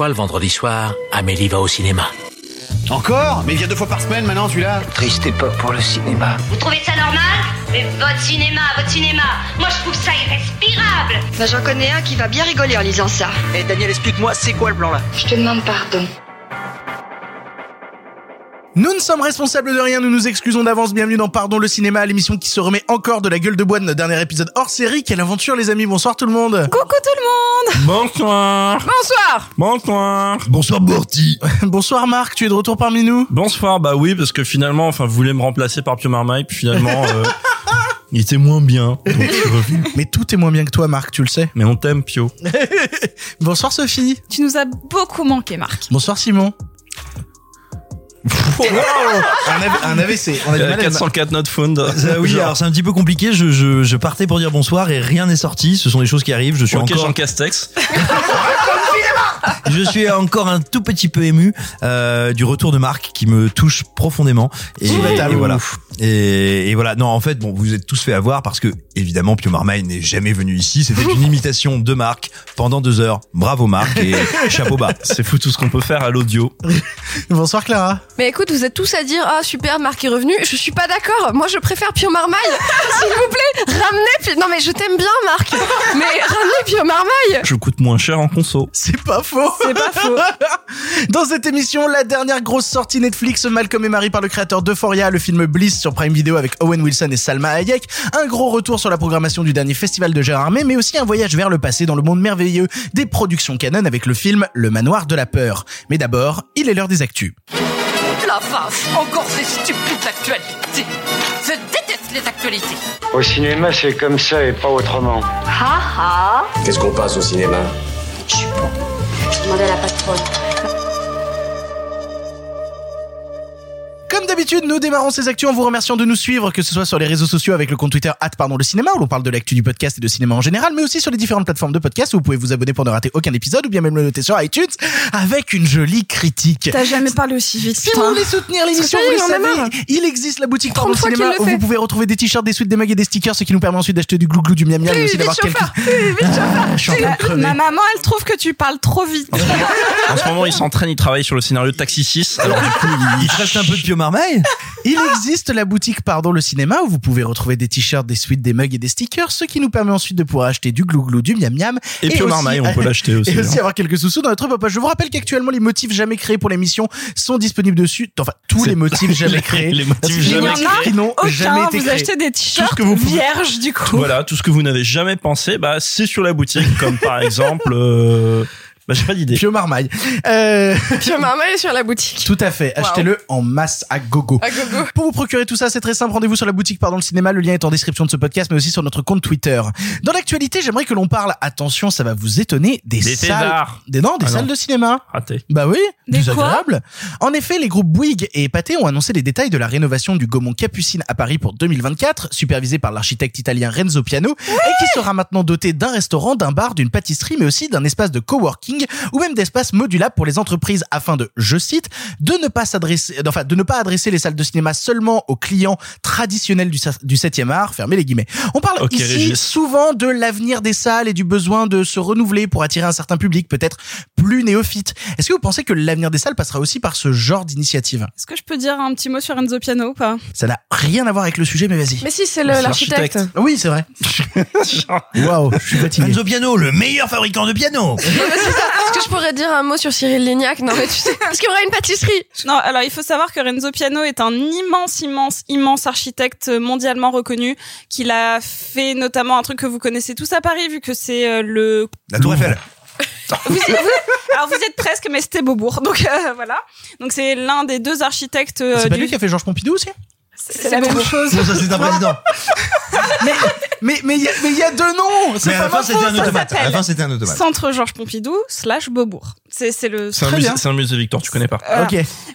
fois, le vendredi soir, Amélie va au cinéma. Encore Mais il vient deux fois par semaine maintenant celui-là Triste époque pour le cinéma. Vous trouvez ça normal Mais votre cinéma, votre cinéma, moi je trouve ça irrespirable Bah, j'en connais un qui va bien rigoler en lisant ça. Eh Daniel, explique-moi, c'est quoi le plan là? Je te demande pardon. Nous ne sommes responsables de rien, nous nous excusons d'avance. Bienvenue dans Pardon le cinéma, l'émission qui se remet encore de la gueule de bois de notre dernier épisode hors série. Quelle aventure les amis, bonsoir tout le monde. Coucou tout le monde Bonsoir. Bonsoir Bonsoir. Bonsoir Borty bonsoir Marc, tu es de retour parmi nous? Bonsoir. Bah oui, parce que finalement, enfin, vous voulez me remplacer par Pio Marmaille, puis finalement, euh, il était moins bien. Donc. Mais tout est moins bien que toi Marc, tu le sais. Mais on t'aime, Pio. Bonsoir Sophie. Tu nous as beaucoup manqué, Marc. Bonsoir Simon. Un, AV- un AVC. On a du mal à le- 404 not found. Euh, oui, Genre, alors c'est un petit peu compliqué. Je, je, je partais pour dire bonsoir et rien n'est sorti. Ce sont des choses qui arrivent. Je suis ok, encore, Jean Castex. je suis encore un tout petit peu ému euh, du retour de Marc qui me touche profondément. Et, voilà. Et, et voilà. Non, en fait, bon, vous êtes tous fait avoir parce que évidemment Pio Marmaille n'est jamais venu ici. C'était une imitation de Marc pendant deux heures. Bravo Marc et chapeau bas. C'est fou tout ce qu'on peut faire à l'audio. Bonsoir Clara. Mais écoute, vous êtes tous à dire ah super Marc est revenu. Je suis pas d'accord. Moi je préfère Pio Marmaille. S'il vous plaît, ramenez Pio. Non mais je t'aime bien Marc. Mais ramenez Pio Marmaille. Je coûte moins cher en conso. C'est pas faux. C'est pas faux. Dans cette émission, la dernière grosse sortie Netflix, Malcolm et Marie par le créateur d'Euphoria, le film Bliss sur Prime Video avec Owen Wilson et Salma Hayek, un gros retour sur la programmation du dernier festival de Gérard Armé, mais aussi un voyage vers le passé dans le monde merveilleux des productions canon avec le film Le Manoir de la Peur. Mais d'abord, il est l'heure des actus. La vache, encore ces stupides actualités. Je déteste les actualités. Au cinéma, c'est comme ça et pas autrement. Qu'est-ce qu'on passe au cinéma? Demandez à la patronne. Comme d'habitude, nous démarrons ces actus en vous remerciant de nous suivre, que ce soit sur les réseaux sociaux avec le compte Twitter pardon le cinéma, où l'on parle de l'actu du podcast et de cinéma en général, mais aussi sur les différentes plateformes de podcast où vous pouvez vous abonner pour ne rater aucun épisode, ou bien même le noter sur iTunes, avec une jolie critique. T'as jamais parlé aussi vite. Si vous voulez soutenir l'émission, vous le il en a marre. savez, il existe la boutique Pardon 30 fois Cinéma où vous pouvez retrouver des t-shirts, des suites, des mugs et des stickers, ce qui nous permet ensuite d'acheter du glouglou, du miam miam, mais aussi d'avoir quelques... Ah, je suis en train de crever. Ma maman, elle trouve que tu parles trop vite. En ce moment, il s'entraîne, il travaille sur le scénario de Taxi 6. Alors du coup, il, Il te reste un peu de Marmaille Il existe la boutique Pardon le cinéma où vous pouvez retrouver des t-shirts, des suites, des mugs et des stickers, ce qui nous permet ensuite de pouvoir acheter du glouglou, du miam miam. Et Pio aussi- Marmaille, on peut l'acheter aussi. Et aussi hein. avoir quelques sous-sous dans notre poche. Je vous rappelle qu'actuellement, les motifs jamais créés pour l'émission sont disponibles dessus. Enfin, tous les motifs jamais créés. les motifs jamais a créés. qui n'ont jamais Aucun, été vous créés. achetez des t-shirts vierges du coup. Voilà, tout ce que vous n'avez jamais pensé, bah, c'est sur la boutique, comme par exemple, euh, bah, j'ai pas d'idée. Pio Marmaille. Euh, Pio Marmaille est sur la boutique. tout à fait. Achetez-le en masse à gogo. À gogo. Pour vous procurer tout ça, c'est très simple. Rendez-vous sur la boutique Pardon le cinéma. Le lien est en description de ce podcast, mais aussi sur notre compte Twitter. Dans l'actualité, j'aimerais que l'on parle, attention, ça va vous étonner, des, Des salles, des, non, des Ah non. salles de cinéma. Raté. Bah oui, Des quoi. En effet, les groupes Bouygues et Pathé ont annoncé les détails de la rénovation du Gaumont Capucine à Paris pour 2024, supervisé par l'architecte italien Renzo Piano, et qui sera maintenant doté d'un restaurant, d'un bar, d'une pâtisserie, mais aussi d'un espace de coworking ou même d'espaces modulables pour les entreprises afin de, je cite, de ne pas s'adresser, enfin, de ne pas adresser les salles de cinéma seulement aux clients traditionnels du, du 7e art, fermez les guillemets. On parle ici Régis. souvent de l'avenir des salles et du besoin de se renouveler pour attirer un certain public, peut-être plus néophyte. Est-ce que vous pensez que l'avenir des salles passera aussi par ce genre d'initiative? Est-ce que je peux dire un petit mot sur Enzo Piano ou pas? Ça n'a rien à voir avec le sujet, mais vas-y. Mais si c'est l'architecte. Oui, c'est vrai. Waouh, je suis fatigué. Enzo Piano, le meilleur fabricant de piano Est-ce que je pourrais dire un mot sur Cyril Lignac Non mais tu sais, parce qu'il y aura une pâtisserie. Non, alors il faut savoir que Renzo Piano est un immense, immense, immense architecte mondialement reconnu, qu'il a fait notamment un truc que vous connaissez tous à Paris, vu que c'est euh, le... La Tour Eiffel. Vous, vous- alors vous êtes presque, mais c'était Beaubourg, donc euh, voilà. Donc c'est l'un des deux architectes euh, C'est pas du... lui qui a fait Georges Pompidou aussi? C'est la même chose. Non, ça c'est un président. Mais mais il y a mais il y a deux noms. C'est Mais à la fin c'était un automate. À la fin c'était un automate. Centre Georges Pompidou slash Beaubourg. C'est c'est le... C'est un, Très musée, bien. c'est un musée Victor, tu connais pas. Ok.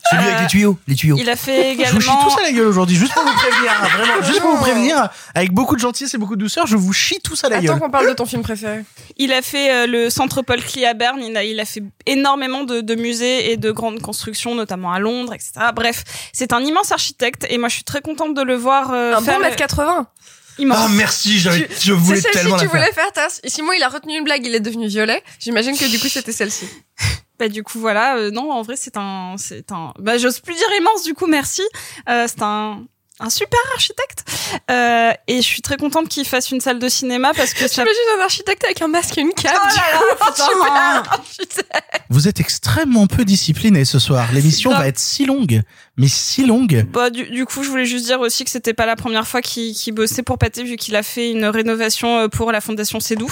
Celui avec les tuyaux, les tuyaux. Il a fait Je vous chie également... tous à la gueule aujourd'hui, juste pour vous prévenir, hein, vraiment, juste pour vous prévenir, avec beaucoup de gentillesse et beaucoup de douceur, je vous chie tous à la Attends gueule. qu'on parle de ton film préféré. Il a fait euh, le centre Paul Klee à Berne. Il a, il a fait énormément de, de musées et de grandes constructions, notamment à Londres, etc. Bref, c'est un immense architecte et moi je suis très contente de le voir euh, Un faire bon mètre 80. Immense. Ah merci, j'avais- je C'est voulais tellement que tu la faire. voulais faire, Tass. Et Simon, il a retenu une blague, il est devenu violet. J'imagine que du coup, c'était celle-ci. Bah du coup voilà, euh, non en vrai c'est un c'est un bah j'ose plus dire immense du coup merci. Euh, c'est un un super architecte euh, et je suis très contente qu'il fasse une salle de cinéma parce que ça J'imagine un architecte avec un masque et une cape. Oh du là coup. là, putain. Super architecte. Vous êtes extrêmement peu discipliné ce soir. L'émission va être si longue, mais si longue. Bah, du, du coup, je voulais juste dire aussi que c'était pas la première fois qu'il qu'il bossait pour Pathé, vu qu'il a fait une rénovation euh, pour la Fondation Cédou.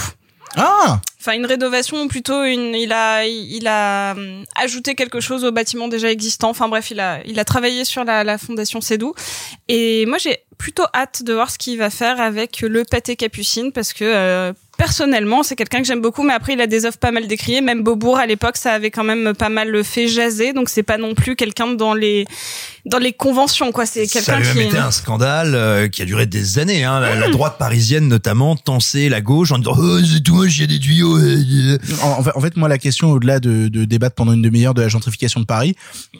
Ah Enfin, une rénovation ou plutôt une, il a, il a hum, ajouté quelque chose au bâtiment déjà existant. Enfin bref, il a, il a travaillé sur la, la Fondation Cédou. Et moi, j'ai plutôt hâte de voir ce qu'il va faire avec le Pâté Capucine parce que euh, personnellement, c'est quelqu'un que j'aime beaucoup. Mais après, il a des œuvres pas mal décriées. Même Beaubourg à l'époque, ça avait quand même pas mal fait jaser. Donc c'est pas non plus quelqu'un dans les, dans les conventions quoi. C'est Ça quelqu'un a même qui. été un scandale euh, qui a duré des années. Hein. La, la droite parisienne notamment tensait la gauche en disant oh, c'est tout moche, il y a des tuyaux. euh, En, en fait- moi, la question, au-delà de, de débattre pendant une demi-heure de la gentrification de Paris,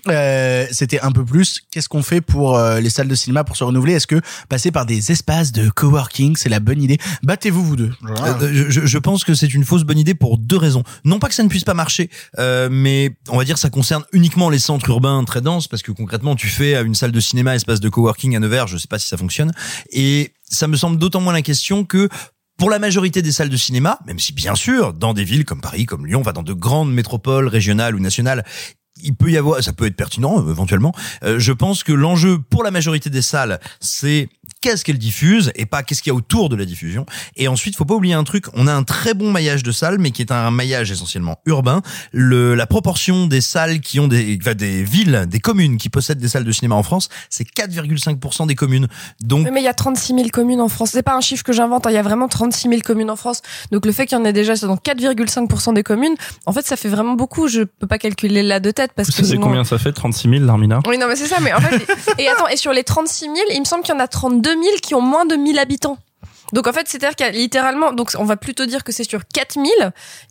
euh, c'était un peu plus qu'est-ce qu'on fait pour euh, les salles de cinéma pour se renouveler? Est-ce que passer par des espaces de coworking, c'est la bonne idée? Battez-vous vous deux. Genre, Euh, je, je- pense que c'est une fausse bonne idée pour deux raisons. Non pas que ça ne puisse pas marcher, euh, mais on va dire ça concerne uniquement les centres urbains très denses, parce que concrètement tu fais une salle de cinéma, espace de coworking à Nevers, je sais pas si ça fonctionne, et ça me semble d'autant moins la question que pour la majorité des salles de cinéma, même si bien sûr, dans des villes comme Paris, comme Lyon, va dans de grandes métropoles régionales ou nationales, il peut y avoir, ça peut être pertinent euh, éventuellement. Euh, je pense que l'enjeu pour la majorité des salles, c'est qu'est-ce qu'elles diffusent et pas qu'est-ce qu'il y a autour de la diffusion. Et ensuite, faut pas oublier un truc, on a un très bon maillage de salles, mais qui est un maillage essentiellement urbain. Le, la proportion des salles qui ont des, enfin, des villes, des communes qui possèdent des salles de cinéma en France, c'est 4,5% des communes. Donc, mais il y a 36 000 communes en France. C'est pas un chiffre que j'invente. hein. Il y a vraiment 36 000 communes en France. Donc le fait qu'il y en ait déjà dans 4,5% des communes, en fait, ça fait vraiment beaucoup. Je peux pas calculer là de tête parce Ça, que c'est combien ça fait 36 000, Larmina? Oui, non, mais c'est ça. Mais en fait, et attends, et sur les 36 000, il me semble qu'il y en a 32 000 qui ont moins de 1000 habitants. Donc en fait, c'est-à-dire qu'il y a littéralement, donc on va plutôt dire que c'est sur 4000,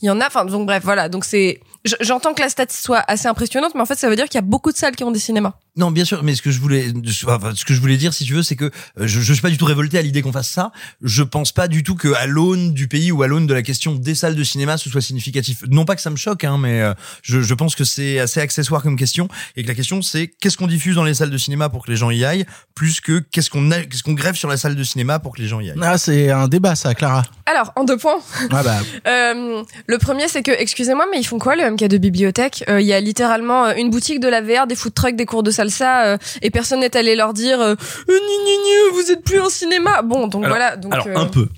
il y en a, enfin donc bref, voilà, donc c'est, j'entends que la stat soit assez impressionnante, mais en fait ça veut dire qu'il y a beaucoup de salles qui ont des cinémas. Non, bien sûr, mais ce que je voulais, enfin, ce que je voulais dire, si tu veux, c'est que euh, je, je suis pas du tout révolté à l'idée qu'on fasse ça. Je pense pas du tout que à l'aune du pays ou à l'aune de la question des salles de cinéma, ce soit significatif. Non pas que ça me choque, hein, mais euh, je, je pense que c'est assez accessoire comme question et que la question c'est qu'est-ce qu'on diffuse dans les salles de cinéma pour que les gens y aillent, plus que qu'est-ce qu'on qu'est-ce qu'on grève sur la salle de cinéma pour que les gens y aillent. Ah, c'est un débat, ça, Clara. Alors, en deux points. Ah bah, Euh, le premier, c'est que, excusez-moi, mais ils font quoi le MK de bibliothèque Euh, Il y a littéralement euh, une boutique de la VR, des food trucks, des cours de salsa, euh, et personne n'est allé leur dire euh, gni, gni, gni, vous êtes plus en cinéma. Bon, donc Alors- voilà. Donc, Alors, euh, un peu.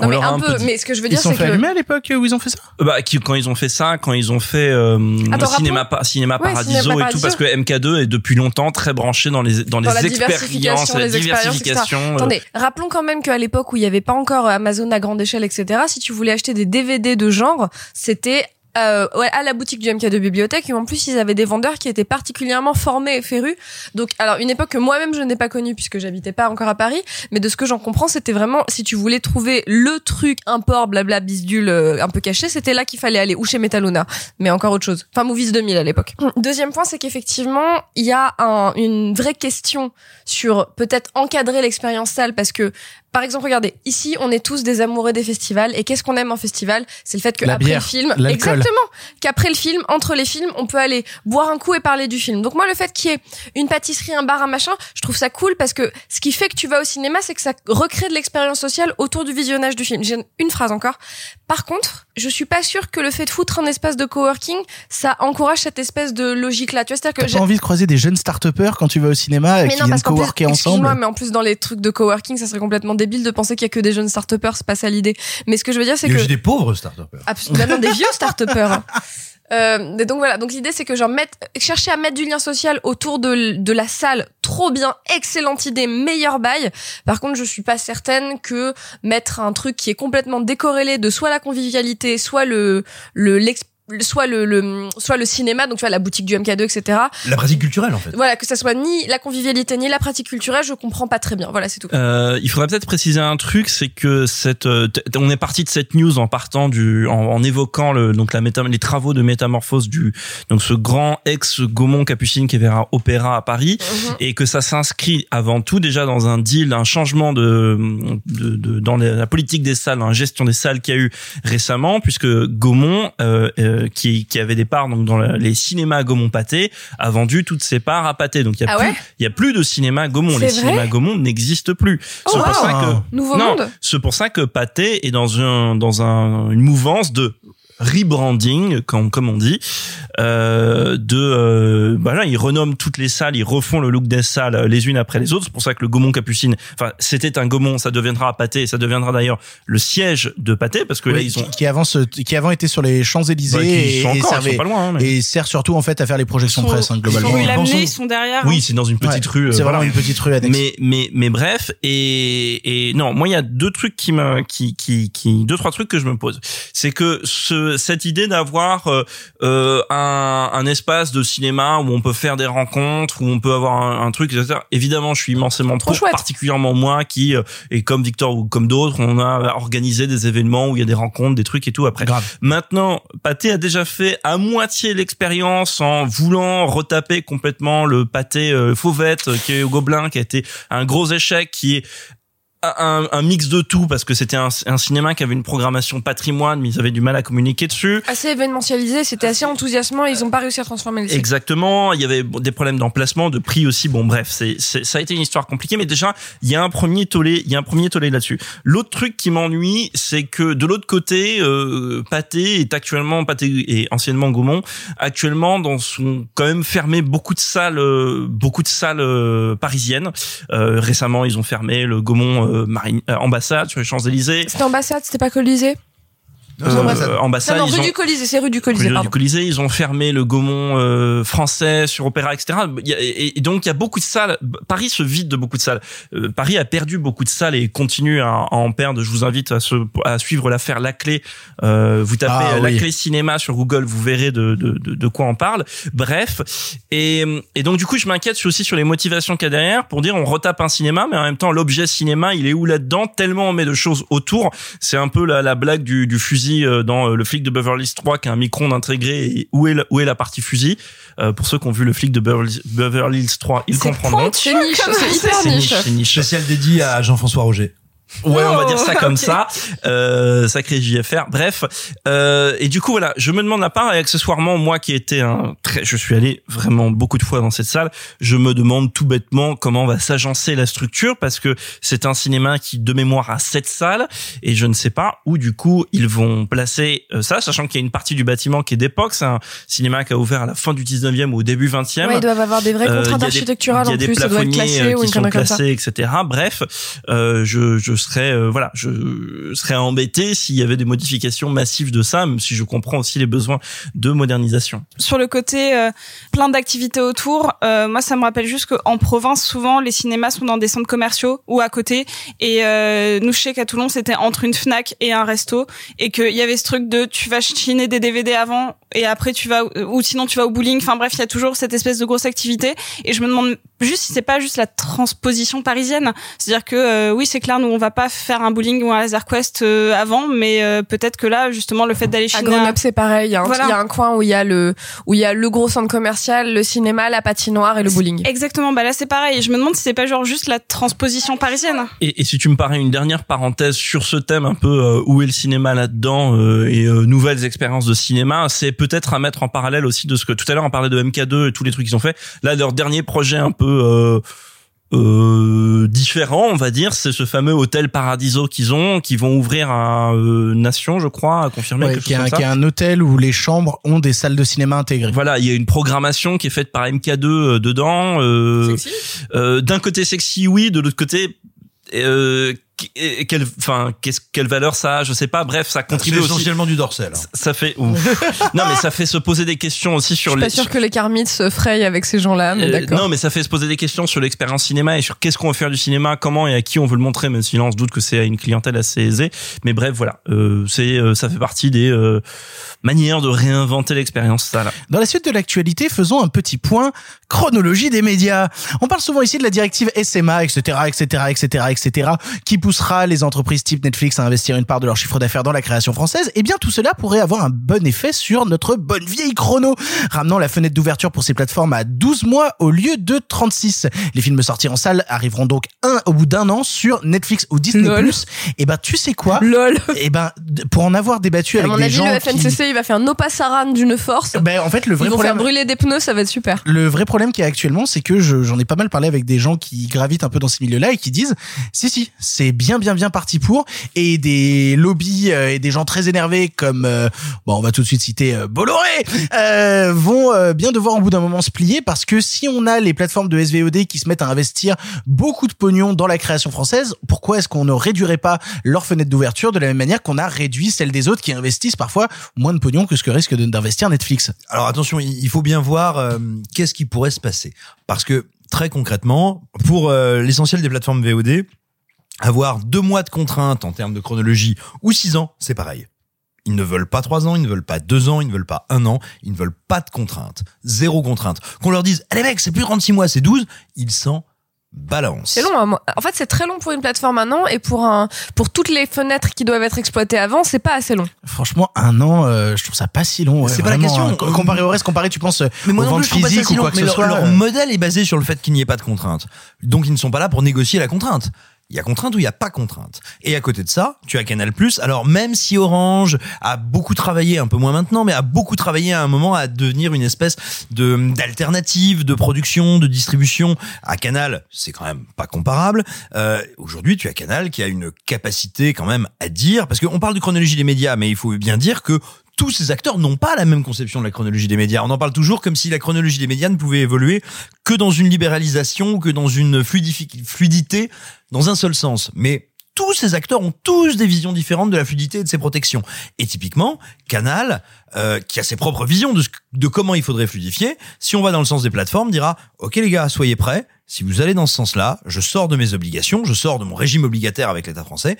Non, On mais un peu. Mais ce que je veux ils dire, se sont c'est fait que allumer à l'époque où ils ont fait ça? Bah, qui- quand ils ont fait ça, quand ils ont fait euh, Attends, cinéma, pa- cinéma Ouais, Paradiso Cinéma et tout, parce que MK2 est depuis longtemps très branché dans les dans, Dans la les expériences, diversification, la diversification. euh, Attendez, rappelons quand même qu'à l'époque où il n'y avait pas encore Amazon à grande échelle, etc., si tu voulais acheter des DVD de genre, c'était euh, ouais, à la boutique du MK2 Bibliothèque et en plus ils avaient des vendeurs qui étaient particulièrement formés et férus. Donc alors une époque que moi-même je n'ai pas connue puisque j'habitais pas encore à Paris, mais de ce que j'en comprends c'était vraiment si tu voulais trouver le truc import blabla bisdule euh, un peu caché, c'était là qu'il fallait aller ou chez Metaluna, mais encore autre chose. Enfin Movies 2000 à l'époque. Deuxième point c'est qu'effectivement il y a un, une vraie question sur peut-être encadrer l'expérience salle parce que par exemple, regardez, ici, on est tous des amoureux des festivals. Et qu'est-ce qu'on aime en festival? C'est le fait que La après bière, le film, exactement, qu'après le film, entre les films, on peut aller boire un coup et parler du film. Donc moi, le fait qu'il y ait une pâtisserie, un bar, un machin, je trouve ça cool parce que ce qui fait que tu vas au cinéma, c'est que ça recrée de l'expérience sociale autour du visionnage du film. J'ai une phrase encore. Par contre, je suis pas sûre que le fait de foutre un espace de coworking, ça encourage cette espèce de logique-là. Tu vois, c'est-à-dire que j'ai- envie de croiser des jeunes start quand tu vas au cinéma et qui non, viennent plus, coworker excuse-moi, ensemble? mais en plus dans les trucs de coworking, ça serait complètement débile de penser qu'il y a que des jeunes start c'est pas ça l'idée. Mais ce que je veux dire, c'est Il y a que des pauvres start Absolument, non, des vieux start Euh, donc voilà, donc l'idée c'est que genre mettre, chercher à mettre du lien social autour de, de la salle, trop bien, excellente idée, meilleur bail. Par contre, je suis pas certaine que mettre un truc qui est complètement décorrélé de soit la convivialité, soit le le soit le, le soit le cinéma, donc tu vois la boutique du MK2, etc. La pratique culturelle en fait. Voilà, que ça soit ni la convivialité ni la pratique culturelle, je comprends pas très bien. Voilà, c'est tout. Euh, il faudrait peut-être préciser un truc, c'est que cette, euh, on est parti de cette news en partant du, en, en évoquant le, donc la méta, les travaux de métamorphose du, donc ce grand ex Gaumont Capucine qui est vers un opéra à Paris, Mhm. et que ça s'inscrit avant tout déjà dans un deal, un changement de, de, de- dans la politique des salles, dans la gestion des salles qu'il y a eu récemment, puisque Gaumont euh, euh, euh, qui qui avait des parts donc dans la- les cinémas Gaumont Pâté a vendu toutes ses parts à Pâté. Donc il y a Ah plus ouais il y a plus de cinéma Gaumont. Les cinémas Gaumont n'existent plus. Oh, c'est pour ça que Nouveau non, c'est pour ça que Pâté est dans un dans un une mouvance de rebranding comme comme on dit euh, de euh, bah là ils renomment toutes les salles ils refont le look des salles euh, les unes après les autres c'est pour ça que le Gaumont Capucine enfin c'était un Gaumont ça deviendra Pâté ça deviendra d'ailleurs le siège de Pâté parce que là ils ont qui, qui avant qui avant était sur les Champs Élysées Bah, qui et, sont et servait- sont pas loin, hein, mais- et sert surtout en fait à faire les projections sont- presse hein, globalement. Ils sont derrière. oui hein. c'est dans une petite Ouais, rue euh, c'est voilà. vraiment une petite rue annexe. mais mais mais bref et et non moi il y a deux trucs qui me qui qui qui deux trois trucs que je me pose c'est que ce cette idée d'avoir euh, euh, un un espace de cinéma où on peut faire des rencontres où on peut avoir un, un truc etc évidemment je suis immensément Trop pour particulièrement moi qui euh, et comme Victor ou comme d'autres on a organisé des événements où il y a des rencontres des trucs et tout après. Grave. Maintenant, Pâté a déjà fait à moitié l'expérience en voulant retaper complètement le pâté euh, Fauvette euh, qui est au Gobelin, qui a été un gros échec, qui est un, un mix de tout parce que c'était un, un cinéma qui avait une programmation patrimoine mais ils avaient du mal à communiquer dessus Assez événementialisé, c'était assez enthousiasmant et ils ont pas réussi à transformer le site. Exactement, il y avait des problèmes d'emplacement, de prix aussi. Bon, bref, c'est, ça a été une histoire compliquée, mais déjà il y a un premier tollé, il y a un premier tollé là-dessus. L'autre truc qui m'ennuie, c'est que de l'autre côté, euh, Pâté est actuellement Pâté et anciennement Gaumont, actuellement dans son quand même fermé beaucoup de salles, euh, beaucoup de salles euh, parisiennes. Euh, récemment, ils ont fermé le Gaumont euh, Marine euh, ambassade sur les Champs Élysées. C'était ambassade, c'était pas Colisée C'est ambassade. Non, ils rue ont- du Colisée, c'est rue du Colisée, Rue pardon. du Colisée, ils ont fermé le Gaumont euh, français sur Opéra, etc. Et, et donc il y a beaucoup de salles. Paris se vide de beaucoup de salles. Euh, Paris a perdu beaucoup de salles et continue à, à en perdre. Je vous invite à, se, à suivre l'affaire La Clé. Euh, vous tapez Ah, euh, La oui. Clé cinéma sur Google, vous verrez de, de, de, de quoi on parle. Bref, et, et donc du coup je m'inquiète aussi sur les motivations qu'il y a derrière pour dire on retape un cinéma, mais en même temps l'objet cinéma il est où là-dedans? Tellement on met de choses autour. C'est un peu la, la blague du, du fusil euh, dans euh, le flic de Beverly Hills 3 qui a un micro-ondes intégré. Et où est la, où est la partie fusil Euh, Pour ceux qui ont vu le flic de Beverly, Beverly Hills 3, ils comprendront. C'est niche, c'est hyper C'est niche. niche, c'est niche. Spécial dédié à Jean-François Roger. Ouais, on va dire Oh, ça comme ok. ça. Euh, sacré JFR. Bref. Euh, et du coup, voilà, je me demande à part, et accessoirement, moi qui étais un très, je suis allé vraiment beaucoup de fois dans cette salle, je me demande tout bêtement comment va s'agencer la structure parce que c'est un cinéma qui, de mémoire, a sept salles et je ne sais pas où, du coup, ils vont placer euh, ça, sachant qu'il y a une partie du bâtiment qui est d'époque. C'est un cinéma qui a ouvert à la fin du 19e ou au début 20e. Ouais, ils doivent avoir des vraies Euh, a contraintes des- architecturales il y a en des plus, plafonniers, euh, qui sont comme classés, etc. Bref, euh, je, je serais euh, voilà, je serais embêté s'il y avait des modifications massives de ça, même si je comprends aussi les besoins de modernisation. sur le côté euh, plein d'activités autour, euh, moi ça me rappelle juste qu'en province souvent les cinémas sont dans des centres commerciaux ou à côté et euh, nous je sais qu'à Toulon c'était entre une Fnac et un resto et qu'il y avait ce truc de tu vas chiner des DVD avant et après tu vas ou sinon tu vas au bowling. Enfin bref il y a toujours cette espèce de grosse activité et je me demande juste si c'est pas juste la transposition parisienne. C'est-à-dire que euh, oui c'est clair nous on va pas faire un bowling ou un laser quest euh, avant mais euh, peut-être que là justement le fait d'aller À chiner Grenoble, c'est pareil. Il y, a un, Voilà. il y a un coin où il y a le où il y a le gros centre commercial, le cinéma, la patinoire et le bowling. Exactement, bah là c'est pareil. Et Je me demande si c'est pas genre juste la transposition parisienne. Et, et si tu me parais une dernière parenthèse sur ce thème, un peu euh, où est le cinéma là-dedans euh, et euh, nouvelles expériences de cinéma, c'est peut-être à mettre en parallèle aussi de ce que tout à l'heure on parlait de MK2 et tous les trucs qu'ils ont fait. Là, leur dernier projet un peu euh, euh, différent, on va dire, c'est ce fameux hôtel Paradiso qu'ils ont, qui vont ouvrir à euh, Nation, je crois, à confirmer Ouais, quelque qui, est chose un, comme qui est ça. un hôtel où les chambres ont des salles de cinéma intégrées. Voilà, il y a une programmation qui est faite par MK2 euh, dedans. Euh, euh, D'un côté sexy, oui, de l'autre côté, euh, quelle, enfin, qu'est-ce, quelle valeur ça a, je sais pas. Bref, ça contribue aussi. essentiellement du dorsel. hein. Ça fait, ouf. non mais ça fait se poser des questions aussi Je sur suis les. pas sûre que les Carmites se frayent avec ces gens-là, mais Euh, d'accord. non, mais ça fait se poser des questions sur l'expérience cinéma et sur qu'est-ce qu'on veut faire du cinéma, comment et à qui on veut le montrer, même si là on se doute que c'est à une clientèle assez aisée. Mais bref, voilà, euh, c'est, euh, ça fait partie des euh, manières de réinventer l'expérience. Ça là. Dans la suite de l'actualité, faisons un petit point chronologie des médias. On parle souvent ici de la directive SMA, etc., etc., etc., etc., qui pousse poussera les entreprises type Netflix à investir une part de leur chiffre d'affaires dans la création française, eh bien tout cela pourrait avoir un bon effet sur notre bonne vieille chrono, ramenant la fenêtre d'ouverture pour ces plateformes à 12 mois au lieu de 36. Les films sortis en salle arriveront donc un au bout d'un an sur Netflix ou Disney+. Lol. Et ben tu sais quoi? Lol. Et ben pour en avoir débattu À avec mon des avis, gens le qui- FNCC, il va faire un opassaran d'une force. Ben, en fait, le vrai Ils vont problème, faire brûler des pneus, ça va être super. le vrai problème qu'il y a actuellement, c'est que je- j'en ai pas mal parlé avec des gens qui gravitent un peu dans ces milieux-là et qui disent, si si, c'est bien bien bien parti pour, et des lobbies euh, et des gens très énervés comme, euh, bon, on va tout de suite citer euh, Bolloré, vont bien devoir au bout d'un moment se plier parce que si on a les plateformes de SVOD qui se mettent à investir beaucoup de pognon dans la création française, pourquoi est-ce qu'on ne réduirait pas leur fenêtre d'ouverture de la même manière qu'on a réduit celle des autres qui investissent parfois moins de pognon que ce que risque d'investir Netflix? Alors attention, il faut bien voir qu'est-ce qui pourrait se passer. Parce que très concrètement, pour euh, l'essentiel des plateformes VOD, avoir deux mois de contraintes en termes de chronologie ou six ans, c'est pareil. Ils ne veulent pas trois ans, ils ne veulent pas deux ans, ils ne veulent pas un an, ils ne veulent pas de contraintes. Zéro contrainte. Qu'on leur dise, allez mec, c'est plus 36 mois, c'est 12, ils s'en balancent. C'est long. hein. En fait, c'est très long pour une plateforme un an et pour un pour toutes les fenêtres qui doivent être exploitées avant, c'est pas assez long. Franchement, un an, euh, je trouve ça pas si long. ouais, C'est pas la question. hein. Comparé au reste, comparé, tu penses euh, Mais moi aux non ventes plus, je trouve pas ça physiques si ou long, quoi que mais ce leur, soit. leur euh, modèle est basé sur le fait qu'il n'y ait pas de contrainte. Donc ils ne sont pas là pour négocier la contrainte. Il y a contrainte ou il n'y a pas contrainte. Et à côté de ça, tu as Canal+. Alors même si Orange a beaucoup travaillé, un peu moins maintenant, mais a beaucoup travaillé à un moment à devenir une espèce de d'alternative de production, de distribution à Canal, c'est quand même pas comparable. Euh, Aujourd'hui, tu as Canal qui a une capacité quand même à dire, parce qu'on parle de chronologie des médias, mais il faut bien dire que tous ces acteurs n'ont pas la même conception de la chronologie des médias. On en parle toujours comme si la chronologie des médias ne pouvait évoluer que dans une libéralisation, que dans une fluidité, dans un seul sens. Mais tous ces acteurs ont tous des visions différentes de la fluidité et de ses protections. Et typiquement, Canal, euh, qui a ses propres visions de, ce- de comment il faudrait fluidifier, si on va dans le sens des plateformes, dira OK les gars, soyez prêts. Si vous allez dans ce sens-là, je sors de mes obligations, je sors de mon régime obligataire avec l'État français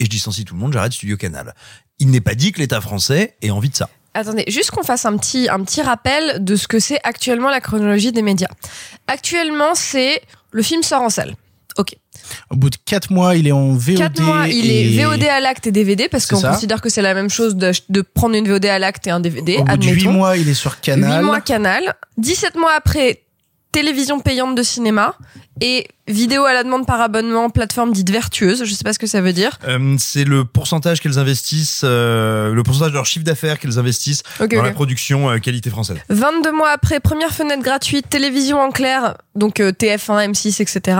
et je licencie tout le monde, j'arrête Studio Canal. Il n'est pas dit que l'État français ait envie de ça. Attendez, juste qu'on fasse un petit, un petit rappel de ce que c'est actuellement la chronologie des médias. Actuellement, c'est le film sort en salle. Ok. Au bout de 4 mois, il est en VOD. 4 mois, il et- est VOD à l'acte et DVD parce qu'on considère que c'est la même chose de, de prendre une VOD à l'acte et un DVD. Au bout de 8 admettons. mois, il est sur Canal. 8 mois Canal. 17 mois après, télévision payante de cinéma. Et vidéo à la demande par abonnement, plateforme dite vertueuse. Je sais pas ce que ça veut dire. Euh, c'est le pourcentage qu'elles investissent, euh, le pourcentage de leur chiffre d'affaires qu'elles investissent dans la production euh, qualité française. 22 mois après, première fenêtre gratuite, télévision en clair, donc euh, TF1, M6, etc.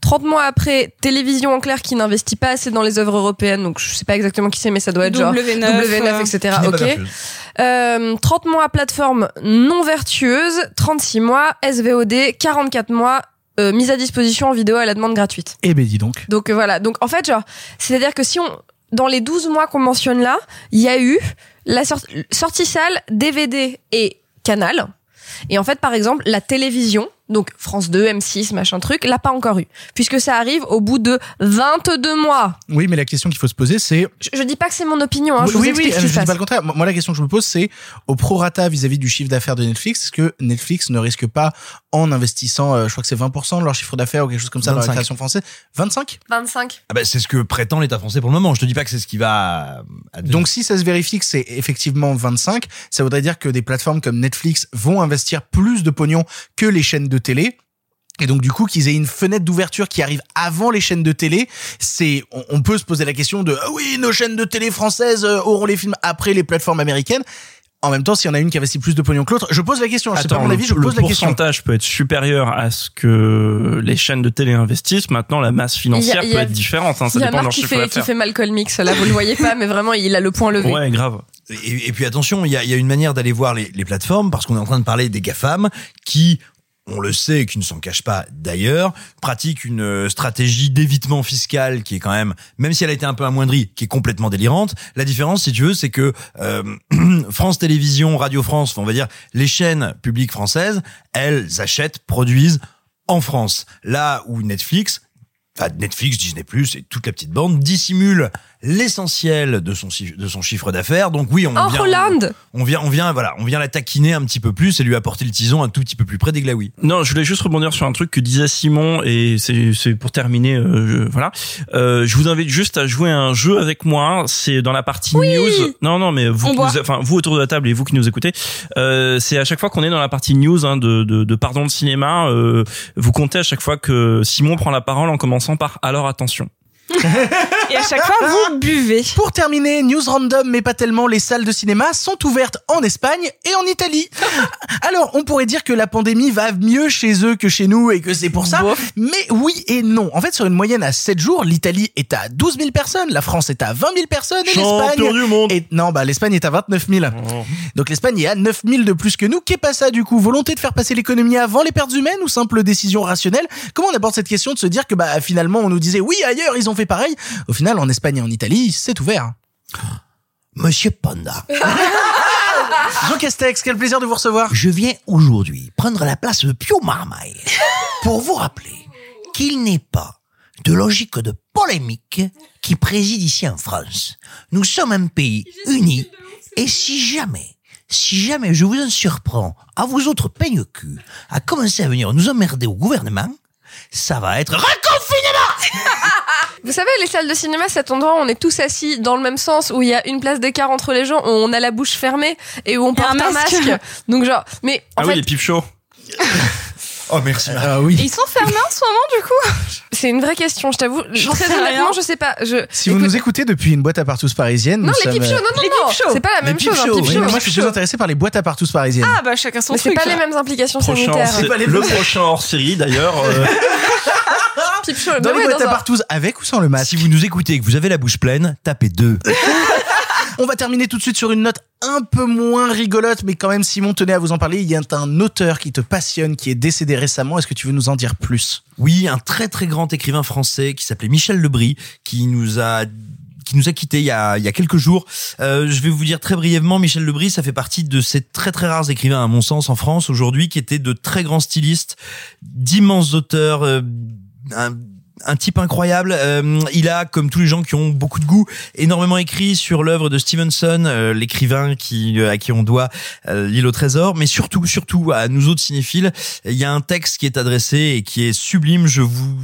30 mois après, télévision en clair qui n'investit pas assez dans les œuvres européennes, donc je sais pas exactement qui c'est, mais ça doit être genre W9, W9, euh, etc. Ok. Euh, 30 mois plateforme non vertueuse, 36 mois SVOD, 44 mois euh, mise à disposition en vidéo à la demande gratuite. Eh ben dis donc. Donc euh, voilà, donc en fait genre, c'est-à-dire que si on dans les 12 mois qu'on mentionne là, il y a eu la sor- sortie salle, DVD et Canal. Et en fait, par exemple, la télévision, donc France 2, M6, machin truc, l'a pas encore eu. Puisque ça arrive au bout de 22 mois. Oui, mais la question qu'il faut se poser, c'est Je, je dis pas que c'est mon opinion, hein, oui, je vous oui, explique oui, ce je dis pas le contraire. Moi, la question que je me pose, c'est au prorata vis-à-vis du chiffre d'affaires de Netflix, est-ce que Netflix ne risque pas, en investissant, euh, je crois que c'est 20% de leur chiffre d'affaires ou quelque chose comme ça dans la 25. création française, 25 25. Ah bah, c'est ce que prétend l'État français pour le moment. Je te dis pas que c'est ce qui va. advenir. Donc si ça se vérifie que c'est effectivement 25, ça voudrait dire que des plateformes comme Netflix vont investir plus de pognon que les chaînes de télé. Et donc du coup qu'ils aient une fenêtre d'ouverture qui arrive avant les chaînes de télé, c'est on, on peut se poser la question de ah oui nos chaînes de télé françaises euh, auront les films après les plateformes américaines. En même temps, s'il y en a une qui investit plus de pognon que l'autre, je pose la question. Je sais pas Attends, mon le- avis, je le pose la question. pourcentage peut être supérieur à ce que les chaînes de télé investissent. Maintenant, la masse financière a- peut être différente. Hein, ça y a dépend de leur Marc qui chiffre fait, qui fait Malcolm X, là, vous le voyez pas, mais vraiment, il a le point levé. Ouais, grave. Et, et puis attention, il y a, y a une manière d'aller voir les, les plateformes parce qu'on est en train de parler des GAFAM qui on le sait qui ne s'en cachent pas d'ailleurs, pratiquent une euh, stratégie d'évitement fiscal qui est quand même, même si elle a été un peu amoindrie, qui est complètement délirante. La différence, si tu veux, c'est que euh, France Télévisions, Radio France, on va dire les chaînes publiques françaises, elles achètent, produisent en France. Là où Netflix, enfin Netflix, Disney+, et toute la petite bande dissimule l'essentiel de son chiffre- de son chiffre d'affaires. Donc oui, on En vient, Hollande on vient, on vient, voilà, on vient la taquiner un petit peu plus et lui apporter le tison un tout petit peu plus près des glaouis. Non, je voulais juste rebondir sur un truc que disait Simon et c'est c'est pour terminer. euh, je- voilà, euh, je vous invite juste à jouer à un jeu avec moi. C'est dans la partie news. Non, non, mais vous, nous- enfin vous autour de la table et vous qui nous écoutez, euh, c'est à chaque fois qu'on est dans la partie news hein, de, de, de pardon de cinéma, euh, vous comptez à chaque fois que Simon prend la parole en commençant par alors attention. Et à chaque fois, vous buvez. Pour terminer, news random, mais pas tellement, les salles de cinéma sont ouvertes en Espagne et en Italie. Alors, on pourrait dire que la pandémie va mieux chez eux que chez nous et que c'est pour ça. Mais oui et non. En fait, sur une moyenne à 7 jours, l'Italie est à 12 000 personnes, la France est à 20 000 personnes et l'Espagne... du monde. Et non, bah l'Espagne est à 29 000. Donc l'Espagne est à 9 000 de plus que nous. Qu'est pas ça du coup? Volonté de faire passer l'économie avant les pertes humaines ou simple décision rationnelle? Comment on aborde cette question de se dire que bah finalement on nous disait oui ailleurs ils ont fait pareil? Au final en Espagne et en Italie c'est ouvert. Monsieur Panda, Jean Castex, quel plaisir de vous recevoir. je viens aujourd'hui prendre la place de Pio Marmaille pour vous rappeler qu'il n'est pas de logique de polémique qui préside ici en France. Nous sommes un pays uni et si jamais, si jamais je vous en surprends à vous autres peigne-cul à commencer à venir nous emmerder au gouvernement, ça va être reconfinement Vous savez, les salles de cinéma, c'est cet endroit où on est tous assis dans le même sens, où il y a une place d'écart entre les gens, où on a la bouche fermée et où on porte un masque. masque. Donc genre, mais en ah fait, oui, les pipes chauds. Oh merci. Ah Et oui. ils sont fermés en ce moment, du coup. c'est une vraie question, je t'avoue. J'en Très sais honnêtement, je sais pas. Je, Si vous nous écoutez depuis une boîte à partous parisienne, non, les sommes, pipe shows, euh, non, non, Les non, pipe shows. c'est pas la même Les chose. un shows, oui, mais moi je suis plus intéressé par les boîtes à partous parisiennes. Ah, bah, chacun son Mais c'est truc. pas les mêmes implications Prochain sanitaires. hors- pas les le prochain hors série d'ailleurs. euh, Pipe show, Dans les ouais, boîtes dans à un- partous avec ou sans le masque Si vous nous écoutez et que vous avez la bouche pleine, tapez deux. On va terminer tout de suite sur une note un peu moins rigolote, mais quand même, Simon tenait à vous en parler. Il y a un auteur qui te passionne, qui est décédé récemment. Est-ce que tu veux nous en dire plus? Oui, un très très grand écrivain français qui s'appelait Michel Lebris, qui nous a qui nous a quittés il y a, il y a quelques jours. Euh, je vais vous dire très brièvement, Michel Lebris, ça fait partie de ces très très rares écrivains, à mon sens, en France aujourd'hui, qui étaient de très grands stylistes, d'immenses auteurs, euh, un, un type incroyable. Euh, il a, comme tous les gens qui ont beaucoup de goût, énormément écrit sur l'œuvre de Stevenson, euh, l'écrivain qui à qui on doit euh, l'île au trésor, mais surtout, surtout à nous autres cinéphiles, il y a un texte qui est adressé et qui est sublime. Je vous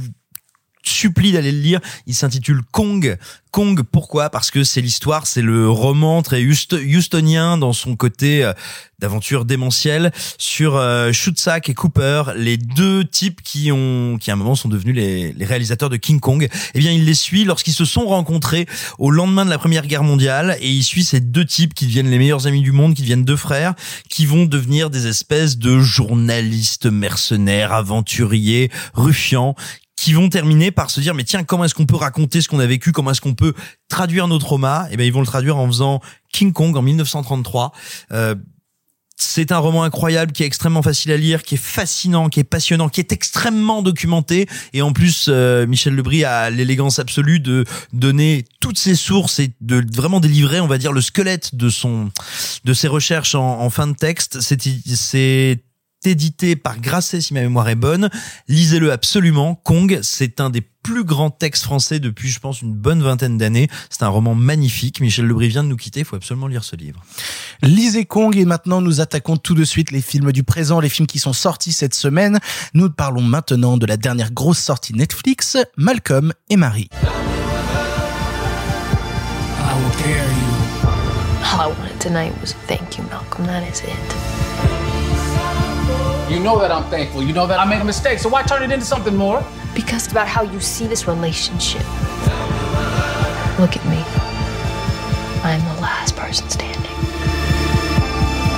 supplie d'aller le lire. Il s'intitule Kong. Kong, pourquoi? Parce que c'est l'histoire, c'est le roman très Houst- houstonien dans son côté euh, d'aventure démentielle sur euh, et Cooper, les deux types qui ont, qui à un moment sont devenus les, les réalisateurs de King Kong. Eh bien, il les suit lorsqu'ils se sont rencontrés au lendemain de la Première Guerre mondiale et il suit ces deux types qui deviennent les meilleurs amis du monde, qui deviennent deux frères, qui vont devenir des espèces de journalistes mercenaires, aventuriers, ruffians, qui vont terminer par se dire mais tiens comment est-ce qu'on peut raconter ce qu'on a vécu? Comment est-ce qu'on peut traduire nos traumas et ben ils vont le traduire en faisant King Kong en 1933 euh, c'est un roman incroyable qui est extrêmement facile à lire, qui est fascinant, qui est passionnant, qui est extrêmement documenté. Et en plus, euh, Michel Lebris a l'élégance absolue de donner toutes ses sources et de vraiment délivrer, on va dire, le squelette de son, de ses recherches en, en fin de texte. C'est, c'est édité par Grasset, si ma mémoire est bonne. Lisez-le absolument. Kong, c'est un des plus grands textes français depuis, je pense, une bonne vingtaine d'années. C'est un roman magnifique. Michel Lebris vient de nous quitter. Il faut absolument lire ce livre. Lisez Kong et maintenant nous attaquons tout de suite les films du présent, les films qui sont sortis cette semaine. Nous parlons maintenant de la dernière grosse sortie Netflix, Malcolm et Marie. All I wanted tonight was thank you, Malcolm. That is it. You know that I'm thankful. You know that I made a mistake. So why turn it into something more? Because it's about how you see this relationship. Look at me. I'm the last person standing.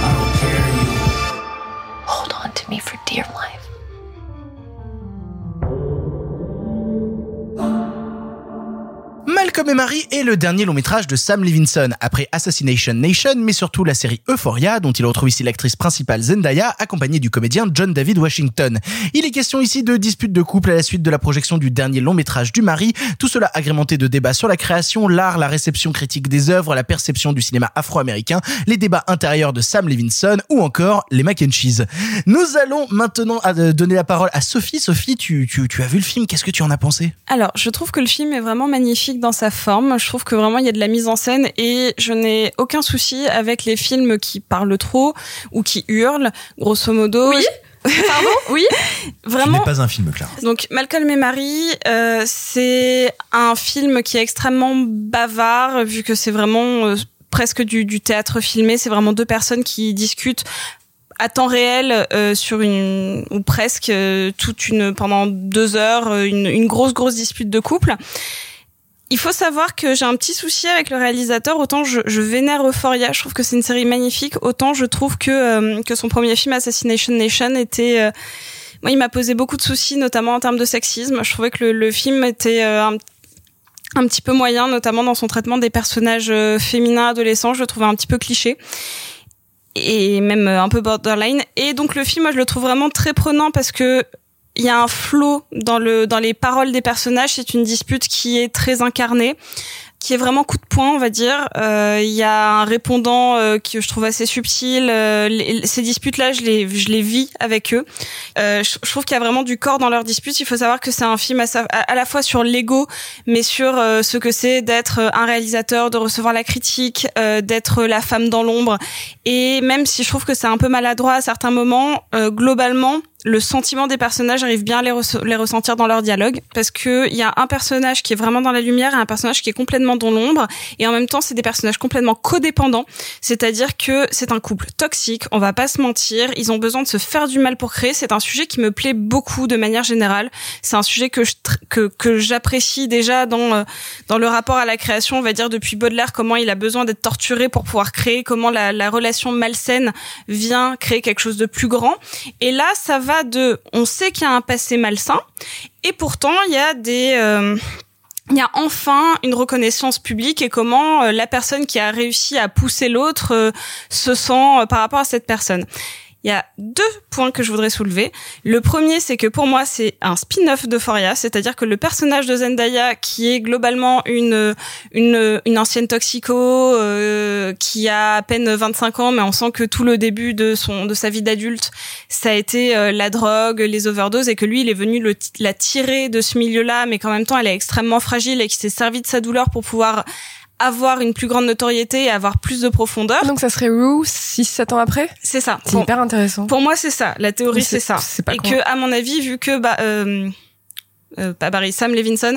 I don't care you. Hold on to me for dear life. Malcolm et Marie est le dernier long métrage de Sam Levinson, après Assassination Nation, mais surtout la série Euphoria, dont il retrouve ici l'actrice principale Zendaya, accompagnée du comédien John David Washington. Il est question ici de disputes de couple à la suite de la projection du dernier long métrage du mari, tout cela agrémenté de débats sur la création, l'art, la réception critique des œuvres, la perception du cinéma afro-américain, les débats intérieurs de Sam Levinson ou encore les mac. Nous allons maintenant euh, donner la parole à Sophie. Sophie, tu as vu le film, qu'est-ce que tu en as pensé? Alors, je trouve que le film est vraiment magnifique dans sa forme. Je trouve que vraiment il y a de la mise en scène et je n'ai aucun souci avec les films qui parlent trop ou qui hurlent. Grosso modo. Oui. Pardon Oui. Ce Vraiment. n'est pas un film, Clara. Donc Malcolm et Marie, euh, c'est un film qui est extrêmement bavard vu que c'est vraiment euh, presque du, du théâtre filmé. C'est vraiment deux personnes qui discutent à temps réel euh, sur une ou presque euh, toute une pendant deux heures une, une grosse grosse dispute de couple. Il faut savoir que j'ai un petit souci avec le réalisateur. Autant je, je vénère Euphoria, je trouve que c'est une série magnifique. Autant je trouve que euh, que son premier film Assassination Nation était euh, moi, il m'a posé beaucoup de soucis, notamment en termes de sexisme. Je trouvais que le, le film était euh, un, un petit peu moyen, notamment dans son traitement des personnages euh, féminins adolescents. Je le trouvais un petit peu cliché et même euh, un peu borderline. Et donc le film, moi, je le trouve vraiment très prenant parce que il y a un flow dans le dans les paroles des personnages. C'est une dispute qui est très incarnée qui est vraiment coup de poing, on va dire. Euh, Il y a un répondant euh, que je trouve assez subtil. Euh, ces disputes-là, je les, je les vis avec eux. Euh, je, je trouve qu'il y a vraiment du corps dans leurs disputes. Il faut savoir que c'est un film à, sa- à, à la fois sur l'ego, mais sur euh, ce que c'est d'être un réalisateur, de recevoir la critique, euh, d'être la femme dans l'ombre. Et même si je trouve que c'est un peu maladroit à certains moments, euh, globalement, le sentiment des personnages arrive bien à les, res- les ressentir dans leur dialogue parce que il y a un personnage qui est vraiment dans la lumière et un personnage qui est complètement dans l'ombre et en même temps c'est des personnages complètement codépendants. C'est-à-dire que c'est un couple toxique on va pas se mentir ils ont besoin de se faire du mal pour créer. C'est un sujet qui me plaît beaucoup de manière générale. C'est un sujet que que j'apprécie déjà dans euh, dans le rapport à la création on va dire depuis Baudelaire comment il a besoin d'être torturé pour pouvoir créer comment la, la relation malsaine vient créer quelque chose de plus grand. Et là ça va de on sait qu'il y a un passé malsain et pourtant il y a des euh, il y a enfin une reconnaissance publique et comment euh, la personne qui a réussi à pousser l'autre euh, se sent par rapport à cette personne. Il y a deux points que je voudrais soulever. Le premier, c'est que pour moi, c'est un spin-off d'Euphoria, c'est-à-dire que le personnage de Zendaya, qui est globalement une une, ancienne toxico, euh, qui a à peine 25 ans, mais on sent que tout le début de son de sa vie d'adulte, ça a été euh, la drogue, les overdoses, et que lui, il est venu la tirer de ce milieu-là, mais qu'en même temps, elle est extrêmement fragile et qu'il s'est servi de sa douleur pour pouvoir avoir une plus grande notoriété et avoir plus de profondeur. Donc ça serait Rue 6-7 ans après? C'est ça. C'est Bon. hyper intéressant. Pour moi, c'est ça. La théorie, c'est ça. c'est pas Et con. que, à mon avis, vu que bah, euh, euh, pas Barry, Sam Levinson,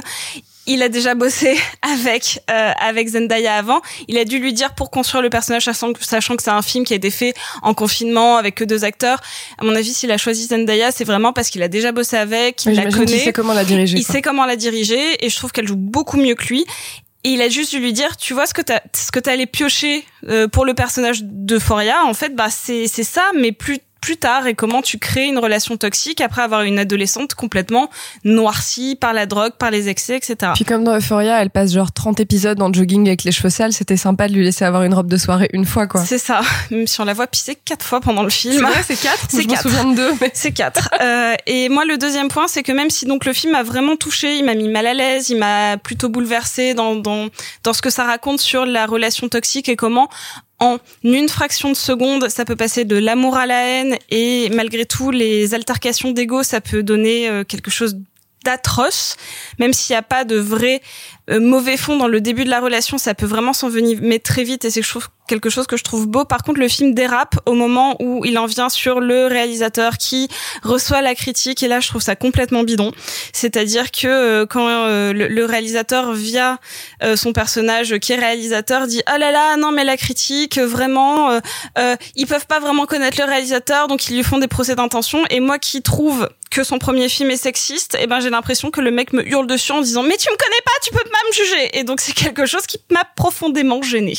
il a déjà bossé avec euh, avec Zendaya avant. Il a dû lui dire pour construire le personnage, sachant que, sachant que c'est un film qui a été fait en confinement avec que deux acteurs. À mon avis, s'il a choisi Zendaya, c'est vraiment parce qu'il a déjà bossé avec, il la connaît. qu'il sait comment la diriger, Il quoi. sait comment la diriger, et je trouve qu'elle joue beaucoup mieux que lui. Et il a juste dû lui dire, tu vois ce que t'as, ce que allé piocher euh, pour le personnage de Foria, en fait, bah c'est c'est ça, mais plus plus tard et comment tu crées une relation toxique après avoir une adolescente complètement noircie par la drogue, par les excès, etc. Puis comme dans Euphoria, elle passe genre 30 épisodes en jogging avec les cheveux sales, c'était sympa de lui laisser avoir une robe de soirée une fois, quoi. C'est ça. Même si on la voit pisser quatre fois pendant le film. C'est c'est quatre C'est Je quatre. souviens de deux, mais- C'est quatre. Euh, et moi, le deuxième point, c'est que même si donc le film m'a vraiment touché, il m'a mis mal à l'aise, il m'a plutôt bouleversé dans, dans dans ce que ça raconte sur la relation toxique et comment en une fraction de seconde, ça peut passer de l'amour à la haine et malgré tout, les altercations d'ego, ça peut donner euh, quelque chose d'atroce, même s'il n'y a pas de vrai euh, mauvais fond dans le début de la relation, ça peut vraiment s'envenimer très vite et c'est trouve, quelque chose que je trouve beau. Par contre, le film dérape au moment où il en vient sur le réalisateur qui reçoit la critique et là, je trouve ça complètement bidon. C'est-à-dire que euh, quand euh, le, réalisateur via euh, son personnage qui est réalisateur dit "Ah là là, non mais la critique vraiment ils peuvent pas vraiment connaître le réalisateur donc ils lui font des procès d'intention et moi qui trouve que son premier film est sexiste, et ben j'ai l'impression que le mec me hurle dessus en disant mais tu me connais pas, tu peux pas me juger. Et donc c'est quelque chose qui m'a profondément gênée.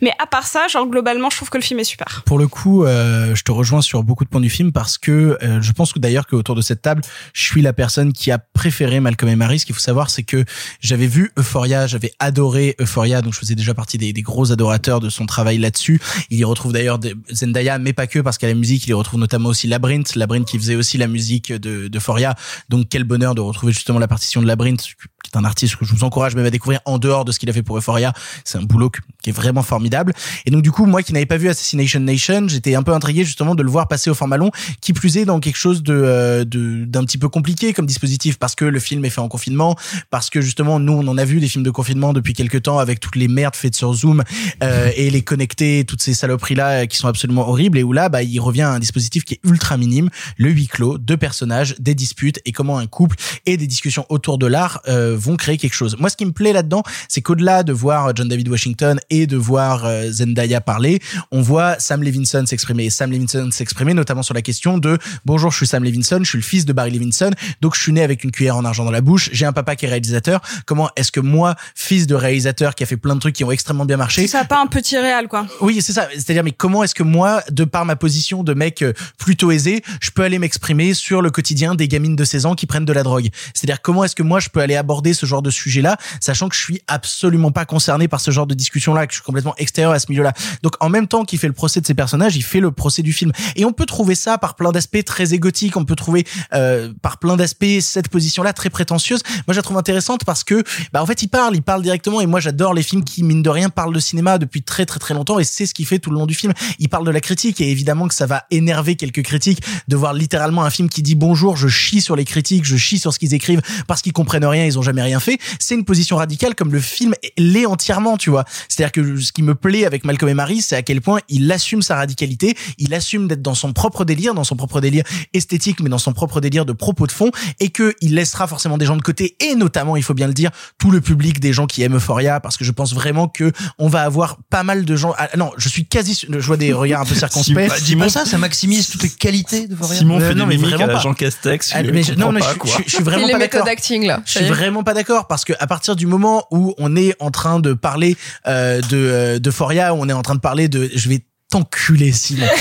Mais à part genre globalement, je trouve que le film est super. Pour le coup, euh, je te rejoins sur beaucoup de points du film parce que euh, je pense que d'ailleurs qu'autour de cette table, je suis la personne qui a préféré Malcolm et Marie. Ce qu'il faut savoir, c'est que j'avais vu Euphoria, j'avais adoré Euphoria, donc je faisais déjà partie des, des gros adorateurs de son travail là-dessus. Il y retrouve d'ailleurs Zendaya, mais pas que parce qu'à la musique, il y retrouve notamment aussi Labyrinth, Labyrinth qui faisait aussi la musique de d'Euphoria. Donc quel bonheur de retrouver justement la partition de Labyrinth qui est un artiste que je vous encourage même à découvrir en dehors de ce qu'il a fait pour Euphoria. C'est un boulot qui est vraiment formidable. Et donc du coup, moi qui n'avais pas vu Assassination Nation, j'étais un peu intrigué justement de le voir passer au format long, qui plus est dans quelque chose de euh, de- d'un petit peu compliqué comme dispositif parce que le film est fait en confinement, parce que justement nous on en a vu des films de confinement depuis quelques temps avec toutes les merdes faites sur Zoom euh, et les connectés, toutes ces saloperies là qui sont absolument horribles et où là bah il revient à un dispositif qui est ultra minime, le huis clos, deux personnages, des disputes et comment un couple et des discussions autour de l'art euh, vont créer quelque chose. Moi ce qui me plaît là-dedans, c'est qu'au-delà de voir John David Washington et de voir euh, Zendaya parler, on voit Sam Levinson s'exprimer. Sam Levinson s'exprimer notamment sur la question de bonjour, je suis Sam Levinson, je suis le fils de Barry Levinson, donc je suis né avec une cuillère en argent dans la bouche, j'ai un papa qui est réalisateur. Comment est-ce que moi, fils de réalisateur qui a fait plein de trucs qui ont extrêmement bien marché, Ça pas un petit réal, quoi. oui, c'est ça. C'est-à-dire, mais comment est-ce que moi, de par ma position de mec euh, plutôt aisé, je peux aller m'exprimer sur le quotidien des gamines de 16 ans qui prennent de la drogue? C'est-à-dire, comment est-ce que moi, je peux aller aborder ce genre de sujet-là, sachant que je suis absolument pas concerné par ce genre de discussion-là, que je suis complètement extérieur à ce milieu-là. Donc, en même temps qu'il fait le procès de ces personnages, il fait le procès du film. Et on peut trouver ça par plein d'aspects très égotiques. On peut trouver euh, par plein d'aspects cette position-là très prétentieuse. Moi, je la trouve intéressante parce que, bah, en fait, il parle, il parle directement. Et moi, j'adore les films qui, mine de rien, parlent de cinéma depuis très, très, très longtemps. Et c'est ce qu'il fait tout le long du film. Il parle de la critique. Et évidemment que ça va énerver quelques critiques de voir littéralement un film qui dit bonjour, je chie sur les critiques, je chie sur ce qu'ils écrivent parce qu'ils comprennent rien, ils ont jamais rien fait. C'est une position radicale comme le film l'est entièrement, tu vois. C'est-à-dire que ce qui me plaît avec Malcolm et Marie, c'est à quel point il assume sa radicalité, il assume d'être dans son propre délire, dans son propre délire esthétique, mais dans son propre délire de propos de fond, et que il laissera forcément des gens de côté, et notamment, il faut bien le dire, tout le public des gens qui aiment Euphoria, parce que je pense vraiment que on va avoir pas mal de gens. Ah, non, je suis quasi, je vois des regards un peu circonspects. Bah, dis pas ça, ça maximise toutes les qualités de Euphoria. Simon Ouais, fait non, des mais mimiques à vraiment pas. Jean Castex. Ah, je mais je- non, mais je, quoi. je- je suis vraiment les pas méthodes d'accord. d'acting là. Je suis vraiment pas d'accord parce que à partir du moment où on est en train de parler euh, de euh, d'Euphoria, où on est en train de parler de, je vais t'enculer Simon.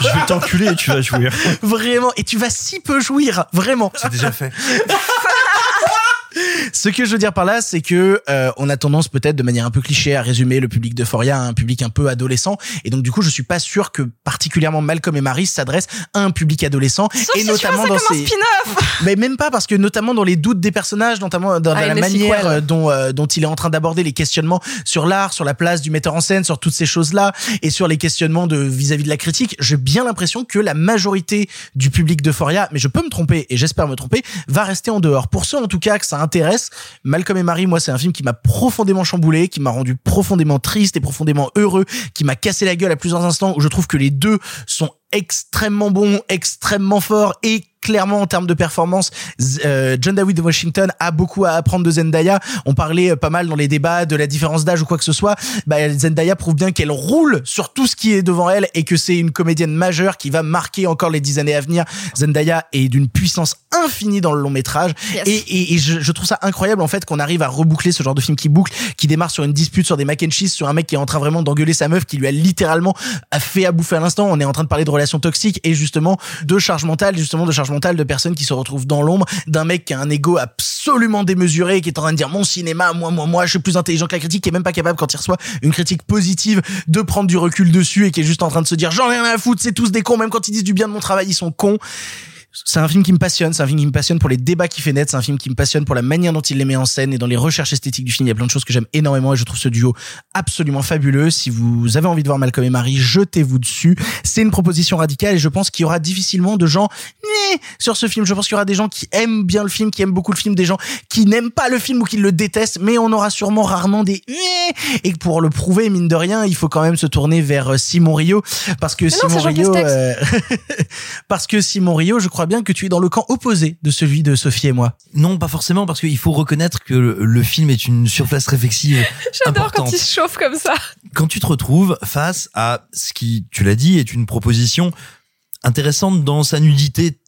Je vais t'enculer et tu vas jouir. vraiment, et tu vas si peu jouir, vraiment. C'est déjà fait. Ce que je veux dire par là, c'est que euh, on a tendance peut-être de manière un peu cliché à résumer le public d'Euphoria à un public un peu adolescent, et donc du coup, je suis pas sûr que particulièrement Malcolm et Marie s'adressent à un public adolescent, Sauf et si notamment tu dans ces spin-off. mais même pas parce que notamment dans les doutes des personnages, notamment dans Ah, la manière sequel. euh, dont euh, dont il est en train d'aborder les questionnements sur l'art, sur la place du metteur en scène, sur toutes ces choses-là et sur les questionnements de vis-à-vis de la critique, j'ai bien l'impression que la majorité du public d'Euphoria, mais je peux me tromper et j'espère me tromper, va rester en dehors. Pour ceux en tout cas que ça intéresse, Malcolm et Marie, moi c'est un film qui m'a profondément chamboulé, qui m'a rendu profondément triste et profondément heureux, qui m'a cassé la gueule à plusieurs instants où je trouve que les deux sont extrêmement bons, extrêmement forts et clairement en termes de performance, euh, John David Washington a beaucoup à apprendre de Zendaya. On parlait euh, pas mal dans les débats de la différence d'âge ou quoi que ce soit. Bah, Zendaya prouve bien qu'elle roule sur tout ce qui est devant elle et que c'est une comédienne majeure qui va marquer encore les dix années à venir. Zendaya est d'une puissance infinie dans le long métrage Yes. et, et, et je, je trouve ça incroyable en fait qu'on arrive à reboucler ce genre de film qui boucle, qui démarre sur une dispute sur des mac and cheese, sur un mec qui est en train vraiment d'engueuler sa meuf, qui lui a littéralement fait à bouffer à l'instant. On est en train de parler de relations toxiques et justement de charge mentale, justement de charge mentale de personnes qui se retrouvent dans l'ombre, d'un mec qui a un ego absolument démesuré, qui est en train de dire mon cinéma, moi, moi, moi, je suis plus intelligent que la critique, qui est même pas capable quand il reçoit une critique positive de prendre du recul dessus et qui est juste en train de se dire j'en ai rien à foutre, c'est tous des cons, même quand ils disent du bien de mon travail, ils sont cons c'est un film qui me passionne, c'est un film qui me passionne pour les débats qu'il fait naître, c'est un film qui me passionne pour la manière dont il les met en scène et dans les recherches esthétiques du film. Il y a plein de choses que j'aime énormément et je trouve ce duo absolument fabuleux. Si vous avez envie de voir Malcolm et Marie, jetez-vous dessus. C'est une proposition radicale et je pense qu'il y aura difficilement de gens Nyeh sur ce film. Je pense qu'il y aura des gens qui aiment bien le film, qui aiment beaucoup le film, des gens qui n'aiment pas le film ou qui le détestent, mais on aura sûrement rarement des Nyeh et pour le prouver, mine de rien, il faut quand même se tourner vers euh, Simon Rio parce que Simon Rio, euh, parce que Simon Rio, je crois bien que tu es dans le camp opposé de celui de Sophie et moi. Non, pas forcément, parce qu'il faut reconnaître que le, le film est une surface réflexive J'adore quand il se chauffe comme ça. Quand tu te retrouves face à ce qui, tu l'as dit, est une proposition intéressante dans sa nudité,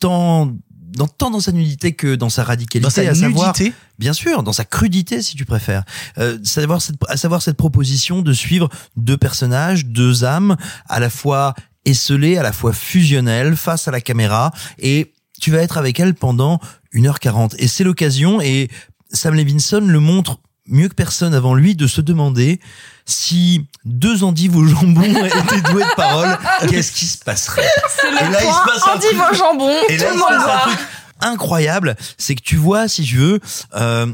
tant dans, tant dans sa nudité que dans sa radicalité, Dans sa à savoir, nudité bien sûr, dans sa crudité si tu préfères, euh, savoir cette, à savoir cette proposition de suivre deux personnages, deux âmes, à la fois esselées, à la fois fusionnelles, face à la caméra, et tu vas être avec elle pendant 1h40. Et c'est l'occasion, et Sam Levinson le montre mieux que personne avant lui, de se demander si deux endives au jambon étaient doués de parole, qu'est-ce qui se passerait? C'est Et le là, il se passe un endive truc. au jambon. Et tout là, il se passe un truc incroyable, c'est que tu vois, si tu veux, euh,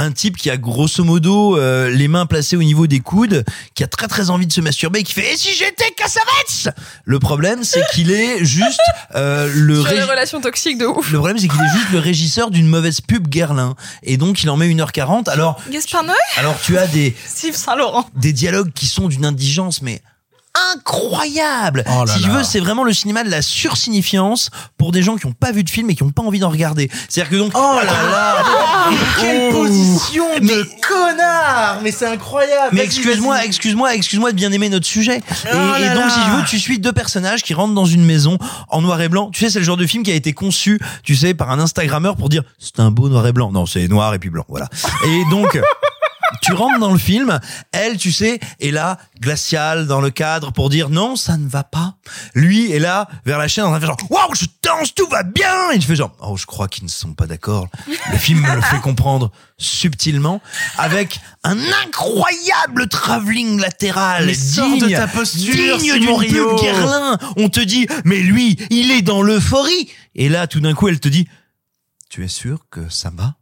un type qui a grosso modo euh, les mains placées au niveau des coudes, qui a très très envie de se masturber, et qui fait et si j'étais Cassavetes? Le problème, c'est qu'il est juste euh, le Sur les régi- relations toxiques de ouf. le problème, c'est qu'il est juste le régisseur d'une mauvaise pub Guerlain. Et donc, il en met 1h40. Alors, Gaspard Noé alors tu as des, Steve Saint-Laurent. des dialogues qui sont d'une indigence, mais incroyable. Oh là si tu veux, c'est vraiment le cinéma de la sursignifiance pour des gens qui n'ont pas vu de film et qui n'ont pas envie d'en regarder. C'est-à-dire que donc, Oh là là Quelle Oh. position de Mais- connard Mais c'est incroyable Mais excuse-moi, excuse-moi, excuse-moi de bien aimer notre sujet. Et, Oh et donc, là. si tu veux, tu suis deux personnages qui rentrent dans une maison en noir et blanc. Tu sais, c'est le genre de film qui a été conçu, tu sais, par un Instagrammeur pour dire c'est un beau noir et blanc. Non, c'est noir et puis blanc, voilà. Et donc. Tu rentres dans le film, elle, tu sais, est là, glaciale dans le cadre pour dire non, ça ne va pas. Lui est là, vers la chaîne, en train de faire genre, waouh, je danse, tout va bien! Et tu fais genre, oh, je crois qu'ils ne sont pas d'accord. Le film me le fait comprendre subtilement, avec un incroyable travelling latéral, Mais digne, de ta posture, digne Rio. pub Guerlain. On te dit, mais lui, il est dans l'euphorie. Et là, tout d'un coup, elle te dit, tu es sûr que ça va?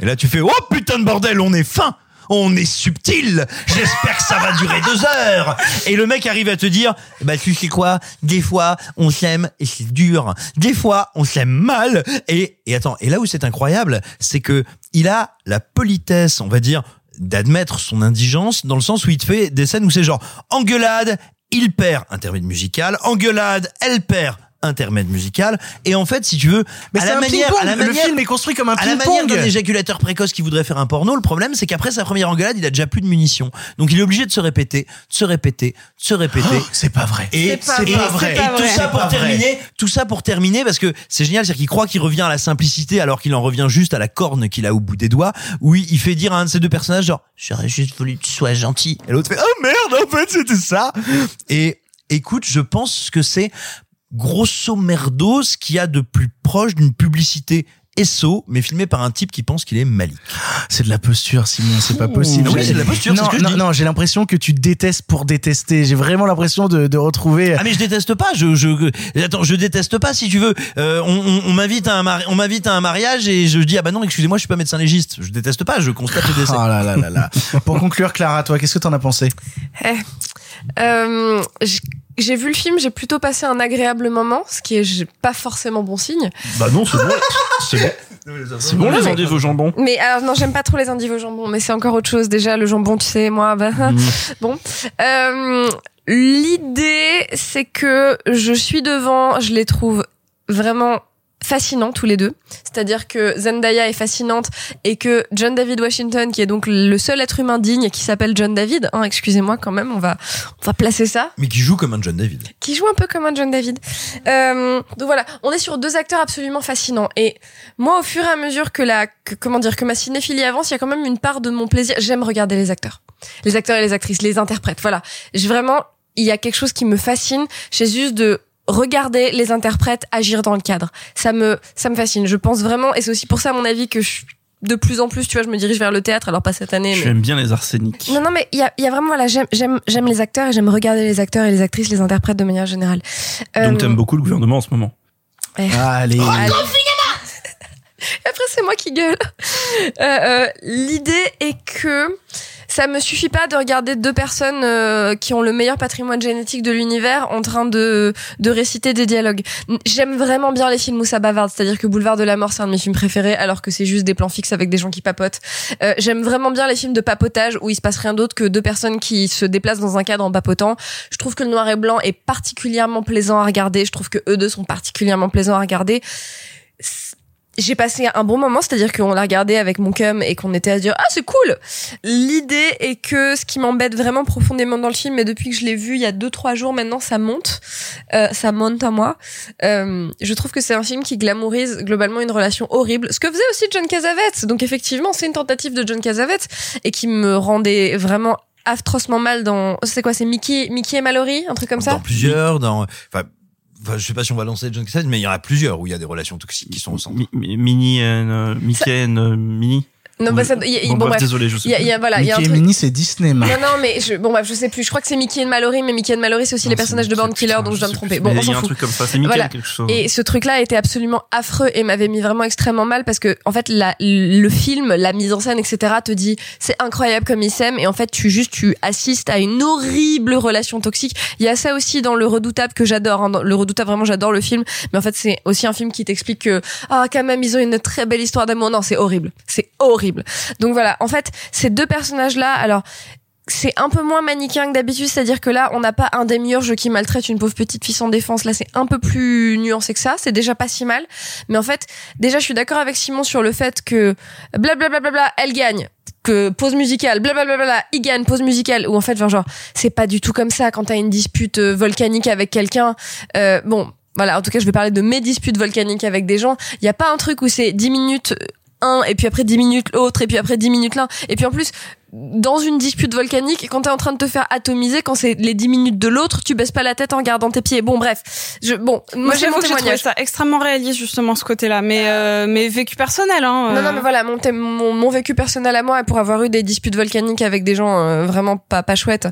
Et là, tu fais, oh putain de bordel, on est fin! On est subtil. J'espère que ça va durer deux heures. Et le mec arrive à te dire, bah tu sais quoi? Des fois, on s'aime et c'est dur. Des fois, on s'aime mal. Et et attends. Et là où c'est incroyable, c'est que il a la politesse, on va dire, d'admettre son indigence dans le sens où il te fait des scènes où c'est genre engueulade, il perd intermède musical, engueulade, elle perd intermède musical et en fait si tu veux Mais à la un manière ping-pong. à la Le film est construit comme un à la manière ping-pong. d'un éjaculateur précoce qui voudrait faire un porno le problème c'est qu'après sa première engueulade il a déjà plus de munitions donc il est obligé de se répéter de se répéter de se répéter Oh, c'est pas vrai. et C'est pas vrai, et tout ça pour vrai. terminer tout ça pour terminer parce que c'est génial c'est qu'il croit qu'il revient à la simplicité alors qu'il en revient juste à la corne qu'il a au bout des doigts où il il fait dire à un de ces deux personnages genre j'aurais juste voulu que tu sois gentil et l'autre fait oh merde en fait c'était ça et écoute je pense que c'est grosso merdo ce qu'il y a de plus proche d'une publicité SO, mais filmé par un type qui pense qu'il est Malik. C'est de la posture, Simon, c'est pas possible. Oui, c'est de la posture, Non, c'est ce que je non, dis. non, j'ai l'impression que tu détestes pour détester. J'ai vraiment l'impression de, de retrouver. Ah mais je déteste pas, je je attends, je déteste pas si tu veux. Euh, on on, on m'invite à un mari- on m'invite à un mariage et je dis ah bah non, excusez-moi, je suis pas médecin légiste. Je déteste pas, je constate le décès. Oh là là là là. Pour conclure, Clara, toi, qu'est-ce que t'en as pensé? Eh. Euh, j- j'ai vu le film, j'ai plutôt passé un agréable moment, ce qui est pas forcément bon signe. Bah non, c'est bon. C'est bon. C'est bon les endives au jambon. Mais alors non, j'aime pas trop les endives au jambon, mais c'est encore autre chose. Déjà, le jambon, tu sais, moi, bah, bon. Euh, L'idée, c'est que je suis devant, je les trouve vraiment fascinants tous les deux. C'est-à-dire que Zendaya est fascinante et que John David Washington, qui est donc le seul être humain digne qui s'appelle John David, hein, excusez-moi quand même, on va, on va placer ça Mais qui joue comme un John David. qui joue un peu comme un John David. Euh, donc voilà, on est sur deux acteurs absolument fascinants. Et moi, au fur et à mesure que la, que, comment dire, que ma cinéphilie avance, il y a quand même une part de mon plaisir. J'aime regarder les acteurs, les acteurs et les actrices, les interprètes. Voilà, j'ai vraiment, il y a quelque chose qui me fascine chez juste de regarder les interprètes agir dans le cadre. Ça me, ça me fascine. Je pense vraiment, et c'est aussi pour ça, à mon avis, que je, de plus en plus, tu vois, je me dirige vers le théâtre. Alors pas cette année, mais J'aime bien les arséniques. non, non, mais il y a, y a vraiment, voilà, j'aime, j'aime, j'aime les acteurs et j'aime regarder les acteurs et les actrices, les interprètes de manière générale. Euh, Donc t'aimes beaucoup le gouvernement en ce moment. ouais. Allez. Allez. Après, c'est moi qui gueule. Euh, euh, L'idée est que ça me suffit pas de regarder deux personnes euh, qui ont le meilleur patrimoine génétique de l'univers en train de, de réciter des dialogues. J'aime vraiment bien les films où ça bavarde, c'est-à-dire que Boulevard de la Mort, c'est un de mes films préférés, alors que c'est juste des plans fixes avec des gens qui papotent. Euh, J'aime vraiment bien les films de papotage où il se passe rien d'autre que deux personnes qui se déplacent dans un cadre en papotant. Je trouve que le noir et blanc est particulièrement plaisant à regarder. Je trouve que eux deux sont particulièrement plaisants à regarder j'ai passé un bon moment, c'est-à-dire qu'on l'a regardé avec mon cum et qu'on était à se dire ah c'est cool. L'idée est que ce qui m'embête vraiment profondément dans le film, et depuis que je l'ai vu il y a deux trois jours maintenant, ça monte, euh, ça monte à moi. Euh, je trouve que c'est un film qui glamourise globalement une relation horrible, ce que faisait aussi John Cassavetes. Donc effectivement, c'est une tentative de John Cassavetes et qui me rendait vraiment atrocement mal dans c'est quoi c'est Mickey Mickey et Mallory? Un truc comme ça? Dans plusieurs, dans enfin Enfin, je sais pas si on va lancer John Cassavetes, mais il y en a plusieurs où il y a des relations toxiques qui sont au centre. Mi- mi- Mini, and, euh, Mickey and, euh, Mini. Non, bah, ça, y a- y- Bon, bon, bref, bref. désolé, je sais Il y a- plus. il y a- voilà, il y a un Mickey et Minnie, c'est Disney. Non, non, mais je, bon, bref, je sais plus. Je crois que c'est Mickey et Mallory, mais Mickey et Mallory, c'est aussi les personnages de Born Killer, donc je dois me tromper. Bon, Mais on il y s'en a un fout. truc comme ça, c'est Mickey Voilà. quelque chose. Et ce truc-là était absolument affreux et m'avait mis vraiment extrêmement mal parce que, en fait, la, le film, la mise en scène, etc., te dit, c'est incroyable comme ils s'aiment et en fait, tu juste, tu assistes à une horrible relation toxique. Il y a ça aussi dans Le Redoutable que j'adore. hein. Le Redoutable, vraiment, j'adore le film. Mais en fait, c'est aussi un film qui t'explique que, ah, quand même, ils ont une très belle histoire d'amour. Non, c'est horrible. C'est horrible. Donc voilà. En fait, ces deux personnages-là, alors, c'est un peu moins manichéen que d'habitude, c'est-à-dire que là, on n'a pas un démiurge qui maltraite une pauvre petite fille sans défense. Là, c'est un peu plus nuancé que ça. C'est déjà pas si mal. Mais en fait, déjà, je suis d'accord avec Simon sur le fait que blablabla, elle gagne. Que pause musicale, blablabla, il gagne, pause musicale. Ou en fait, genre, c'est pas du tout comme ça quand t'as une dispute euh, volcanique avec quelqu'un. Euh, bon, voilà, en tout cas, je vais parler de mes disputes volcaniques avec des gens. Il y a pas un truc où c'est 10 minutes un et puis après 10 minutes l'autre et puis après 10 minutes l'un. Et puis en plus dans une dispute volcanique quand t'es en train de te faire atomiser quand c'est les 10 minutes de l'autre tu baisses pas la tête en gardant tes pieds bon bref je bon Moi, mon j'avoue que j'ai trouvé ça extrêmement réaliste, justement, ce côté-là. Mais, euh, mais vécu personnel, hein. non euh. non mais voilà mon, mon mon vécu personnel à moi pour avoir eu des disputes volcaniques avec des gens euh, vraiment pas pas chouettes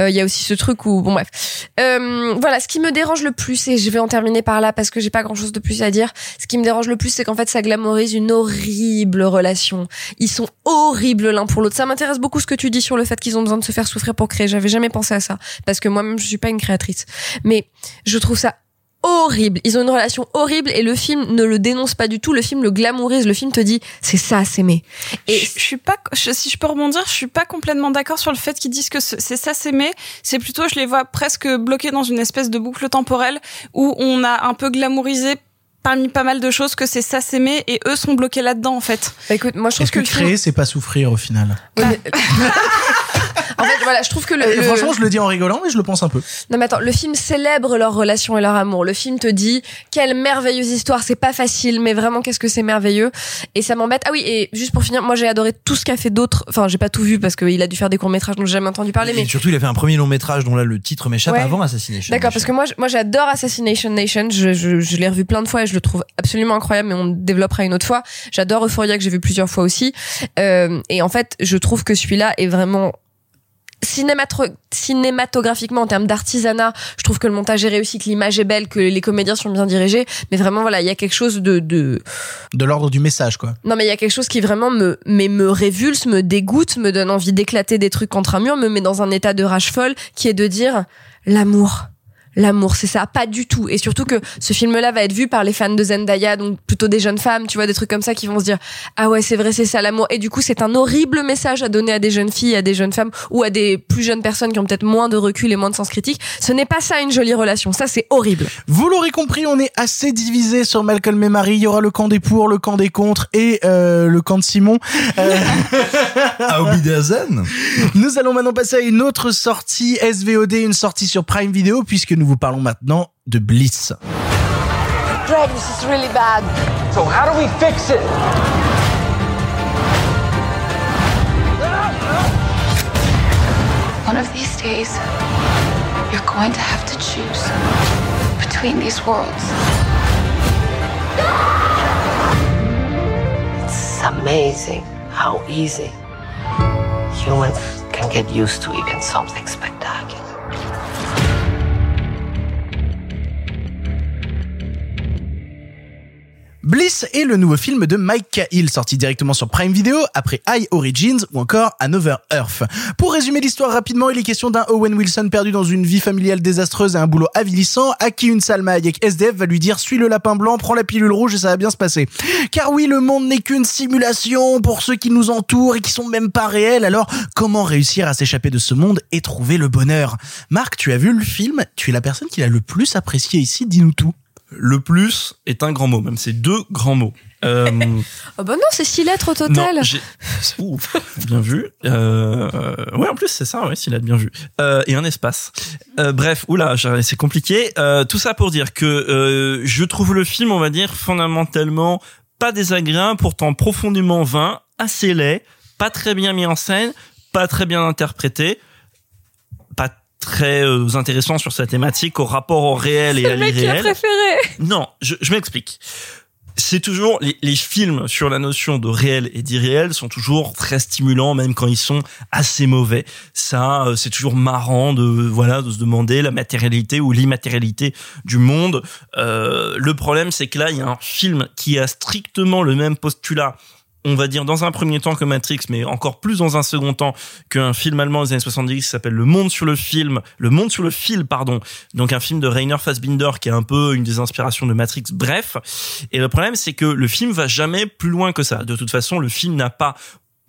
euh, il y a aussi ce truc où bon bref euh, voilà ce qui me dérange le plus et je vais en terminer par là parce que j'ai pas grand chose de plus à dire ce qui me dérange le plus c'est qu'en fait ça glamourise une horrible relation ils sont horribles l'un pour l'autre ça m'intéresse beaucoup ce que tu dis sur le fait qu'ils ont besoin de se faire souffrir pour créer j'avais jamais pensé à ça parce que moi-même je suis pas une créatrice mais je trouve ça horrible. Ils ont une relation horrible et le film ne le dénonce pas du tout. Le film le glamourise. Le film te dit c'est ça s'aimer. Et je, je suis pas, je- si je peux rebondir, je suis pas complètement d'accord sur le fait qu'ils disent que ce- c'est ça s'aimer. C'est plutôt, je les vois presque bloqués dans une espèce de boucle temporelle où on a un peu glamourisé parmi pas mal de choses que c'est ça s'aimer et eux sont bloqués là-dedans en fait. Bah écoute, moi je trouve Est-ce que créer, c'est pas souffrir au final en fait voilà, je trouve que le, Euh, le- Franchement, je le dis en rigolant, mais je le pense un peu. Non mais attends, le film célèbre leur relation et leur amour. Le film te dit quelle merveilleuse histoire, c'est pas facile, mais vraiment qu'est-ce que c'est merveilleux. Et ça m'embête. Ah oui, et juste pour finir, moi j'ai adoré tout ce qu'a fait d'autres. Enfin, j'ai pas tout vu parce qu'il a dû faire des courts métrages dont j'ai jamais entendu parler, mais Et surtout, il a fait un premier long métrage dont là le titre m'échappe Ouais. avant Assassination. D'accord, parce que moi, moi j'adore Assassination Nation. Je, je, je l'ai revu plein de fois et je le trouve absolument incroyable, mais on développera une autre fois. J'adore Euphoria que j'ai vu plusieurs fois aussi. Euh, et en fait, je trouve que celui-là est vraiment cinématographiquement en termes d'artisanat je trouve que le montage est réussi que l'image est belle que les comédiens sont bien dirigés mais vraiment voilà il y a quelque chose de, de De l'ordre du message, quoi. non mais il y a quelque chose qui vraiment me mais me révulse me dégoûte me donne envie d'éclater des trucs contre un mur me met dans un état de rage folle qui est de dire l'amour L'amour, c'est ça, pas du tout. Et surtout que ce film-là va être vu par les fans de Zendaya, donc plutôt des jeunes femmes, tu vois, des trucs comme ça qui vont se dire ah ouais, c'est vrai, c'est ça l'amour. Et du coup, c'est un horrible message à donner à des jeunes filles, à des jeunes femmes ou à des plus jeunes personnes qui ont peut-être moins de recul et moins de sens critique. Ce n'est pas ça une jolie relation. Ça, c'est horrible. Vous l'aurez compris, on est assez divisé sur Malcolm et Marie. Il y aura le camp des pour, le camp des contre et euh, le camp de Simon. Euh, nous allons maintenant passer à une autre sortie SVOD, une sortie sur Prime Video, puisque nous vous parlons maintenant de Bliss. Greg, this is really bad. So how do we fix it? One of these days, you're going to have to choose between these worlds. It's amazing how easy humans can get used to even something spectacular. Bliss est le nouveau film de Mike Cahill, sorti directement sur Prime Video après High Origins ou encore Another Earth. Pour résumer l'histoire rapidement, il est question d'un Owen Wilson perdu dans une vie familiale désastreuse et un boulot avilissant, à qui une Salma Hayek SDF va lui dire suis le lapin blanc, prends la pilule rouge et ça va bien se passer. Car oui, le monde n'est qu'une simulation pour ceux qui nous entourent et qui sont même pas réels, alors comment réussir à s'échapper de ce monde et trouver le bonheur? Marc, tu as vu le film, tu es la personne qui l'a le plus apprécié ici, dis-nous tout. Le plus est un grand mot, même c'est deux grands mots. Euh, Oh bah non, c'est six lettres au non, total. j'ai- Ouf, bien vu. Euh, ouais, en plus c'est ça, ouais, s'il a bien vu. Euh, et un espace. Euh, bref, oula, c'est compliqué. Euh, tout ça pour dire que euh, je trouve le film, on va dire, fondamentalement pas désagréable, pourtant profondément vain, assez laid, pas très bien mis en scène, pas très bien interprété, très euh, intéressant sur sa thématique au rapport au réel et à l'irréel. préféré. Non, je, je m'explique. c'est toujours les, les films sur la notion de réel et d'irréel sont toujours très stimulants, même quand ils sont assez mauvais. Ça, euh, c'est toujours marrant de voilà de se demander la matérialité ou l'immatérialité du monde. Euh, le problème, c'est que là, il y a un film qui a strictement le même postulat on va dire dans un premier temps que Matrix, mais encore plus dans un second temps qu'un film allemand des années 70 qui s'appelle Le Monde sur le film, Le Monde sur le fil, pardon. Donc un film de Rainer Fassbinder qui est un peu une des inspirations de Matrix. Bref. Et le problème, c'est que le film va jamais plus loin que ça. De toute façon, le film n'a pas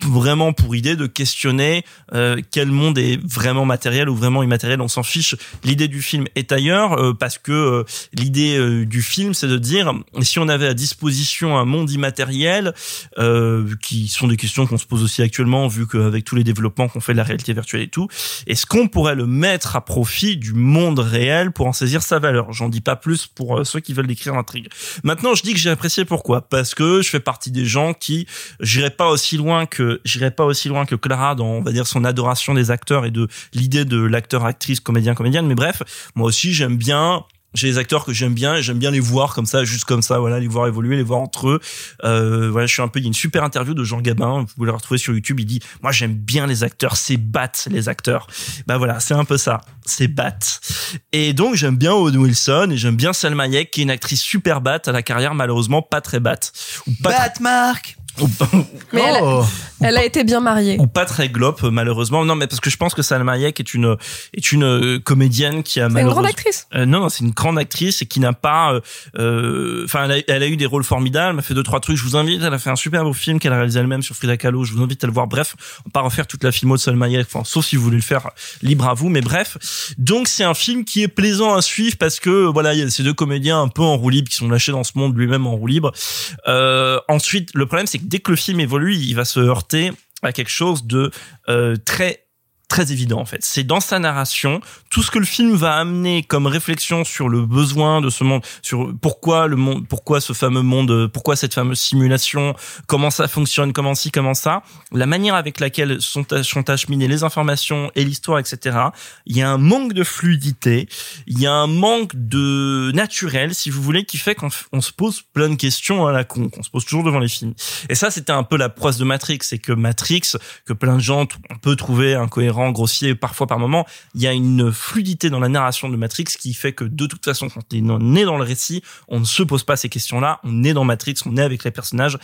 vraiment pour idée de questionner euh, quel monde est vraiment matériel ou vraiment immatériel. On s'en fiche. L'idée du film est ailleurs euh, parce que euh, l'idée euh, du film, c'est de dire si on avait à disposition un monde immatériel, qui sont des questions qu'on se pose aussi actuellement, vu qu'avec tous les développements qu'on fait de la réalité virtuelle et tout, est-ce qu'on pourrait le mettre à profit du monde réel pour en saisir sa valeur? J'en dis pas plus pour ceux qui veulent décrire l'intrigue. Maintenant, je dis que j'ai apprécié pourquoi? Parce que je fais partie des gens qui, j'irai pas aussi loin que j'irai pas aussi loin que Clara dans on va dire son adoration des acteurs et de l'idée de l'acteur actrice comédien comédienne. Mais bref moi aussi j'aime bien j'ai des acteurs que j'aime bien et j'aime bien les voir comme ça juste comme ça voilà les voir évoluer les voir entre eux. Euh, voilà je suis un peu il y a une super interview de Jean Gabin vous pouvez la retrouver sur YouTube il dit moi j'aime bien les acteurs c'est bat les acteurs bah voilà c'est un peu ça c'est bat. Et donc j'aime bien Owen Wilson et j'aime bien Salma Hayek qui est une actrice super bat à la carrière malheureusement pas très bat. Ou Bat Marc Mais elle, a, elle a été bien mariée. ou pas très glope malheureusement non mais parce que je pense que Salma Hayek est une est une euh, comédienne qui a C'est une malheureusement grande actrice. Euh, non, non, c'est une grande actrice et qui n'a pas. euh, euh, Enfin, elle, a, elle a eu des rôles formidables. Elle a fait deux trois trucs. Je vous invite. Elle a fait un super beau film qu'elle a réalisé elle-même sur Frida Kahlo. Je vous invite à le voir. Bref, on va pas refaire toute la filmo de Salma Hayek. Enfin, sauf si vous voulez le faire, libre à vous. Mais bref, donc c'est un film qui est plaisant à suivre parce que voilà, il y a ces deux comédiens un peu en roue libre qui sont lâchés dans ce monde lui-même en roue libre. Euh, ensuite, le problème c'est que dès que le film évolue, il va se heurter à quelque chose de euh, très très évident en fait. C'est dans sa narration, tout ce que le film va amener comme réflexion sur le besoin de ce monde, sur pourquoi le monde, pourquoi ce fameux monde, pourquoi cette fameuse simulation, comment ça fonctionne, comment ci, comment ça, la manière avec laquelle sont, sont acheminées les informations et l'histoire, etc. Il y a un manque de fluidité, il y a un manque de naturel, si vous voulez, qui fait qu'on se pose plein de questions à la con, qu'on se pose toujours devant les films. Et ça, c'était un peu la proie de Matrix, c'est que Matrix, que plein de gens, on peut trouver incohérent, grossier parfois par moment, il y a une fluidité dans la narration de Matrix qui fait que de toute façon, quand on est dans le récit, on ne se pose pas ces questions-là, on est dans Matrix, on est avec les personnages,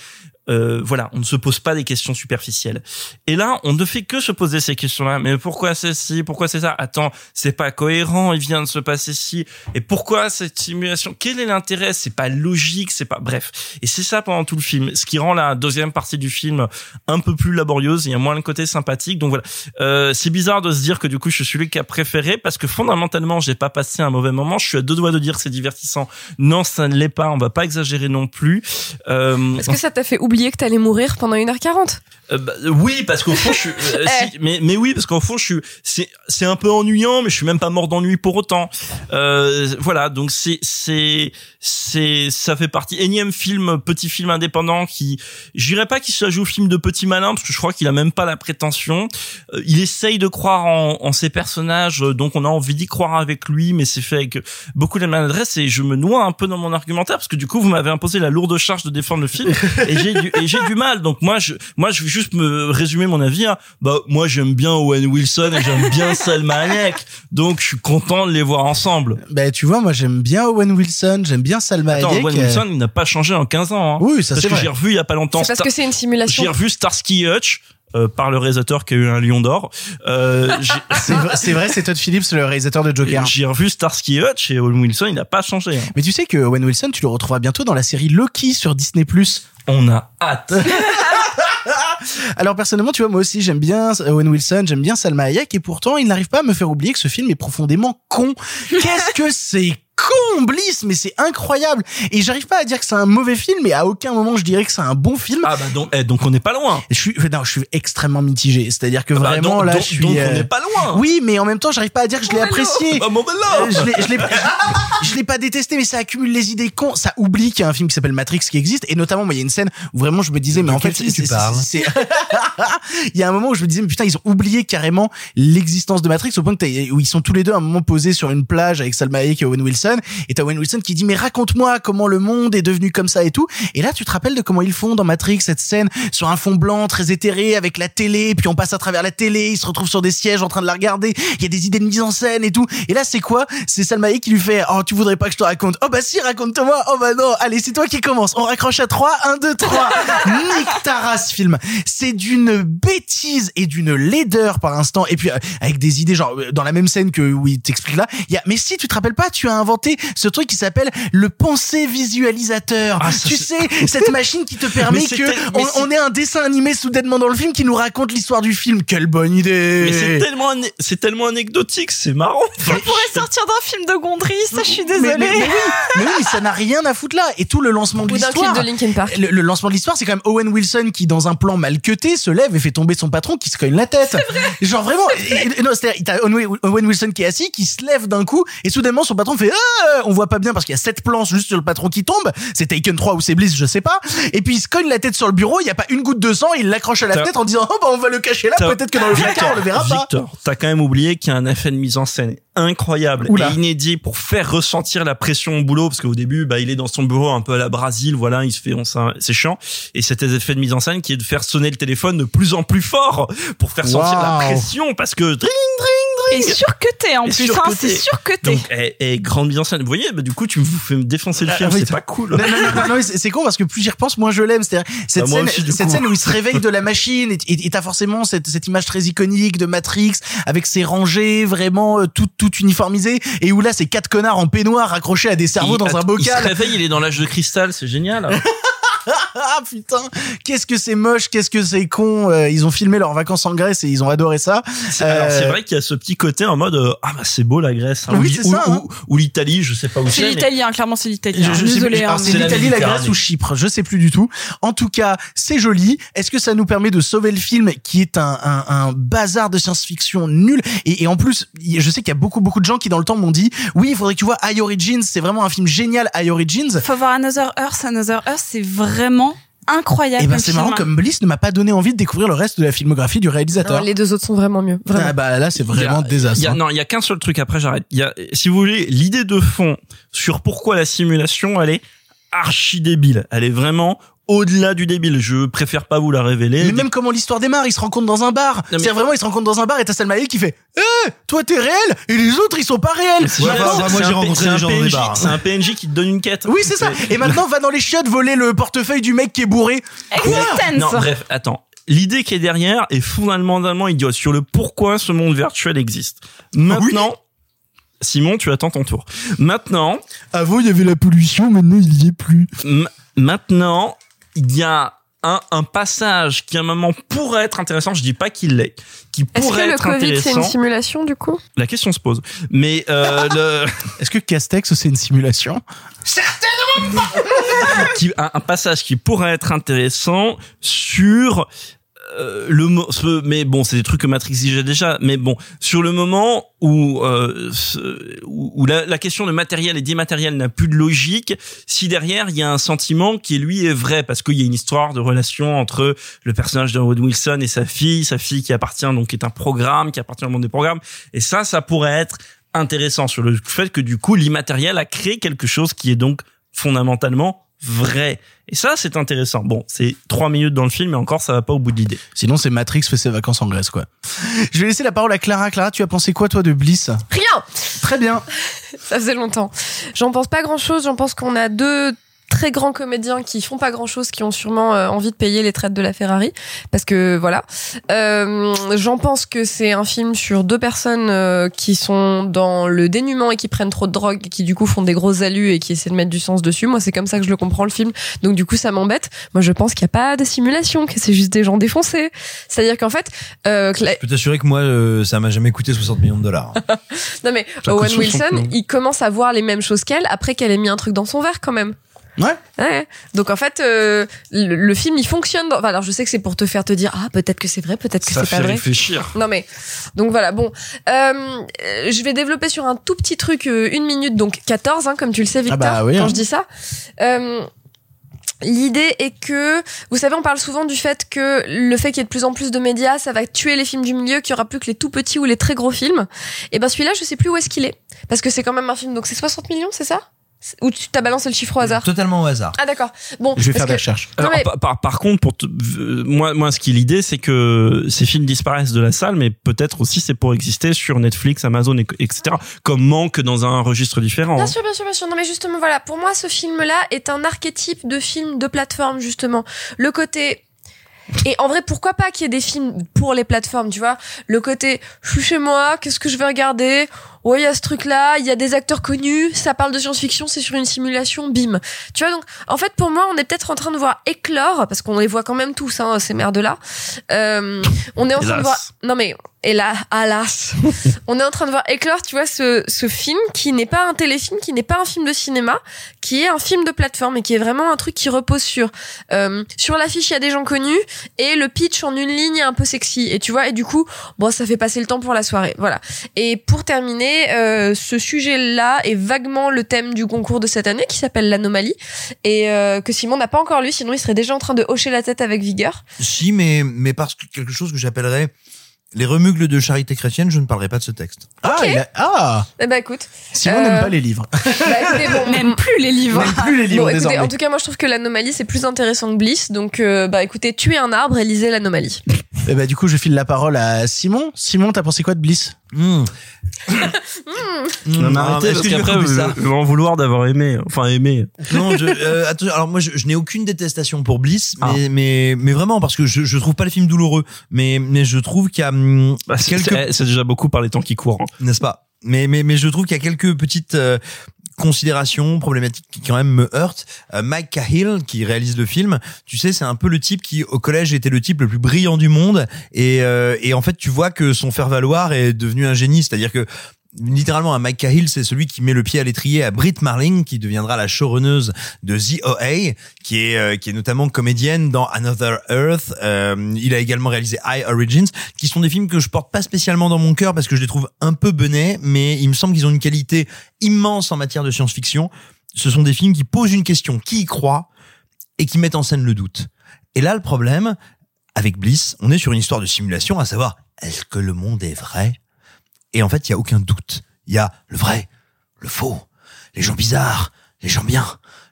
euh, voilà, on ne se pose pas des questions superficielles. Et là, on ne fait que se poser ces questions-là. Mais pourquoi c'est ci Pourquoi c'est ça? Attends, c'est pas cohérent. Il vient de se passer ci. Et pourquoi cette simulation? Quel est l'intérêt? C'est pas logique. C'est pas bref. Et c'est ça pendant tout le film, ce qui rend la deuxième partie du film un peu plus laborieuse. Il y a moins le côté sympathique. Donc voilà, euh, c'est bizarre de se dire que du coup je suis celui qui a préféré parce que fondamentalement j'ai pas passé un mauvais moment. Je suis à deux doigts de dire que c'est divertissant. Non, ça ne l'est pas. On va pas exagérer non plus. Euh, Est-ce que ça t'a fait oublier que t'allais mourir pendant 1h40 euh, bah, oui, parce qu'au fond, je suis, euh, si, mais mais oui, parce qu'au fond, je suis, c'est c'est un peu ennuyant, mais je suis même pas mort d'ennui pour autant. Euh, voilà, donc c'est c'est c'est ça fait partie énième film, petit film indépendant qui, je dirais pas qu'il s'agit au film de petit malin, parce que je crois qu'il a même pas la prétention. Euh, il essaye de croire en, en ses personnages, donc on a envie d'y croire avec lui, mais c'est fait avec beaucoup de maladresse et je me noie un peu dans mon argumentaire parce que du coup vous m'avez imposé la lourde charge de défendre le film et j'ai du et j'ai du mal. Donc moi je moi je vais juste me résumer mon avis. hein. Bah moi j'aime bien Owen Wilson et j'aime bien Selma Hayek, donc je suis content de les voir ensemble. Bah tu vois, moi j'aime bien Owen Wilson, j'aime bien Salma Attends, Hayek. Owen euh, Wilson il n'a pas changé en 15 ans. hein. Oui, ça, parce c'est que vrai. j'ai revu il y a pas longtemps. C'est parce Star- que c'est une simulation. J'ai revu Starsky Hutch. euh, par le réalisateur qui a eu un lion d'or. Euh, j'ai- C'est vrai, c'est vrai, c'est Todd Phillips, le réalisateur de Joker. J'ai revu Starsky Hutch et Owen Wilson, il n'a pas changé. hein. Mais tu sais que Owen Wilson, tu le retrouveras bientôt dans la série Loki sur Disney+. On a hâte. Alors personnellement, tu vois, moi aussi j'aime bien Owen Wilson, j'aime bien Salma Hayek, et pourtant il n'arrive pas à me faire oublier que ce film est profondément con. Qu'est-ce que c'est con, Bliss, mais c'est incroyable. Et j'arrive pas à dire que c'est un mauvais film, mais à aucun moment je dirais que c'est un bon film. Ah bah donc, eh, donc on n'est pas loin. Je suis, non, je suis extrêmement mitigé. C'est-à-dire que Ah bah, vraiment donc- là, donc- je suis. donc on euh, n'est pas loin. Oui, mais en même temps, j'arrive pas à dire que je l'ai apprécié. Ah, vélo. Euh, je l'ai, je l'ai, je l'ai pas détesté, mais ça accumule les idées cons. Ça oublie qu'il y a un film qui s'appelle Matrix qui existe. Et notamment, moi, il y a une scène où vraiment je me disais, mais en fait, tu c'est- parles il y a un moment où je me disais, mais putain, ils ont oublié carrément l'existence de Matrix au point que où ils sont tous les deux à un moment posés sur une plage avec Salma Hayek et Owen Wilson. Wilson. Et t'as Owen Wilson qui dit mais raconte-moi comment le monde est devenu comme ça et tout. Et là tu te rappelles de comment ils font dans Matrix cette scène sur un fond blanc très éthéré avec la télé puis on passe à travers la télé ils se retrouvent sur des sièges en train de la regarder il y a des idées de mise en scène et tout. Et là c'est quoi? C'est Salma Hayek qui lui fait oh tu voudrais pas que je te raconte? Oh bah si raconte-moi oh bah non. Allez c'est toi qui commence. On raccroche à 3 1 2 3 Nick Taras film. C'est d'une bêtise et d'une laideur par instant. Et puis euh, avec des idées genre euh, dans la même scène que où il t'explique là il y a mais si tu te rappelles pas tu as inventé ce truc qui s'appelle le pensée visualisateur Ah, ça, tu sais cette machine qui te permet que on, ait un dessin animé soudainement dans le film qui nous raconte l'histoire du film quelle bonne idée Mais c'est tellement, ané- c'est tellement anecdotique, c'est marrant. On pourrait sortir d'un film de Gondry, ça je suis mais, désolée. mais- mais oui, mais oui, mais ça n'a rien à foutre là. Et tout le lancement de Ou d'un clip l'histoire. de Linkin Park. Le, le lancement de l'histoire, c'est quand même Owen Wilson qui, dans un plan mal cuté, se lève et fait tomber son patron qui se cogne la tête. Genre vraiment. et- et- non, c'est-à-dire, t'as Owen Owen Wilson qui est assis, qui se lève d'un coup, et soudainement son patron fait ah on voit pas bien parce qu'il y a sept plans juste sur le patron qui tombe. C'est Taken 3 ou c'est Bliss, je sais pas. Et puis il se cogne la tête sur le bureau, il y a pas une goutte de sang, il l'accroche à la fenêtre en disant oh bah on va le cacher là, peut-être que dans le placard on le verra pas. Victor, t'as quand même oublié qu'il y a un effet de mise en scène incroyable Oula. et inédit pour faire ressentir la pression au boulot parce qu'au début bah il est dans son bureau un peu à la Brésil voilà il se fait on c'est chiant et cet effet de mise en scène qui est de faire sonner le téléphone de plus en plus fort pour faire sentir la pression parce que dring Et surcuté en Et plus, hein, c'est surcuté. donc et, et grande mise en scène vous voyez bah, du coup tu me fais me défoncer le Ah, film oui, c'est pas cool Non, non, non, non, c'est c'est con parce que plus j'y repense, moins je l'aime. C'est-à-dire cette Bah, moi scène, aussi, cette scène où il se réveille de la machine et t'as forcément cette, cette image très iconique de Matrix avec ses rangées vraiment euh, tout tout uniformisées et où là c'est quatre connards en peignoir accrochés à des cerveaux il, dans un il se bocal. réveille il est dans l'âge de cristal c'est génial putain, qu'est-ce que c'est moche, qu'est-ce que c'est con. euh, ils ont filmé leurs vacances en Grèce et ils ont adoré ça. C'est- Alors c'est Euh, vrai qu'il y a ce petit côté en mode euh, ah bah c'est beau la Grèce hein, Oui, ou, hein. ou- ou l'Italie je sais pas où c'est C'est mais- l'Italie, hein, clairement c'est l'Italie. Je, hein. Désolé. hein, alors, c'est l'Italie, la. Grèce ou Chypre, je sais plus du tout. En tout cas, c'est joli. Est-ce que ça nous permet de sauver le film qui est un, un, un bazar de science-fiction nul? Et, et en plus, je sais qu'il y a beaucoup beaucoup de gens qui dans le temps m'ont dit oui, il faudrait que tu vois High Origins, c'est vraiment un film génial High Origins. Faut voir Another Earth. Another Earth, c'est vraiment incroyable. Et ben comme c'est marrant comme Bliss ne m'a pas donné envie de découvrir le reste de la filmographie du réalisateur. Non, les deux autres sont vraiment mieux. Vraiment. Ah bah là c'est Il y a- vraiment y désastre. a- hein. non, il y a qu'un seul truc. Après, j'arrête. Il y a, si vous voulez, l'idée de fond sur pourquoi la simulation, elle est archi débile. Elle est vraiment au-delà du débile. Je préfère pas vous la révéler. Mais même comment l'histoire démarre, ils se rencontrent dans un bar. C'est vraiment ils se rencontrent dans un bar et t'as Salma Hayek qui fait "Eh, toi t'es réel et les autres ils sont pas réels." Ouais, moi, j'ai rencontré c'est des un gens dans des PNJ bars. C'est un PNJ qui te donne une quête. Oui, c'est ça. Et maintenant va dans les chiottes voler le portefeuille du mec qui est bourré. Existence. Non, bref, attends. L'idée qui est derrière est fondamentalement idiote sur le pourquoi ce monde virtuel existe. Maintenant, Simon, tu attends ton tour. Maintenant, Avant il y avait la pollution, maintenant il y est plus. Maintenant, il y a un, un passage qui à un moment pourrait être intéressant. Je dis pas qu'il l'est, qui Est-ce pourrait que le être Covid c'est intéressant. une simulation du coup? La question se pose. Mais euh, le, Est-ce que Castex c'est une simulation? Qui, un, un passage qui pourrait être intéressant sur euh, le ce- mais bon c'est des trucs que Matrix exigeait déjà mais bon sur le moment où euh, où, la, question de matériel et d'immatériel n'a plus de logique si derrière il y a un sentiment qui lui est vrai parce qu'il y a une histoire de relation entre le personnage de Owen Wilson et sa fille sa fille qui appartient donc qui est un programme qui appartient au monde des programmes et ça ça pourrait être intéressant sur le fait que du coup l'immatériel a créé quelque chose qui est donc fondamentalement vrai. Et ça, c'est intéressant. Bon, c'est trois minutes dans le film, mais encore, ça va pas au bout de l'idée. Sinon c'est Matrix fait ses vacances en Grèce quoi. Je vais laisser la parole à Clara. Clara, tu as pensé quoi toi de Bliss? Rien Très bien. Ça faisait longtemps. J'en pense pas grand chose. J'en pense qu'on a deux très grands comédiens qui font pas grand chose, qui ont sûrement euh, envie de payer les traites de la Ferrari, parce que voilà. Euh, J'en pense que c'est un film sur deux personnes euh, qui sont dans le dénuement et qui prennent trop de drogue, et qui du coup font des grosses alus et qui essaient de mettre du sens dessus. Moi, c'est comme ça que je le comprends le film. Donc du coup, ça m'embête. Moi, je pense qu'il n'y a pas de simulation, que c'est juste des gens défoncés. C'est-à-dire qu'en fait, euh, que la- Je peux t'assurer que moi, euh, ça m'a jamais coûté 60 millions de dollars. non mais Owen coûte 60 Wilson, il commence à voir les mêmes choses qu'elle après qu'elle ait mis un truc dans son verre quand même. Ouais. Ouais. Donc en fait, euh, le, le film il fonctionne. Dans... enfin, alors je sais que c'est pour te faire te dire ah peut-être que c'est vrai, peut-être que Ça c'est fait pas vrai. réfléchir. Non mais donc voilà bon, euh, je vais développer sur un tout petit truc euh, une minute donc 14 hein, comme tu le sais Victor bah oui, quand hein. je dis ça. Euh, L'idée est que, vous savez, on parle souvent du fait que le fait qu'il y ait de plus en plus de médias, ça va tuer les films du milieu, qu'il y aura plus que les tout petits ou les très gros films. Et ben celui-là, je sais plus où est-ce qu'il est, parce que c'est quand même un film. Donc c'est 60 millions, c'est ça? Ou tu t'as balancé le chiffre au hasard Totalement au hasard. Ah d'accord. Bon, Je vais faire des recherches. Alors, mais- par, par- contre, pour te- moi, moi, ce qui est l'idée, c'est que ces films disparaissent de la salle, mais peut-être aussi c'est pour exister sur Netflix, Amazon, et- etc. Comme manque dans un registre différent. Bien hein. sûr, bien sûr, bien sûr. Non, mais justement, voilà. Pour moi, ce film-là est un archétype de film de plateforme, justement. Le côté. Et en vrai, pourquoi pas qu'il y ait des films pour les plateformes, tu vois? Le côté, je suis chez moi, qu'est-ce que je vais regarder? Ouais, il y a ce truc-là, il y a des acteurs connus, ça parle de science-fiction, c'est sur une simulation, bim. Tu vois, donc, en fait, pour moi, on est peut-être en train de voir éclore, parce qu'on les voit quand même tous, hein, ces merdes-là. Euh, on est en train de Hélas. voir... Non, mais, et là, alas, on est en train de voir éclore, tu vois, ce, ce film qui n'est pas un téléfilm, qui n'est pas un film de cinéma, qui est un film de plateforme et qui est vraiment un truc qui repose sur euh, sur l'affiche il y a des gens connus et le pitch en une ligne un peu sexy et tu vois et du coup bon ça fait passer le temps pour la soirée voilà et pour terminer euh, ce sujet là est vaguement le thème du concours de cette année qui s'appelle l'anomalie. Et euh, que Simon n'a pas encore lu sinon il serait déjà en train de hocher la tête avec vigueur. Si, mais, mais parce que quelque chose que j'appellerais les remugles de charité chrétienne, je ne parlerai pas de ce texte. Ah, il a- ah eh ben écoute Simon Euh, n'aime pas les livres. bah, écoutez, bon, Même plus les livres. N'aime plus les livres Bon, écoutez, désormais. en tout cas, moi, je trouve que l'anomalie, c'est plus intéressant que Bliss. Donc, euh, bah, écoutez, tuez un arbre et lisez l'anomalie. Eh ben, du coup, je file la parole à Simon. Simon, t'as pensé quoi de Bliss? Hmm. Non, mais arrêtez, Est-ce parce que je vais qu'après, couper je ça je vais en vouloir d'avoir aimé. Enfin, aimé. Non, je, euh, attends, alors moi, je, je n'ai aucune détestation pour Bliss, Ah. mais, mais, mais vraiment parce que je, je trouve pas le film douloureux, mais, mais je trouve qu'il y a hum, Bah, c'est quelques, c'est- c'est déjà beaucoup par les temps qui courent. hein. n'est-ce pas? Mais, mais, mais je trouve qu'il y a quelques petites euh, considérations problématiques qui quand même me heurtent. Euh, Mike Cahill, qui réalise le film, tu sais, c'est un peu le type qui au collège était le type le plus brillant du monde, et, euh, et en fait, tu vois que son faire valoir est devenu un génie, c'est-à-dire que littéralement un Mike Cahill c'est celui qui met le pied à l'étrier à Britt Marling qui deviendra la showrunneuse de The OA qui est euh, qui est notamment comédienne dans Another Earth. Euh, il a également réalisé I Origins qui sont des films que je porte pas spécialement dans mon cœur parce que je les trouve un peu benets mais il me semble qu'ils ont une qualité immense en matière de science-fiction. Ce sont des films qui posent une question qui y croit et qui mettent en scène le doute. Et là le problème avec Bliss on est sur une histoire de simulation à savoir est-ce que le monde est vrai? Et en fait, il y a aucun doute. Il y a le vrai, le faux, les gens bizarres, les gens bien,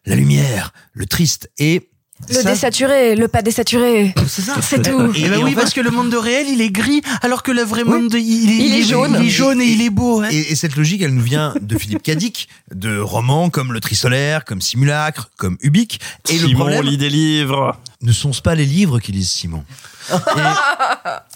la lumière, le triste et Le ça- désaturé, le pas désaturé. C'est ça. C'est tout. Eh ben et oui, en fait- parce que le monde de réel, il est gris, alors que le vrai monde, il, est, Il est jaune. Il est jaune et il est beau. hein. Et, et cette logique, elle nous vient de Philippe Cadic, de romans comme Le Trisolaire, comme Simulacre, comme Ubik. Et le Simon problème, lit des livres. ne sont-ce pas les livres qui lisent Simon?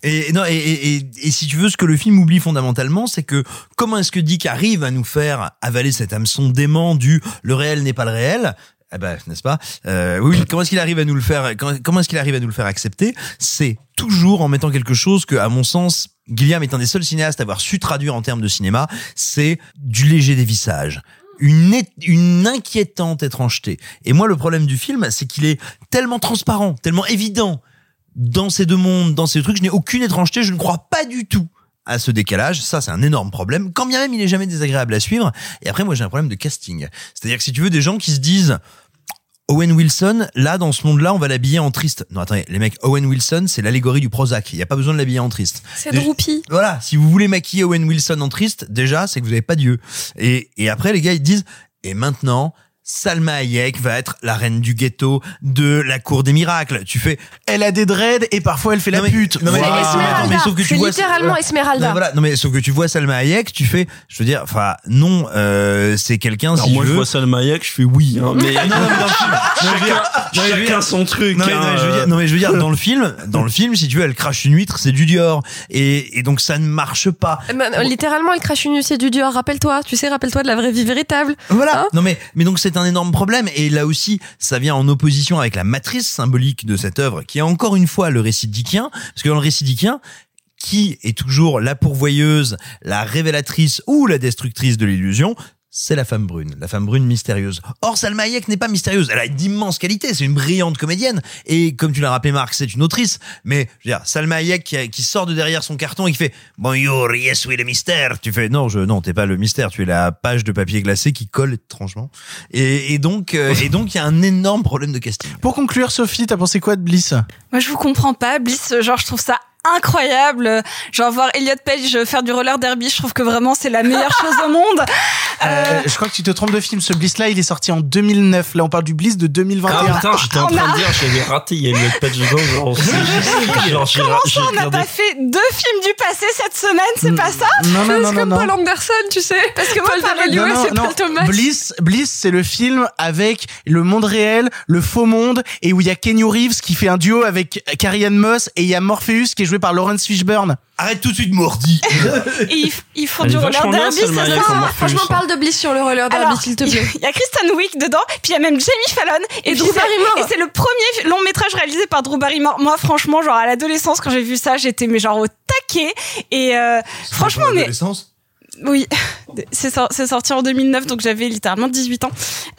Et, et non, et, et, si tu veux, ce que le film oublie fondamentalement, c'est que comment est-ce que Dick arrive à nous faire avaler cet hameçon dément du le réel n'est pas le réel eh ben, n'est-ce pas? Euh, Oui. Comment est-ce qu'il arrive à nous le faire Comment, comment est-ce qu'il arrive à nous le faire accepter? C'est toujours en mettant quelque chose que, à mon sens, Gilliam est un des seuls cinéastes à avoir su traduire en termes de cinéma. C'est du léger dévissage une, une inquiétante étrangeté. Et moi, le problème du film, c'est qu'il est tellement transparent, tellement évident dans ces deux mondes, dans ces trucs, je n'ai aucune étrangeté, je ne crois pas du tout à ce décalage. Ça, c'est un énorme problème. Quand bien même, il est jamais désagréable à suivre. Et après, moi, j'ai un problème de casting. C'est-à-dire que si tu veux des gens qui se disent, Owen Wilson, là, dans ce monde-là, on va l'habiller en triste. Non, attendez, les mecs, Owen Wilson, c'est l'allégorie du Prozac. Il n'y a pas besoin de l'habiller en triste. C'est Droopy. voilà, si vous voulez maquiller Owen Wilson en triste, déjà, c'est que vous n'avez pas Dieu. Et, et après, les gars, ils disent, et maintenant, Salma Hayek va être la reine du ghetto de la cour des miracles. Tu fais, Elle a des dreads et parfois elle fait la mais- pute. non, mais- Voilà. mais- mais sauf que tu C'est vois- littéralement. Esmeralda. non, voilà, non mais sauf que tu vois Salma Hayek, tu fais, je veux dire, enfin non, euh, c'est quelqu'un Alors si moi, je je veux. vois Salma Hayek, je fais oui. Hein, mais non, chacun son truc. Non mais, hein, non, mais je veux dire, non mais je veux dire dans le film, dans le film, si tu veux, elle crache une huître, c'est du Dior, et, et donc ça ne marche pas. Eh ben, littéralement, elle crache une huissier du Dior. Rappelle-toi, tu sais, rappelle-toi de la vraie vie véritable. Voilà. Hein non mais mais donc c'est un énorme problème. Et là aussi ça vient en opposition avec la matrice symbolique de cette œuvre qui est encore une fois le récit dickien parce que dans le récit dickien qui est toujours la pourvoyeuse, la révélatrice ou la destructrice de l'illusion c'est la femme brune, la femme brune mystérieuse. Or, Salma Hayek n'est pas mystérieuse. Elle a d'immenses qualités. C'est une brillante comédienne. Et comme tu l'as rappelé, Marc, c'est une autrice. Mais, je veux dire, Salma Hayek qui, qui sort de derrière son carton et qui fait Bonjour, yes, oui, le mystère. Tu fais Non, je, non, t'es pas le mystère. Tu es la page de papier glacé qui colle étrangement. Et, et donc, euh, et donc, il y a un énorme problème de casting. Pour conclure, Sophie, t'as pensé quoi de Bliss? Moi, je vous comprends pas. Bliss, genre, je trouve ça incroyable. Genre voir Elliot Page faire du roller derby, je trouve que vraiment c'est la meilleure chose au monde. Euh, je crois que tu te trompes de film. Ce Bliss là, il est sorti en 2009. Là, on parle du Bliss de 2021. Ah putain, j'étais en train a- de dire, j'avais raté, il y a autre page dedans, genre, c'est- genre, j'ai Comment ça, on n'a regardé. pas fait deux films du passé cette semaine, c'est pas ça? Non, non, non, C'est non, comme non. Paul Anderson, tu sais. Parce que moi, Paul et non, Paul Thomas. Bliss, Bliss, c'est le film avec le monde réel, le faux monde, et où il y a Kenny Reeves qui fait un duo avec Carrie Ann Moss, et il y a Morpheus qui est joué par Lawrence Fishburne. Arrête tout de suite, Mordi. Et ils, ils font Elle du roller derby, c'est ça. Franchement, parle de Bliss sur le roller derby, s'il te plaît. il y a Kristen Wiig dedans, puis il y a même Jamie Fallon et, Drew Barrymore. Et c'est le premier long métrage réalisé par Drew Barrymore. Moi, franchement, genre à l'adolescence, quand j'ai vu ça, j'étais mais genre au taquet. Et euh, franchement, mais Adolescence oui, c'est sor- c'est sorti en 2009, donc j'avais littéralement 18 ans,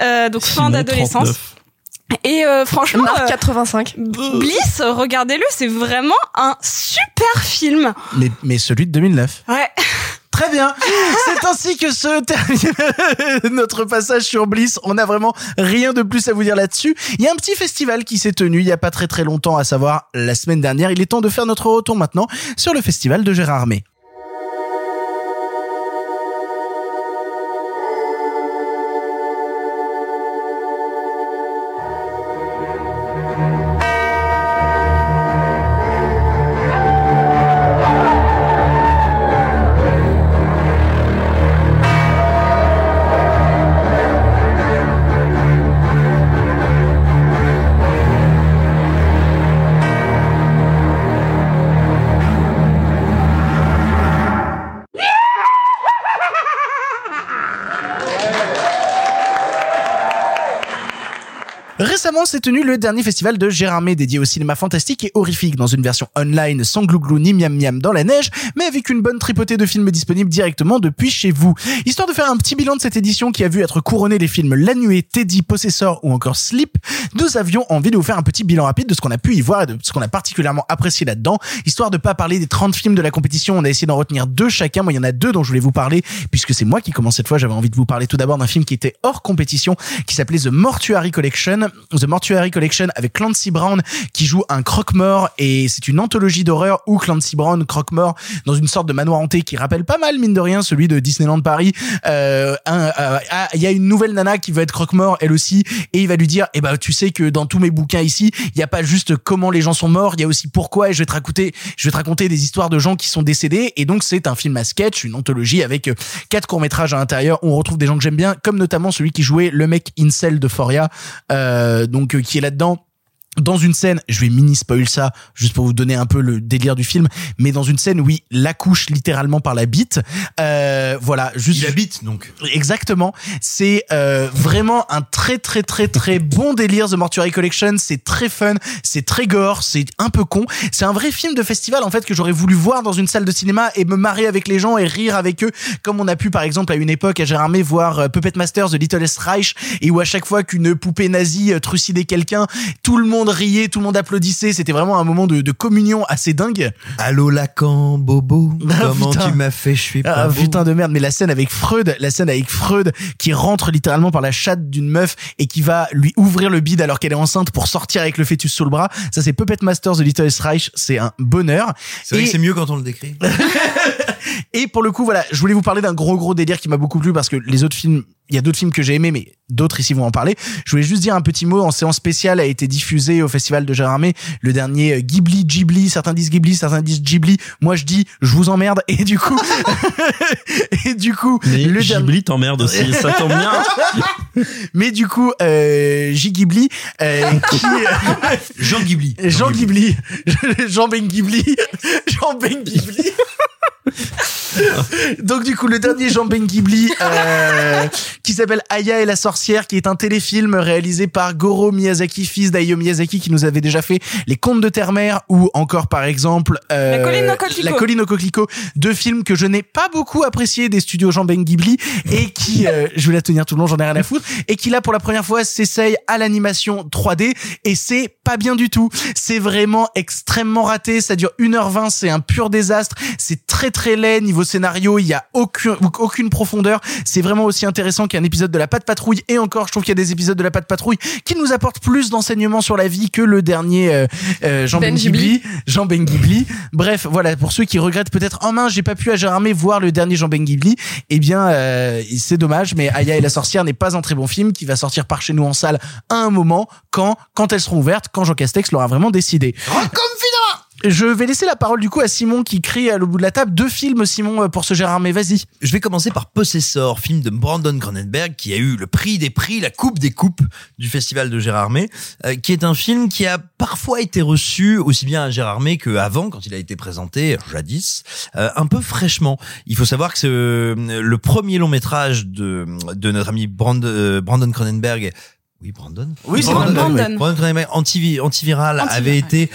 euh, donc fin d'adolescence. 39. Et euh, franchement, Marc euh, 85. Bliss, regardez-le, c'est vraiment un super film. Mais, mais celui de 2009. Ouais. Très bien. C'est ainsi que se termine notre passage sur Bliss. On n'a vraiment rien de plus à vous dire là-dessus. Il y a un petit festival qui s'est tenu il y a pas très très longtemps, à savoir la semaine dernière. Il est temps de faire notre retour maintenant sur le festival de Gérard Récemment, s'est tenu le dernier festival de Gérard May dédié au cinéma fantastique et horrifique dans une version online sans glouglou ni miam miam dans la neige, mais avec une bonne tripotée de films disponibles directement depuis chez vous. Histoire de faire un petit bilan de cette édition qui a vu être couronnée les films La Nuée, Teddy, Possessor ou encore Sleep, nous avions envie de vous faire un petit bilan rapide de ce qu'on a pu y voir et de ce qu'on a particulièrement apprécié là-dedans. Histoire de pas parler des 30 films de la compétition, on a essayé d'en retenir deux chacun. Moi, il y en a deux dont je voulais vous parler puisque c'est moi qui commence cette fois. J'avais envie de vous parler tout d'abord d'un film qui était hors compétition, qui s'appelait The Mortuary Collection. The Mortuary Collection avec Clancy Brown qui joue un croque-mort et c'est une anthologie d'horreur où Clancy Brown croque-mort dans une sorte de manoir hanté qui rappelle pas mal mine de rien celui de Disneyland Paris. Euh, euh, ah, il y a une nouvelle nana qui va être croque-mort elle aussi et il va lui dire eh ben tu sais que dans tous mes bouquins ici il y a pas juste comment les gens sont morts il y a aussi pourquoi et je vais te raconter je vais te raconter des histoires de gens qui sont décédés et donc c'est un film à sketch une anthologie avec euh, quatre courts métrages à l'intérieur où on retrouve des gens que j'aime bien comme notamment celui qui jouait le mec incel d'Euphoria euh, donc euh, qui est là-dedans dans une scène, je vais mini spoil ça, juste pour vous donner un peu le délire du film, mais dans une scène, oui, l'accouche littéralement par la bite. Euh, voilà, juste. Il habite donc. Exactement. C'est euh, vraiment un très très très très bon délire The Mortuary Collection. C'est très fun, c'est très gore, c'est un peu con. C'est un vrai film de festival en fait que j'aurais voulu voir dans une salle de cinéma et me marrer avec les gens et rire avec eux, comme on a pu par exemple à une époque à Gérardmer voir euh, Puppet Masters The Littlest Reich et où à chaque fois qu'une poupée nazie trucidait quelqu'un, tout le monde riait, tout le monde applaudissait. C'était vraiment un moment de, de communion assez dingue. Allô Lacan, Bobo, Ah, comment putain. tu m'as fait, je suis pas Ah beau. putain de merde, mais la scène avec Freud, la scène avec Freud qui rentre littéralement par la chatte d'une meuf et qui va lui ouvrir le bide alors qu'elle est enceinte pour sortir avec le fœtus sous le bras. Ça c'est Puppet Masters de Little Reich, c'est un bonheur. C'est vrai Et- que c'est mieux quand on le décrit. et pour le coup, voilà, je voulais vous parler d'un gros gros délire qui m'a beaucoup plu parce que les autres films, il y a d'autres films que j'ai aimés, mais d'autres ici vont en parler. Je voulais juste dire un petit mot. En séance spéciale a été diffusé au festival de Gérardmer le dernier euh, Ghibli Ghibli. Certains disent Ghibli, certains disent Ghibli. Moi je dis je vous emmerde et du coup et du coup Mais le Ghibli t'emmerde aussi, ça tombe bien. mais du coup, euh, J. Ghibli, euh, qui, Jean Ghibli. Jean Ghibli, Jean Ben Ghibli, Jean Ben Ghibli. Donc du coup, le dernier Jean Ben Ghibli, euh, qui s'appelle Aya et la sorcière, qui est un téléfilm réalisé par Goro Miyazaki, fils d'Hayao Miyazaki, qui nous avait déjà fait Les Contes de Terre-Mère ou encore par exemple euh, La colline au coquelicot. La colline au coquelicot, deux films que je n'ai pas beaucoup appréciés des studios Jean Ben Ghibli et qui, euh, je vais la tenir tout le long, j'en ai rien à foutre, et qui là pour la première fois s'essaye à l'animation 3D et c'est pas bien du tout. C'est vraiment extrêmement raté, ça dure 1h20, c'est un pur désastre, c'est très très laid niveau scénario, il y a aucun, aucune profondeur, c'est vraiment aussi intéressant qu'un épisode de la Patte Patrouille. Et encore je trouve qu'il y a des épisodes de la Patte Patrouille qui nous apportent plus d'enseignements sur la vie que le dernier euh, euh, Jean Ben, Ben Ghibli, Jean Ben Ghibli. Bref, voilà, pour ceux qui regrettent peut-être en main, j'ai pas pu à Gérardmer voir le dernier Jean Ben Ghibli, eh bien euh, c'est dommage mais Aya et la sorcière n'est pas un très bon film qui va sortir par chez nous en salle à un moment quand quand elles seront ouvertes, quand Jean Castex l'aura vraiment décidé. Je vais laisser la parole du coup à Simon qui crie à le bout de la table deux films Simon euh, pour ce Gérard mais vas-y. Je vais commencer par Possessor, film de Brandon Cronenberg qui a eu le prix des prix, la coupe des coupes du festival de Gérardmer, euh, qui est un film qui a parfois été reçu aussi bien à Gérardmer qu'avant quand il a été présenté jadis, euh, un peu fraîchement. Il faut savoir que c'est euh, le premier long métrage de de notre ami Brand- euh, Brandon Cronenberg. Oui, Brandon? Oui, c'est Brandon. Brandon, oui. Brandon Cronenberg, antivi- antiviral, avait été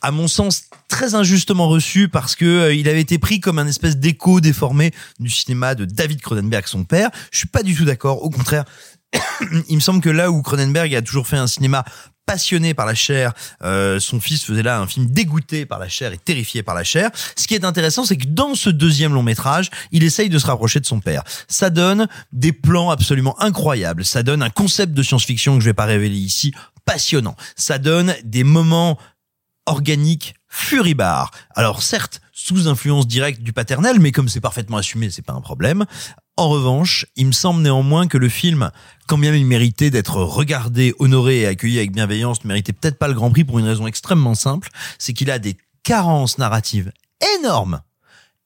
à mon sens très injustement reçu parce que euh, il avait été pris comme un espèce d'écho déformé du cinéma de David Cronenberg son père. Je suis pas du tout d'accord, au contraire. il me semble que là où Cronenberg a toujours fait un cinéma passionné par la chair, euh, son fils faisait là un film dégoûté par la chair et terrifié par la chair. Ce qui est intéressant, c'est que dans ce deuxième long métrage, il essaye de se rapprocher de son père. Ça donne des plans absolument incroyables. Ça donne un concept de science-fiction que je vais pas révéler ici, passionnant. Ça donne des moments organiques furibard. Alors certes, sous influence directe du paternel, mais comme c'est parfaitement assumé, c'est pas un problème. En revanche, il me semble néanmoins que le film, quand bien il méritait d'être regardé, honoré et accueilli avec bienveillance, ne méritait peut-être pas le Grand Prix pour une raison extrêmement simple, c'est qu'il a des carences narratives énormes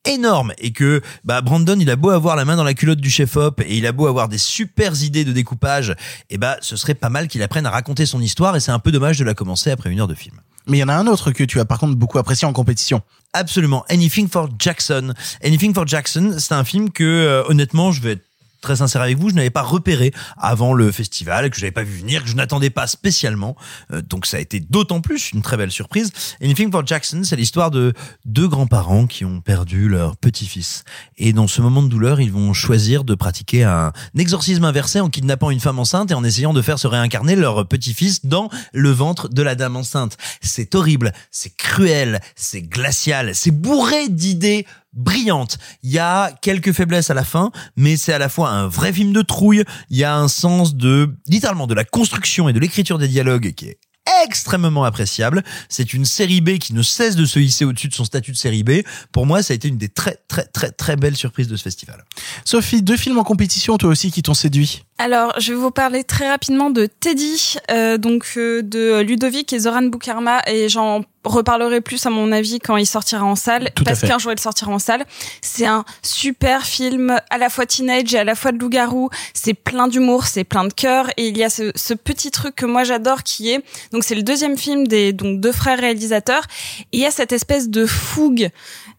énorme et que bah Brandon il a beau avoir la main dans la culotte du chef op et il a beau avoir des super idées de découpage et bah ce serait pas mal qu'il apprenne à raconter son histoire et c'est un peu dommage de la commencer après une heure de film. Mais il y en a un autre que tu as par contre beaucoup apprécié en compétition. Absolument. Anything for Jackson. Anything for Jackson, c'est un film que, euh, honnêtement, je vais très sincère avec vous, je n'avais pas repéré avant le festival, que je n'avais pas vu venir, que je n'attendais pas spécialement. Euh, donc ça a été d'autant plus une très belle surprise. Anything for Jackson, c'est l'histoire de deux grands-parents qui ont perdu leur petit-fils. Et dans ce moment de douleur, ils vont choisir de pratiquer un exorcisme inversé en kidnappant une femme enceinte et en essayant de faire se réincarner leur petit-fils dans le ventre de la dame enceinte. C'est horrible, c'est cruel, c'est glacial, c'est bourré d'idées brillante. Il y a quelques faiblesses à la fin, mais c'est à la fois un vrai film de trouille. Il y a un sens de, littéralement, de la construction et de l'écriture des dialogues qui est extrêmement appréciable. C'est une série B qui ne cesse de se hisser au-dessus de son statut de série B. Pour moi, ça a été une des très, très, très, très belles surprises de ce festival. Sophie, deux films en compétition toi aussi qui t'ont séduit. Alors, je vais vous parler très rapidement de Teddy, euh, donc euh, de Ludovic et Zoran Boukarma, et j'en reparlerai plus à mon avis quand il sortira en salle, Tout parce qu'un jour il sortira en salle. C'est un super film, à la fois teenage et à la fois de loup-garou. C'est plein d'humour, c'est plein de cœur, et il y a ce, ce petit truc que moi j'adore qui est, donc c'est le deuxième film des donc deux frères réalisateurs, et il y a cette espèce de fougue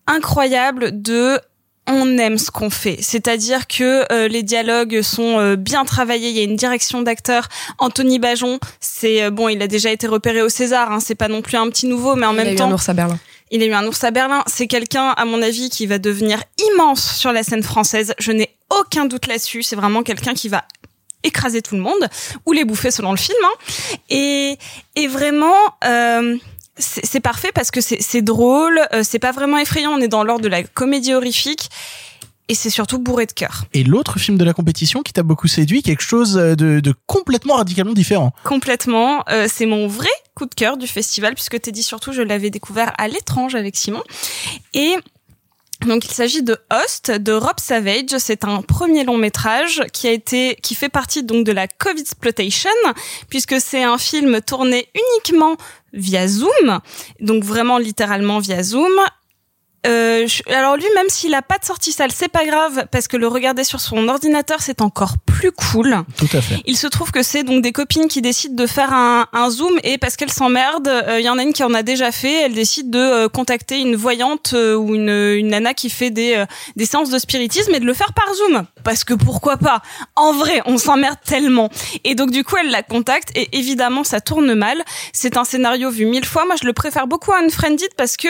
incroyable de on aime ce qu'on fait. C'est-à-dire que euh, les dialogues sont euh, bien travaillés. Il y a une direction d'acteur. Anthony Bajon, c'est euh, bon, il a déjà été repéré au César. Hein, c'est pas non plus un petit nouveau, mais en Il a même eu temps, un ours à Berlin. il a eu un ours à Berlin. C'est quelqu'un, à mon avis, qui va devenir immense sur la scène française. Je n'ai aucun doute là-dessus. C'est vraiment quelqu'un qui va écraser tout le monde ou les bouffer selon le film. hein. Et, et vraiment. Euh, c'est parfait parce que c'est drôle, euh, c'est pas vraiment effrayant, on est dans l'ordre de la comédie horrifique et c'est surtout bourré de cœur. Et l'autre film de la compétition qui t'a beaucoup séduit, quelque chose de, de complètement radicalement différent. Complètement, euh, c'est mon vrai coup de cœur du festival puisque t'es dit surtout je l'avais découvert à l'étrange avec Simon et donc il s'agit de Host de Rob Savage. C'est un premier long métrage qui a été qui fait partie donc de la Covid exploitation puisque c'est un film tourné uniquement via Zoom, donc vraiment littéralement via Zoom. Euh, je- alors lui, même s'il a pas de sortie salle, c'est pas grave parce que le regarder sur son ordinateur, c'est encore plus cool. Tout à fait. Il se trouve que c'est donc des copines qui décident de faire un, un zoom et parce qu'elles s'emmerdent, euh, il y en a une qui en a déjà fait, elle décide de euh, contacter une voyante euh, ou une, une nana qui fait des, euh, des séances de spiritisme et de le faire par zoom. Parce que pourquoi pas? En vrai, on s'emmerde tellement. Et donc du coup, elle la contacte et évidemment, ça tourne mal. C'est un scénario vu mille fois. Moi, je le préfère beaucoup à Unfriended parce que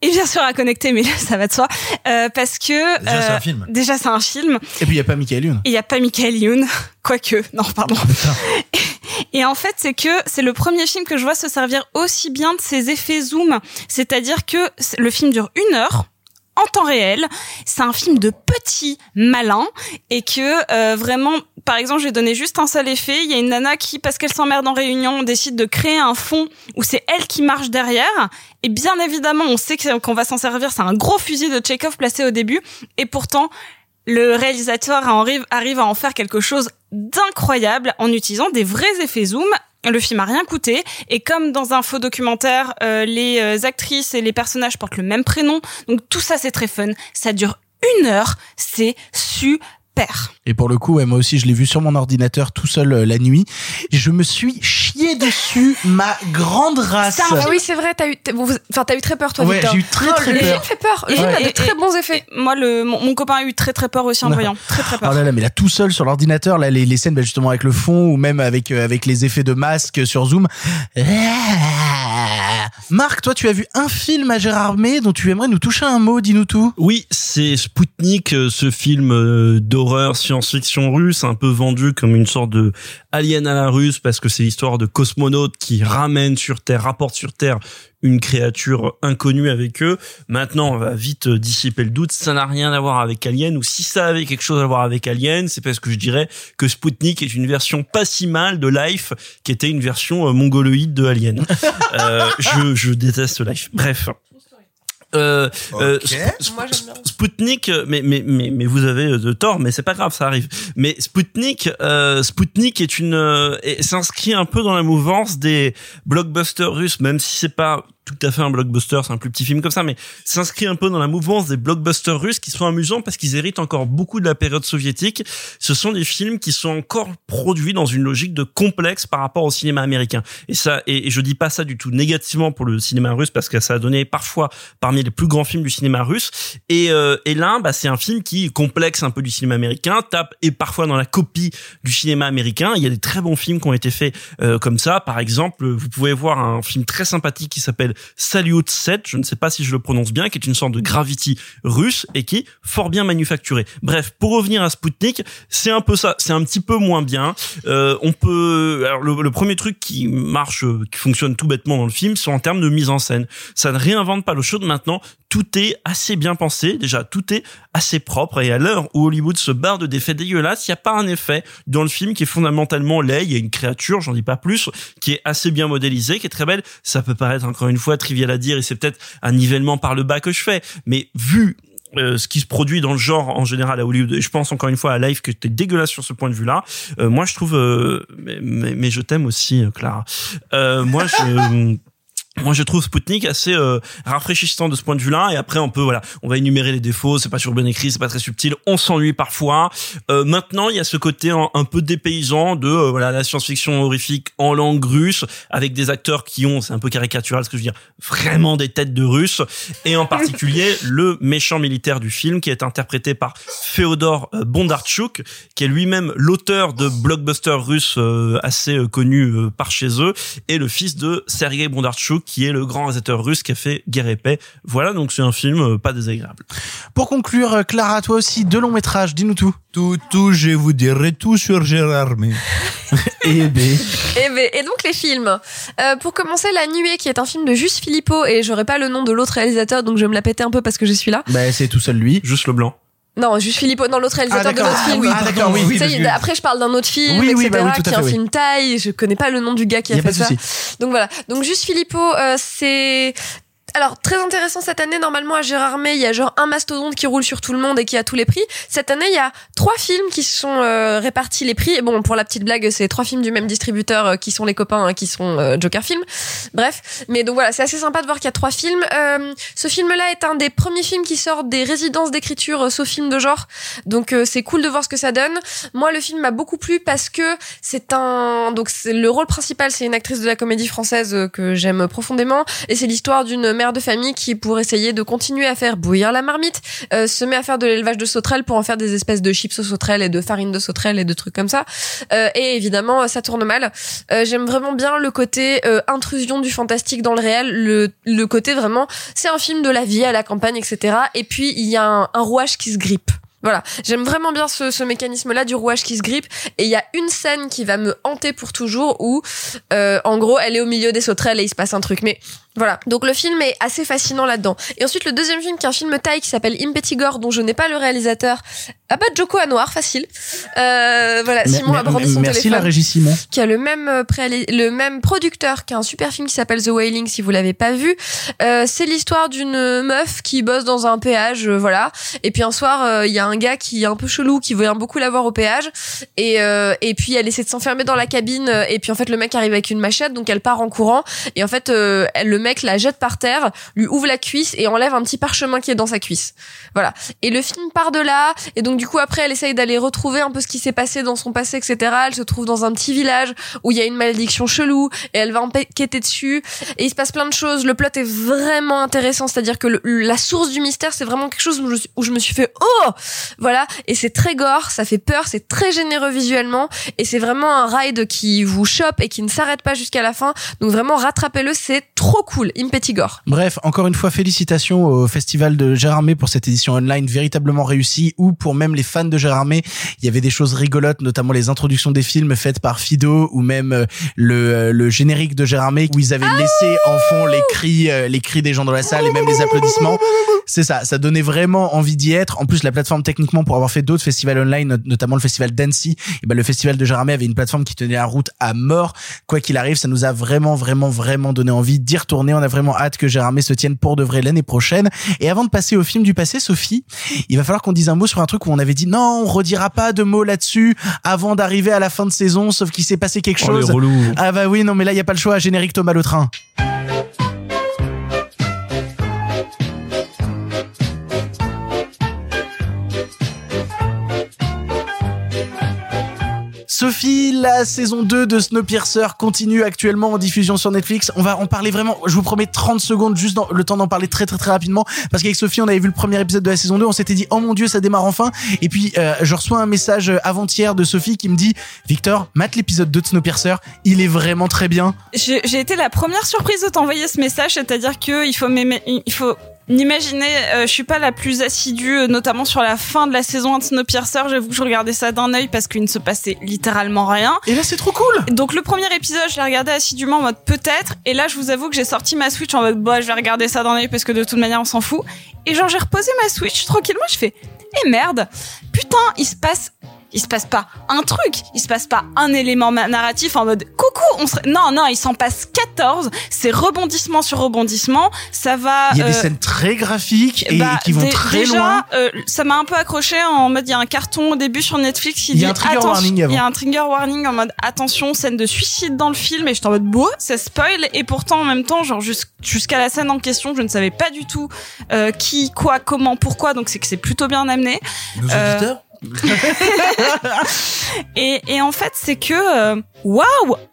et bien sûr à connecter, mais là, ça va de soi. Euh, parce que Déjà, c'est un euh, film. Déjà, c'est un film. Et puis il y a pas Michael Youn. Il n'y a pas Michael Youn, quoique, non, pardon. Et en fait, c'est que c'est le premier film que je vois se servir aussi bien de ses effets zoom. C'est-à-dire que le film dure une heure en temps réel. C'est un film de petits malins et que euh, vraiment, par exemple, je vais donner juste un seul effet. Il y a une nana qui, parce qu'elle s'emmerde en réunion, décide de créer un fond où c'est elle qui marche derrière. Et bien évidemment, on sait qu'on va s'en servir. C'est un gros fusil de Chekhov placé au début. Et pourtant, le réalisateur arrive à en faire quelque chose d'incroyable en utilisant des vrais effets zoom. Le film a rien coûté et comme dans un faux documentaire, euh, les euh, actrices et les personnages portent le même prénom, donc tout ça c'est très fun. Ça dure une heure, c'est super. Et pour le coup, ouais, moi aussi, je l'ai vu sur mon ordinateur tout seul euh, la nuit. Je me suis chié dessus, ma grande race. Ah oui, c'est vrai, t'as eu, t'as- bon, vous- enfin, t'as eu très peur, toi, Ouais, Victor. j'ai eu très, très le peur. film fait peur. Le film a de très bons effets. Moi, le, mon, mon copain a eu très très peur aussi en le voyant. Très très peur. Oh là là, mais là tout seul sur l'ordinateur, là les, les scènes bah, justement avec le fond ou même avec euh, avec les effets de masque sur Zoom. Ah. Marc, toi tu as vu un film à Gérard May dont tu aimerais nous toucher un mot, dis-nous tout. Oui, c'est Spoutnik, euh, ce film euh, d'horreur science-fiction russe, un peu vendu comme une sorte de alien à la russe parce que c'est l'histoire de cosmonautes qui ramènent sur Terre, rapportent sur Terre une créature inconnue avec eux. Maintenant, on va vite euh, dissiper le doute. Ça n'a rien à voir avec Alien, ou si ça avait quelque chose à voir avec Alien, c'est parce que je dirais que Spoutnik est une version pas si mal de Life, qui était une version euh, mongoloïde de Alien. euh, je, je déteste Life. Bref. Euh, euh, Sp- Moi, j'aime bien. Spoutnik, mais mais mais mais vous avez euh, de tort, mais c'est pas grave, ça arrive. Mais Spoutnik, euh, Spoutnik est une, euh, et s'inscrit un peu dans la mouvance des blockbusters russes, même si c'est pas tout à fait un blockbuster, c'est un plus petit film comme ça, mais s'inscrit un peu dans la mouvance des blockbusters russes qui sont amusants parce qu'ils héritent encore beaucoup de la période soviétique. Ce sont des films qui sont encore produits dans une logique de complexe par rapport au cinéma américain. Et ça, et, je dis pas ça du tout négativement pour le cinéma russe parce que ça a donné parfois parmi les plus grands films du cinéma russe. Et, euh, et là, bah, c'est un film qui complexe un peu du cinéma américain, tape et parfois dans la copie du cinéma américain. Il y a des très bons films qui ont été faits euh, comme ça. Par exemple, vous pouvez voir un film très sympathique qui s'appelle Salute 7, je ne sais pas si je le prononce bien, qui est une sorte de Gravity russe et qui est fort bien manufacturé. Bref, pour revenir à Spoutnik, c'est un peu ça, c'est un petit peu moins bien. Euh, on peut, alors le, le premier truc qui marche, euh, qui fonctionne tout bêtement dans le film, c'est en termes de mise en scène. Ça ne réinvente pas l'eau chaude maintenant. Tout est assez bien pensé. Déjà, tout est assez propre. Et à l'heure où Hollywood se barre de des faits dégueulasses, il n'y a pas un effet dans le film qui est fondamentalement laid. Il y a une créature, j'en dis pas plus, qui est assez bien modélisée, qui est très belle. Ça peut paraître encore une fois trivial à dire et c'est peut-être un nivellement par le bas que je fais. Mais vu euh, ce qui se produit dans le genre en général à Hollywood et je pense encore une fois à Life que t'es dégueulasse sur ce point de vue là euh, moi je trouve euh, mais, mais, je t'aime aussi Clara moi je moi, je trouve Spoutnik assez euh, rafraîchissant de ce point de vue-là. Et après, on peut, voilà, on va énumérer les défauts. C'est pas sur bien écrit, c'est pas très subtil. On s'ennuie parfois. Euh, maintenant, il y a ce côté un, un peu dépaysant de euh, voilà la science-fiction horrifique en langue russe avec des acteurs qui ont, c'est un peu caricatural ce que je veux dire, vraiment des têtes de Russes. Et en particulier le méchant militaire du film qui est interprété par Féodor euh, Bondarchuk, qui est lui-même l'auteur de blockbusters russes euh, assez connus par chez eux, et le fils de Sergei Bondarchuk qui est le grand réalisateur russe qui a fait Guerre et Paix. Voilà, donc c'est un film euh, pas désagréable. Pour conclure, euh, Clara, toi aussi, deux longs métrages, dis-nous tout. Tout, tout, je vous dirai tout sur Gérard May. et B. Et, ben- et donc les films. Euh, pour commencer, La Nuée, qui est un film de Juste Philippot, et j'aurais pas le nom de l'autre réalisateur, donc je vais me la péter un peu parce que je suis là. Bah, c'est tout seul lui. Juste le blanc. Non, Juste Philippot, non, l'autre réalisateur Ah, de l'autre Ah, film. oui, Ah, d'accord, oui, oui, que- Après, je parle d'un autre film, Oui, oui, etc., bah oui, qui est un oui. film taille. Je connais pas le nom du gars qui a, a fait ça. Donc voilà. Donc Juste Philippot, euh, c'est Alors, très intéressant cette année, normalement à Gérardmer, il y a genre un mastodonte qui roule sur tout le monde et qui a tous les prix. Cette année, il y a trois films qui se sont euh, répartis les prix. Et bon, pour la petite blague, c'est trois films du même distributeur euh, qui sont les copains, hein, qui sont euh, Joker Film. Bref, mais donc voilà, c'est assez sympa de voir qu'il y a trois films. Ce film-là est un des premiers films qui sort des résidences d'écriture sauf film de genre. Donc c'est cool de voir ce que ça donne. Moi, le film m'a beaucoup plu parce que c'est un donc le rôle principal, c'est une actrice de la comédie française que j'aime profondément et c'est l'histoire d'une mère de famille qui pour essayer de continuer à faire bouillir la marmite, euh, se met à faire de l'élevage de sauterelles pour en faire des espèces de chips aux sauterelles et de farine de sauterelles et de trucs comme ça. Euh, et évidemment, ça tourne mal. Euh, j'aime vraiment bien le côté intrusion du fantastique dans le réel, le le côté vraiment c'est un film de la vie à la campagne, etc. Et puis il y a un, rouage qui se grippe. Voilà, j'aime vraiment bien ce, mécanisme-là du rouage qui se grippe. Et il y a une scène qui va me hanter pour toujours où, en gros, elle est au milieu des sauterelles et il se passe un truc. Mais voilà, donc le film est assez fascinant là-dedans. Et ensuite, le deuxième film, qui est un film thaï qui s'appelle Impetigore, dont je n'ai pas le réalisateur. Ah bah, Joko Anwar, facile. Euh, voilà, Mais- Simon a mais- brandi son merci téléphone la régie Simon. qui a le même euh, préali- le même producteur qui a un super film qui s'appelle The Wailing si vous l'avez pas vu Euh, c'est l'histoire d'une meuf qui bosse dans un péage euh, voilà et puis un soir il y a un gars qui est un peu chelou qui veut beaucoup la voir au péage et et puis elle essaie de s'enfermer dans la cabine et puis en fait le mec arrive avec une machette donc elle part en courant et en fait elle- le mec la jette par terre lui ouvre la cuisse et enlève un petit parchemin qui est dans sa cuisse. Voilà. Et le film part de là et donc du coup après elle essaye d'aller retrouver un peu ce qui s'est passé dans son passé etc elle se trouve dans un petit village où il y a une malédiction chelou et elle va enquêter dessus. Et il se passe plein de choses. Le plot est vraiment intéressant c'est à dire que la source du mystère c'est vraiment quelque chose où je, où je me suis fait oh! Voilà. Et c'est très gore ça fait peur c'est très généreux visuellement et c'est vraiment un ride qui vous chope et qui ne s'arrête pas jusqu'à la fin. Donc vraiment rattrapez-le c'est trop cool Impetigore Bref, encore une fois, félicitations au festival de Gérardmer pour cette édition online véritablement réussie, ou pour même les fans de Gérardmer, il y avait des choses rigolotes, notamment les introductions des films faites par Fido, ou même euh, le, euh, le générique de Gérardmer où ils avaient laissé en fond les cris, euh, les cris des gens dans la salle et même les applaudissements. C'est ça, ça donnait vraiment envie d'y être. En plus, la plateforme techniquement pour avoir fait d'autres festivals online, not- notamment le festival d'Annecy, et ben le festival de Gérardmer avait une plateforme qui tenait la route à mort. Quoi qu'il arrive, ça nous a vraiment, vraiment, vraiment donné envie d'y retourner. On a vraiment hâte que Gérardmer se tienne pour de vrai l'année prochaine. Et avant de passer au film du passé, Sophie, il va falloir qu'on dise un mot sur un truc où on avait dit non, on redira pas de mots là-dessus avant d'arriver à la fin de saison, sauf qu'il s'est passé quelque Oh, chose. ah bah oui, non mais là il y a pas le choix. Générique Thomas le train. Sophie, la saison 2 de Snowpiercer continue actuellement en diffusion sur Netflix. On va en parler vraiment, je vous promets 30 secondes, juste le temps d'en parler très très très rapidement. Parce qu'avec Sophie, on avait vu le premier épisode de la saison 2, on s'était dit, oh mon dieu, ça démarre enfin. Et puis, euh, je reçois un message avant-hier de Sophie qui me dit, Victor, mate l'épisode 2 de Snowpiercer, il est vraiment très bien. J'ai été la première surprise de t'envoyer ce message, c'est-à-dire que il faut il faut N'imaginer, euh, je suis pas la plus assidue, euh, notamment sur la fin de la saison 1 de Snowpiercer. J'avoue que je regardais ça d'un œil parce qu'il ne se passait littéralement rien. Et là, c'est trop cool. Donc le premier épisode, je l'ai regardé assidûment en mode peut-être. Et là, je vous avoue que j'ai sorti ma Switch en mode bah, je vais regarder ça d'un œil parce que de toute manière, on s'en fout. Et genre, j'ai reposé ma Switch tranquillement. Je fais, eh merde, putain, il se passe il se passe pas un truc, il se passe pas un élément narratif en mode coucou, on serait... non non, il s'en passe 14, c'est rebondissement sur rebondissement, ça va Il y a des euh, scènes très graphiques et bah, qui vont très déjà, loin. euh, ça m'a un peu accroché en mode il y a un carton au début sur Netflix qui Il y dit a un trigger warning avant. il y a un trigger warning en mode attention scène de suicide dans le film. Et j'étais en mode beau ça spoil. Et pourtant en même temps genre jus- jusqu'à la scène en question je ne savais pas du tout euh, qui quoi comment pourquoi. Donc c'est que c'est plutôt bien amené. Nos Euh, auditeurs et, et en fait c'est que euh, waouh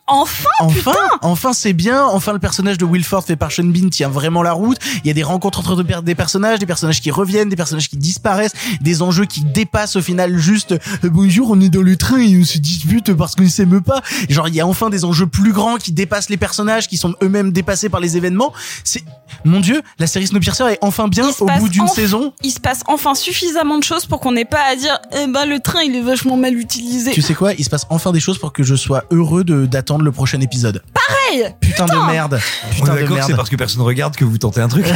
enfin Enfin, enfin c'est bien. Enfin le personnage de Wilford fait par Sean Bean tient vraiment la route. Il y a des rencontres entre deux- des personnages, des personnages qui reviennent, des personnages qui disparaissent, des enjeux qui dépassent au final juste euh, bonjour on est dans le train et on se dispute parce qu'on ne s'aime pas. Genre il y a enfin des enjeux plus grands qui dépassent les personnages, qui sont eux-mêmes dépassés par les événements. C'est mon dieu, la série Snowpiercer est enfin bien au bout d'une saison. il se passe enfin suffisamment de choses pour qu'on n'ait pas à dire eh ben le train il est vachement mal utilisé Tu sais quoi, il se passe enfin des choses pour que je sois heureux de d'attendre le prochain épisode. pareil Putain, de merde. On Putain est de d'accord que merde. c'est parce que personne regarde que vous tentez un truc.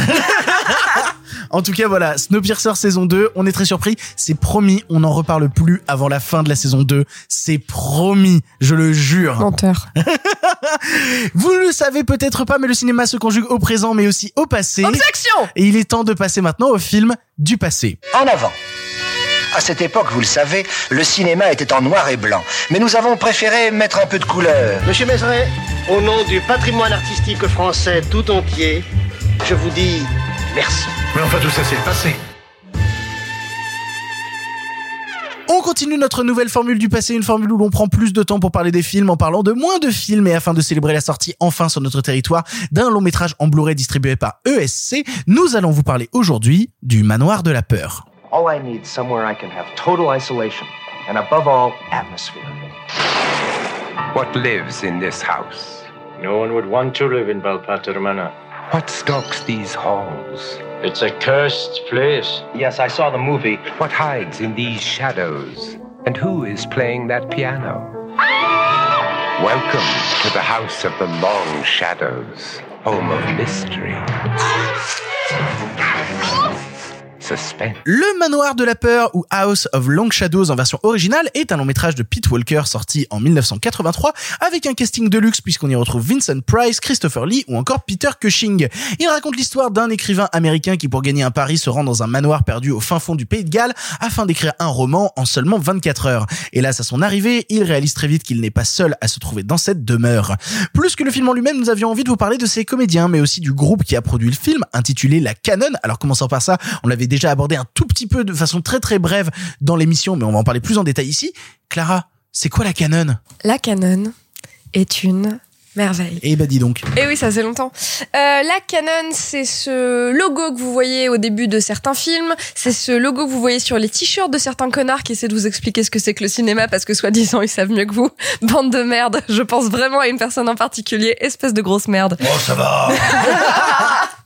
En tout cas, voilà, Snowpiercer saison 2, on est très surpris. C'est promis, on n'en reparle plus avant la fin de la saison 2. C'est promis, je le jure. Menteur. Vous ne le savez peut-être pas, mais le cinéma se conjugue au présent, mais aussi au passé. Objection Et il est temps de passer maintenant au film du passé. En avant. À cette époque, vous le savez, le cinéma était en noir et blanc. Mais nous avons préféré mettre un peu de couleur. Monsieur Mézeret, au nom du patrimoine artistique français tout entier, je vous dis merci. Mais enfin, tout ça, c'est le passé. On continue notre nouvelle formule du passé, une formule où l'on prend plus de temps pour parler des films en parlant de moins de films et afin de célébrer la sortie enfin sur notre territoire d'un long métrage en Blu-ray distribué par ESC, nous allons vous parler aujourd'hui du Manoir de la Peur. All I need is somewhere I can have total isolation, and above all, atmosphere. What lives in this house? No one would want to live in Balpater Manor. What stalks these halls? It's a cursed place. Yes, I saw the movie. What hides in these shadows? And who is playing that piano? Welcome to the House of the Long Shadows, home of mystery. Oh, Le Manoir de la Peur ou House of Long Shadows en version originale est un long métrage de Pete Walker sorti en 1983 avec un casting de luxe puisqu'on y retrouve Vincent Price, Christopher Lee ou encore Peter Cushing. Il raconte l'histoire d'un écrivain américain qui pour gagner un pari se rend dans un manoir perdu au fin fond du pays de Galles afin d'écrire un roman en seulement 24 heures. Hélas à son arrivée, il réalise très vite qu'il n'est pas seul à se trouver dans cette demeure. Plus que le film en lui-même, nous avions envie de vous parler de ses comédiens mais aussi du groupe qui a produit le film intitulé La Canon. Alors commençons par ça, on l'avait déjà abordé un tout petit peu de façon très très brève dans l'émission, mais on va en parler plus en détail ici. Clara, c'est quoi la Canon? La Canon est une merveille. Eh ben dis donc. Et oui, ça fait longtemps. Euh, la Canon, c'est ce logo que vous voyez au début de certains films. C'est ce logo que vous voyez sur les t-shirts de certains connards qui essaient de vous expliquer ce que c'est que le cinéma parce que soi-disant ils savent mieux que vous. Bande de merde. Je pense vraiment à une personne en particulier. Espèce de grosse merde. Oh, ça va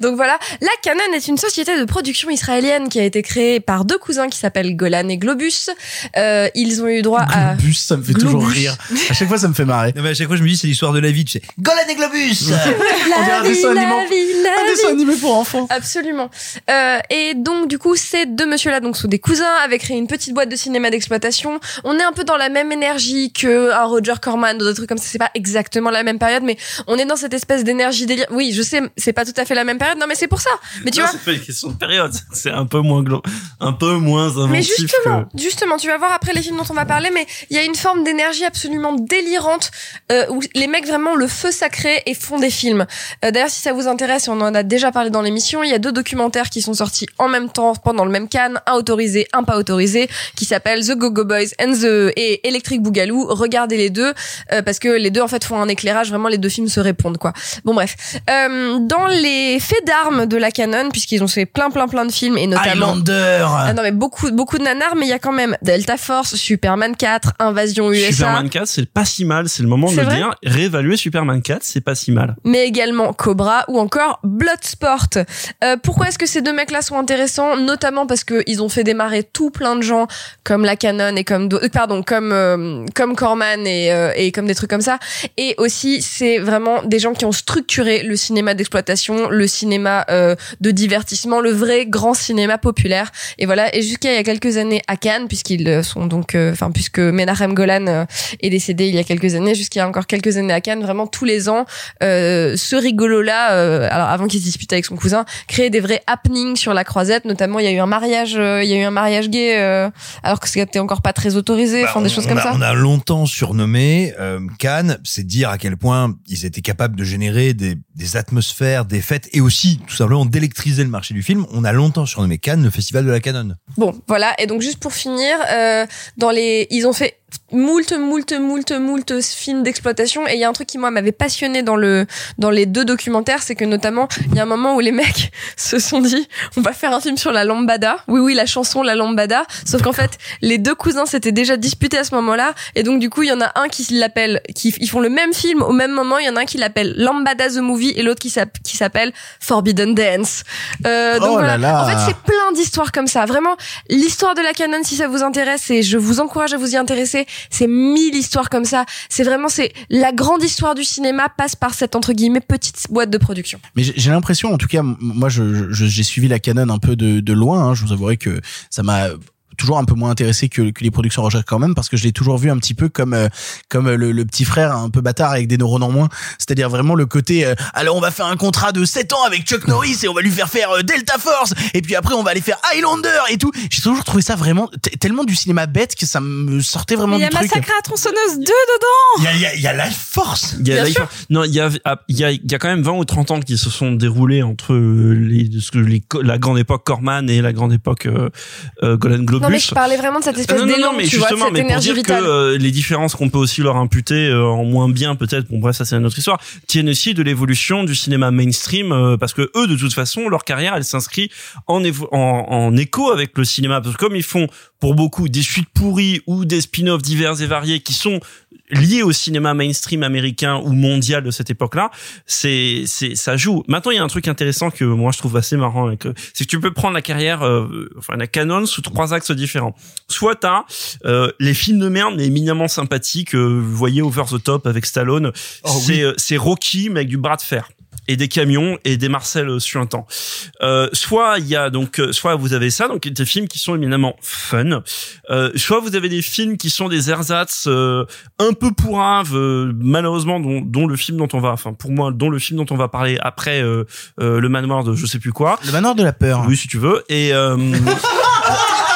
Donc voilà, la Canon est une société de production israélienne qui a été créée par deux cousins qui s'appellent Golan et Globus. Euh, ils ont eu droit à Globus, ça me fait Globus. toujours rire. À chaque fois, ça me fait marrer. Non, mais à chaque fois, je me dis, c'est l'histoire de la vie, tu sais. Golan et Globus On dirait un La vie, dessin la animé. vie, la Un dessin vie. animé pour enfants. Absolument. Euh, et donc du coup, ces deux monsieur-là, donc sont des cousins, avaient créé une petite boîte de cinéma d'exploitation. On est un peu dans la même énergie que un Roger Corman ou d'autres trucs comme ça. C'est pas exactement la même période, mais on est dans cette espèce d'énergie délire. Oui, je sais, c'est pas tout à fait la même période. Non, mais c'est pour ça. Mais tu Non, vois. c'est pas une question de période. C'est un peu moins glo- un peu moins inventif Mais justement, que- justement, tu vas voir après les films dont on va parler, mais il y a une forme d'énergie absolument délirante euh, où les mecs vraiment le feu sacré et font des films. Euh, D'ailleurs, si ça vous intéresse, on en a déjà parlé dans l'émission, il y a deux documentaires qui sont sortis en même temps pendant le même can, un autorisé, un pas autorisé, qui s'appellent The Go Go Boys and the et Electric Boogaloo. Regardez les deux euh, parce que les deux en fait font un éclairage. Vraiment, les deux films se répondent quoi. Bon bref, dans les faits d'armes de la Canon, puisqu'ils ont fait plein plein plein de films et notamment Highlander. ah non mais beaucoup beaucoup de nanars mais il y a quand même Delta Force, Superman 4, Invasion USA, Superman 4, c'est pas si mal, c'est le moment de le dire. Réévaluer Superman 4, c'est pas si mal. mais également Cobra ou encore Bloodsport. Euh, pourquoi est-ce que ces deux mecs-là sont intéressants? Notamment parce que ils ont fait démarrer tout plein de gens comme la Canon et comme pardon comme euh, comme Corman et euh, et comme des trucs comme ça. Et aussi c'est vraiment des gens qui ont structuré le cinéma d'exploitation, le cinéma euh, de divertissement, le vrai grand cinéma populaire. Et voilà. Et jusqu'à il y a quelques années à Cannes, puisqu'ils euh, sont donc, euh, enfin puisque Menachem Golan euh, est décédé il y a quelques années, jusqu'à il y a encore quelques années à Cannes, vraiment tous les ans, euh, ce rigolo-là, euh, alors avant qu'il se dispute avec son cousin, créait des vrais happenings sur la croisette. Notamment, il y a eu un mariage, euh, il y a eu un mariage gay, euh, alors que c'était encore pas très autorisé, Bah, enfin des on- choses comme a, ça. On a longtemps surnommé euh, Cannes, c'est dire à quel point ils étaient capables de générer des, des atmosphères, des fêtes et aussi tout simplement d'électriser le marché du film. On a longtemps surnommé Cannes le festival de la Canon. Bon, voilà. Et donc juste pour finir, euh, dans les, ils ont fait moult, moult, moult, moult films d'exploitation. Et il y a un truc qui moi m'avait passionné dans le, dans les deux documentaires, c'est que notamment il y a un moment où les mecs se sont dit, on va faire un film sur la lambada. Oui, oui, la chanson la lambada. Sauf qu'en fait, les deux cousins s'étaient déjà disputés à ce moment-là. Et donc du coup, il y en a un qui l'appelle, qui ils font le même film au même moment. Il y en a un qui l'appelle Lambada the Movie et l'autre qui s'app- qui s'appelle Forbidden Dance. Euh, donc Oh voilà. là là. En fait, c'est plein d'histoires comme ça. Vraiment, l'histoire de la canon, si ça vous intéresse, et je vous encourage à vous y intéresser, c'est mille histoires comme ça. C'est vraiment, c'est la grande histoire du cinéma passe par cette entre guillemets petite boîte de production. Mais j'ai j'ai l'impression, en tout cas, moi, je- je- j'ai suivi la Canon un peu de, de loin. hein. je vous avouerai que ça m'a toujours un peu moins intéressé que, que les productions Roger quand même parce que je l'ai toujours vu un petit peu comme euh, comme le, le petit frère un peu bâtard avec des neurones en moins. C'est-à-dire vraiment le côté euh, alors on va faire un contrat de 7 ans avec Chuck Norris et on va lui faire faire euh, Delta Force et puis après on va aller faire Highlander et tout. J'ai toujours trouvé ça vraiment tellement du cinéma bête que ça me sortait vraiment Il y a du. Massacre à la tronçonneuse 2 dedans Il y a, il y a, il y a Life Force. Il y a Bien Life- sûr. non, il y a, ah, il y a, il y a quand même 20 ou 30 ans qui se sont déroulés entre euh, les, ce que les, la grande époque Corman et la grande époque euh, euh, Golden Globus. Non mais je parlais vraiment de cette espèce non, non, mais tu vois, de justement, cette mais pour dire vitale. que euh, les différences qu'on peut aussi leur imputer euh, en moins bien peut-être, bon bref ça c'est une autre histoire, tiennent aussi de l'évolution du cinéma mainstream euh, parce que eux de toute façon leur carrière elle s'inscrit en, évo- en en écho avec le cinéma parce que comme ils font pour beaucoup des suites pourries ou des spin-offs divers et variés qui sont liés au cinéma mainstream américain ou mondial de cette époque-là, c'est c'est ça joue. Maintenant, il y a un truc intéressant que moi je trouve assez marrant euh, c'est que tu peux prendre la carrière, euh, enfin la canon sous trois axes différents. Soit t'as euh, les films de merde mais éminemment sympathiques, euh, vous voyez Over the Top avec Stallone, Oh, c'est oui. euh, c'est Rocky mais avec du bras de fer et des camions et des Marcel suintants. Euh, soit il y a donc euh, soit vous avez ça donc des films qui sont éminemment fun. Euh, soit vous avez des films qui sont des ersatz euh, un peu pourraves euh, malheureusement dont, dont le film dont on va enfin pour moi dont le film dont on va parler après euh, euh, le manoir de je sais plus quoi. Le manoir de la peur. Oui si tu veux et euh,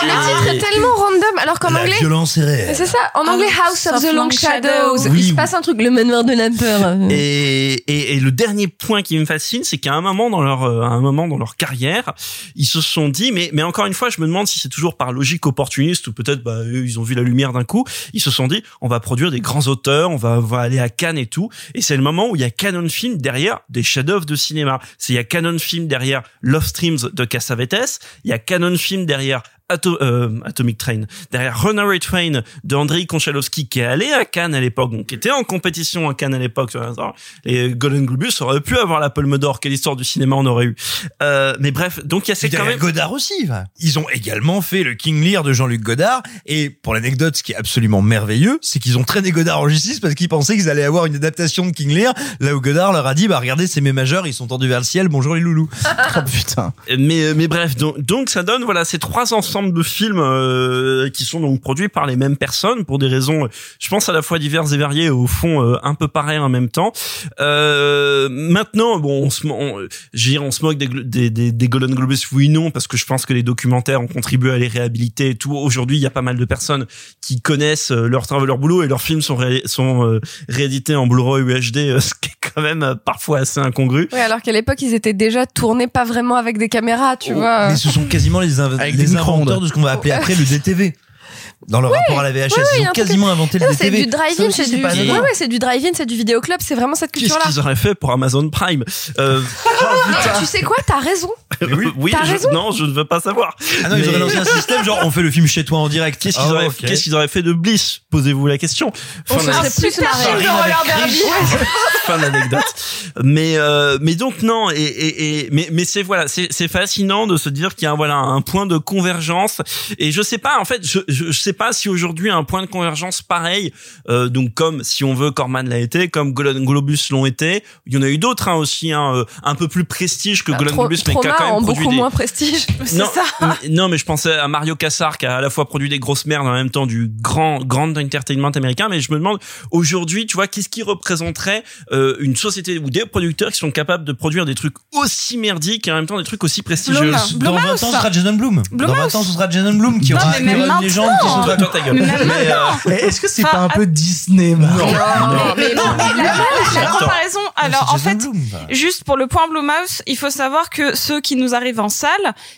Le titre est tellement random, alors qu'en La anglais. violence est réelle. C'est ça, en anglais House of the Long Shadows. Il se passe un truc, le manoir de la peur. Et, et, et le dernier point qui me fascine, c'est qu'à un moment dans leur euh, à un moment dans leur carrière, ils se sont dit, mais mais encore une fois, je me demande si c'est toujours par logique opportuniste ou peut-être bah eux, ils ont vu la lumière d'un coup. Ils se sont dit, on va produire des grands auteurs, on va, on va aller à Cannes et tout. Et c'est le moment où il y a Canon Film derrière des chefs-d'œuvre de cinéma. C'est il y a Canon Film derrière Love Streams de Cassavetes, il y a Canon Film derrière Euh, Atomic Train, derrière Runaway Train de Andrei Konchalovsky qui est allé à Cannes à l'époque, donc qui était en compétition à Cannes à l'époque. Et Golden Globus aurait pu avoir la Palme d'Or. Quelle histoire du cinéma on aurait eu. Euh, mais bref, donc il y a C'est cette quand même. Godard aussi. va. Ils ont également fait le King Lear de Jean-Luc Godard. Et pour l'anecdote, ce qui est absolument merveilleux, c'est qu'ils ont traîné Godard en justice parce qu'ils pensaient qu'ils allaient avoir une adaptation de King Lear. Là où Godard leur a dit, bah regardez, c'est mes majeurs, ils sont tendus vers le ciel. Bonjour les loulous. oh putain. Mais mais bref, donc, donc ça donne voilà ces trois ensembles de films euh, qui sont donc produits par les mêmes personnes pour des raisons, je pense à la fois diverses et variées, et au fond euh, un peu pareilles en même temps. Euh, maintenant, bon, on se, on, je veux dire, on se moque des, des, des, des Golden Globes, oui non, parce que je pense que les documentaires ont contribué à les réhabiliter et tout. Aujourd'hui, il y a pas mal de personnes qui connaissent euh, leur travail, leur boulot et leurs films sont ré- sont euh, réédités en Blu-ray UHD, euh, ce qui est quand même euh, parfois assez incongru. Ouais, alors qu'à l'époque, ils étaient déjà tournés pas vraiment avec des caméras, tu vois. Mais ce sont quasiment les, inv- Avec des micro-ondes. De ce qu'on va appeler après le DTV. Dans le rapport à la VHS, ils ont quasiment inventé le Non, c'est DTV. du drive-in, c'est du, ouais, ouais, c'est du drive-in, c'est du vidéoclub, c'est vraiment cette Qu'est-ce culture-là. qu'ils auraient fait pour Amazon Prime euh, Mais tu sais quoi, t'as raison. oui, T'as je- raison. non, je ne veux pas savoir. Ah non, ils auraient lancé un système genre on fait le film chez toi en direct. Qu'est-ce qu'ils Ah, auraient, qu'est-ce qu'ils auraient fait de Bliss? Posez-vous la question. On se serait plus marré. film de roller derby. fin d'anecdote. Mais euh, mais donc non et et, et mais mais c'est voilà c'est c'est fascinant de se dire qu'il y a voilà un point de convergence et je sais pas en fait je je, je sais pas si aujourd'hui un point de convergence pareil euh, donc comme si on veut Corman l'a été comme Golden Globus l'ont été il y en a eu d'autres hein, aussi hein, euh, un peu plus prestige que Bah, Golden Tro- Globus mais qui a quand même en produit beaucoup des moins prestige. C'est non, ça. mais- non, mais je pensais à Mario Cassar qui a à la fois produit des grosses merdes en même temps du grand grand entertainment américain. Mais je me demande aujourd'hui, tu vois, qu'est-ce qui représenterait euh, une société ou des producteurs qui sont capables de produire des trucs aussi merdiques et en même temps des trucs aussi prestigieux? Blum. Dans 20 ans, ce sera Jason Bloom. Dans 20 ans, ce sera Jason Bloom qui aura une légende qui ta gueule. Mais, euh, Est-ce que c'est pas un peu Disney Marc Non, mais non, la, comparaison. Alors, en fait, juste pour le point Blumhouse, il faut savoir que ceux qui nous arrivent en salle,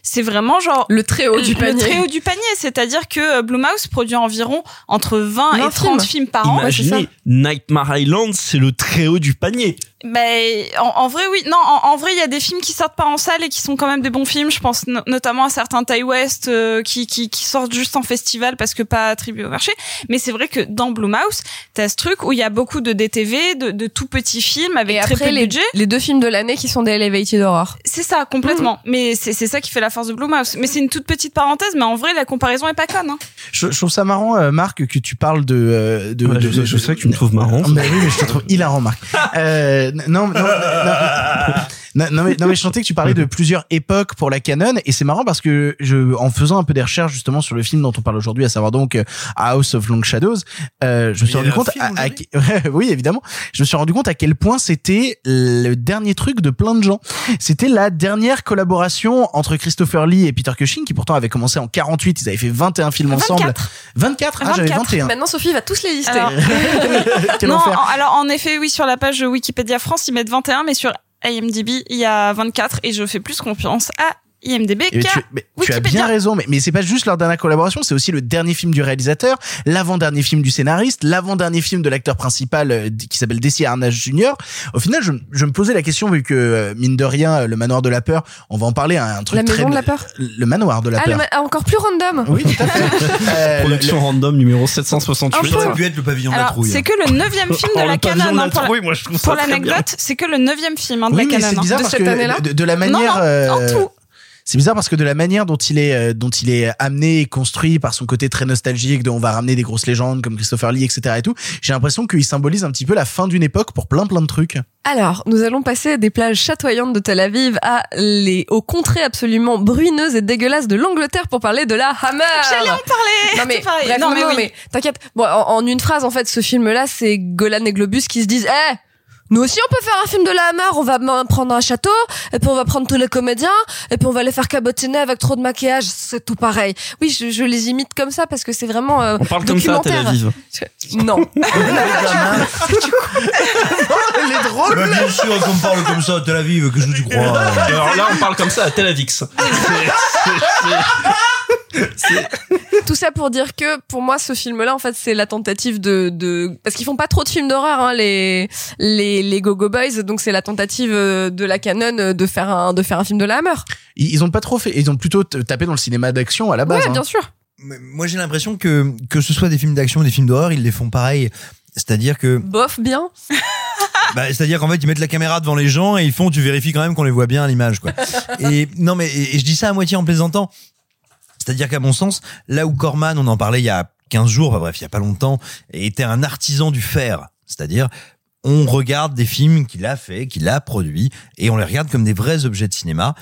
c'est vraiment genre Le très haut du le panier. très haut du panier. C'est-à-dire que euh, Blumhouse produit environ entre 20 et 20 30 films, films. par an. Imaginez, Nightmare Island, c'est le très haut du panier. Ben, en, en vrai, oui. Non, en, en vrai, il y a des films qui sortent pas en salle et qui sont quand même des bons films. Je pense no- notamment à certains Thai West euh, qui, qui, qui sortent juste en festival parce que pas attribués au marché. Mais c'est vrai que dans Blumhouse, t'as ce truc où il y a beaucoup de DTV, de, de tout petits films avec Et très peu de les, budget. les deux films de l'année qui sont des Elevated Horror. C'est ça, complètement. Mais c'est c'est ça qui fait la force de Blumhouse. Mais c'est une toute petite parenthèse, mais en vrai, la comparaison est pas conne. Hein. je, je trouve ça marrant, euh, Marc, que tu parles de. euh, de, Ouais, de- je, de- je sais que tu me trouves marrant. Bah oui, mais je te trouve hilarant, Marc. Euh, non, non, non, mais, non mais je sentais que tu parlais de plusieurs époques pour la canon et c'est marrant parce que je en faisant un peu des recherches justement sur le film dont on parle aujourd'hui à savoir donc euh, House of Long Shadows euh, je me suis rendu compte film à- à- oui évidemment. Je me suis rendu compte à quel point c'était le dernier truc de plein de gens. C'était la dernière collaboration entre Christopher Lee et Peter Cushing qui pourtant avait commencé en 48 ils avaient fait 21 films ensemble. 24 ah j'avais 21 Maintenant, Sophie va tous les lister. Alors- Quel non, alors en effet, oui, sur la page Wikipédia France, ils mettent 21, mais sur IMDb, il y a 24 et je fais plus confiance à IMDb tu, mais tu as bien raison, mais, mais c'est pas juste leur dernière collaboration, c'est aussi le dernier film du réalisateur, l'avant-dernier film du scénariste, l'avant-dernier film de l'acteur principal euh, qui s'appelle Desi Arnaz Jr. Au final, je, je me posais la question vu que euh, mine de rien, le manoir de la peur, on va en parler, un, un truc La très maison de la peur le manoir de la Ah, le peur. ma- encore plus random. Oui, tout à fait. Euh, Production random numéro 768. Enfin, Ça aurait pu être le pavillon de la trouille. c'est que le neuvième film de Oh, la le pavillon canon. de la hein, pour la- trouille, moi, je trouve ça pour très l'anecdote, c'est que le neuvième film hein, de Oui, la mais canon. c'est hein. bizarre De cette que année-là de, de la manière. non, euh, en tout. C'est bizarre parce que de la manière dont il est, euh, dont il est amené et construit par son côté très nostalgique, de on va ramener des grosses légendes comme Christopher Lee, etc. et tout, j'ai l'impression qu'il symbolise un petit peu la fin d'une époque pour plein plein de trucs. Alors, nous allons passer des plages chatoyantes de Tel Aviv à les, aux contrées absolument bruineuses et dégueulasses de l'Angleterre pour parler de la Hammer. J'allais en parler. Non mais, bref, non, non, mais oui. mais t'inquiète. Bon, en, en une phrase, en fait, ce film-là, c'est Golan et Globus qui se disent, eh, nous aussi, on peut faire un film de la Hammer. On va prendre un château, et puis on va prendre tous les comédiens, et puis on va les faire cabotiner avec trop de maquillage. C'est tout pareil. Oui, je, je les imite comme ça parce que c'est vraiment euh, On parle comme ça à Tel documentaire. Aviv. Non. Elle est drôle. Bah, bien sûr qu'on parle comme ça à Tel Aviv, qu'est-ce que tu crois Alors là, on parle comme ça à Tel Avix. Tout ça pour dire que pour moi ce film-là en fait c'est la tentative de, de parce qu'ils font pas trop de films d'horreur hein, les les les Go Go Boys donc c'est la tentative euh, de la canon euh, de faire un de faire un film de la Hammer. Ils ont pas trop fait, ils ont plutôt tapé dans le cinéma d'action à la base. Ouais hein. bien sûr. Mais Moi j'ai l'impression que que ce soit des films d'action ou des films d'horreur, ils les font pareil. C'est-à-dire que Bof bien. Bah, c'est-à-dire qu'en fait, ils mettent la caméra devant les gens et ils font, tu vérifies quand même qu'on les voit bien à l'image, quoi. et non, mais et, et je dis ça à moitié en plaisantant. C'est-à-dire qu'à mon sens, là où Corman, on en parlait il y a 15 jours, enfin, bref, il y a pas longtemps, était un artisan du faire. C'est-à-dire, on regarde des films qu'il a fait, qu'il a produits, et on les regarde comme des vrais objets de cinéma.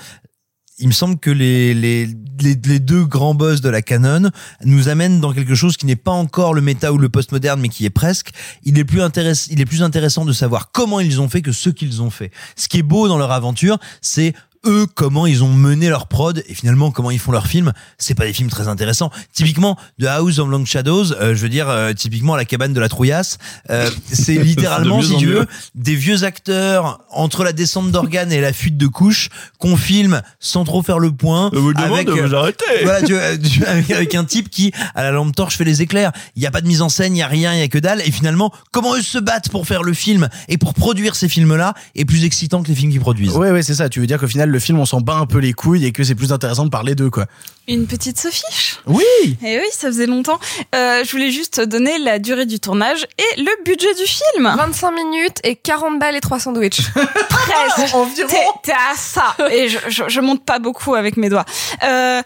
Il me semble que les, les, les, deux grands boss de la canon nous amènent dans quelque chose qui n'est pas encore le méta ou le postmoderne, mais qui est presque. Il est plus il est plus intéressant de savoir comment ils ont fait que ce qu'ils ont fait. Ce qui est beau dans leur aventure, c'est eux comment ils ont mené leur prod et finalement comment ils font leurs films c'est pas des films très intéressants. Typiquement The House of Long Shadows euh, je veux dire euh, typiquement la cabane de la trouillasse euh, c'est littéralement si tu veux des vieux acteurs entre la descente d'organes et la fuite de couches qu'on filme sans trop faire le point vous demande avec de vous arrêter. voilà tu vois, tu- avec, avec un type qui à la lampe torche fait les éclairs. Il y a pas de mise en scène il y a rien il y a que dalle. Et finalement comment eux se battent pour faire le film et pour produire ces films là est plus excitant que les films qu'ils produisent. Ouais, ouais, c'est ça. Tu veux dire qu'au final, le film, on s'en bat un peu les couilles et que c'est plus intéressant de parler d'eux, quoi. Une petite Sophie. Oui. Et oui, ça faisait longtemps. Euh, je voulais juste donner la durée du tournage et le budget du film. 25 minutes et 40 balles et 3 sandwichs. Presque. T'es t'es à ça. Et je, je, je monte pas beaucoup avec mes doigts. Euh,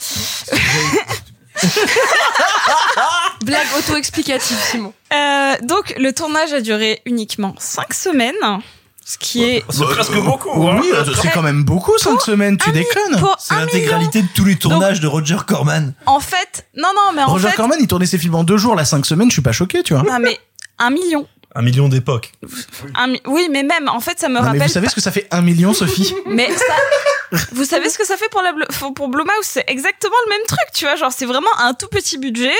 Blague auto-explicative Simon. euh, donc, le tournage a duré uniquement 5 semaines. Ce qui est. C'est presque beaucoup. hein. Oui, euh, c'est quand même beaucoup, cinq semaines, tu déconnes. Pour c'est un l'intégralité de tous les tournages de Roger Corman En fait, non, non, mais en Roger fait. Corman, il tournait ses films en deux jours, là, cinq semaines, je suis pas choqué, tu vois. Non, mais un million. Un million d'époques. Un mi- oui, mais même, en fait, ça me Non, mais rappelle. vous savez ce que ça fait un million, Sophie Mais ça, vous savez ce que ça fait pour la Blo- pour Blumhouse C'est exactement le même truc, tu vois. Genre, c'est vraiment un tout petit budget,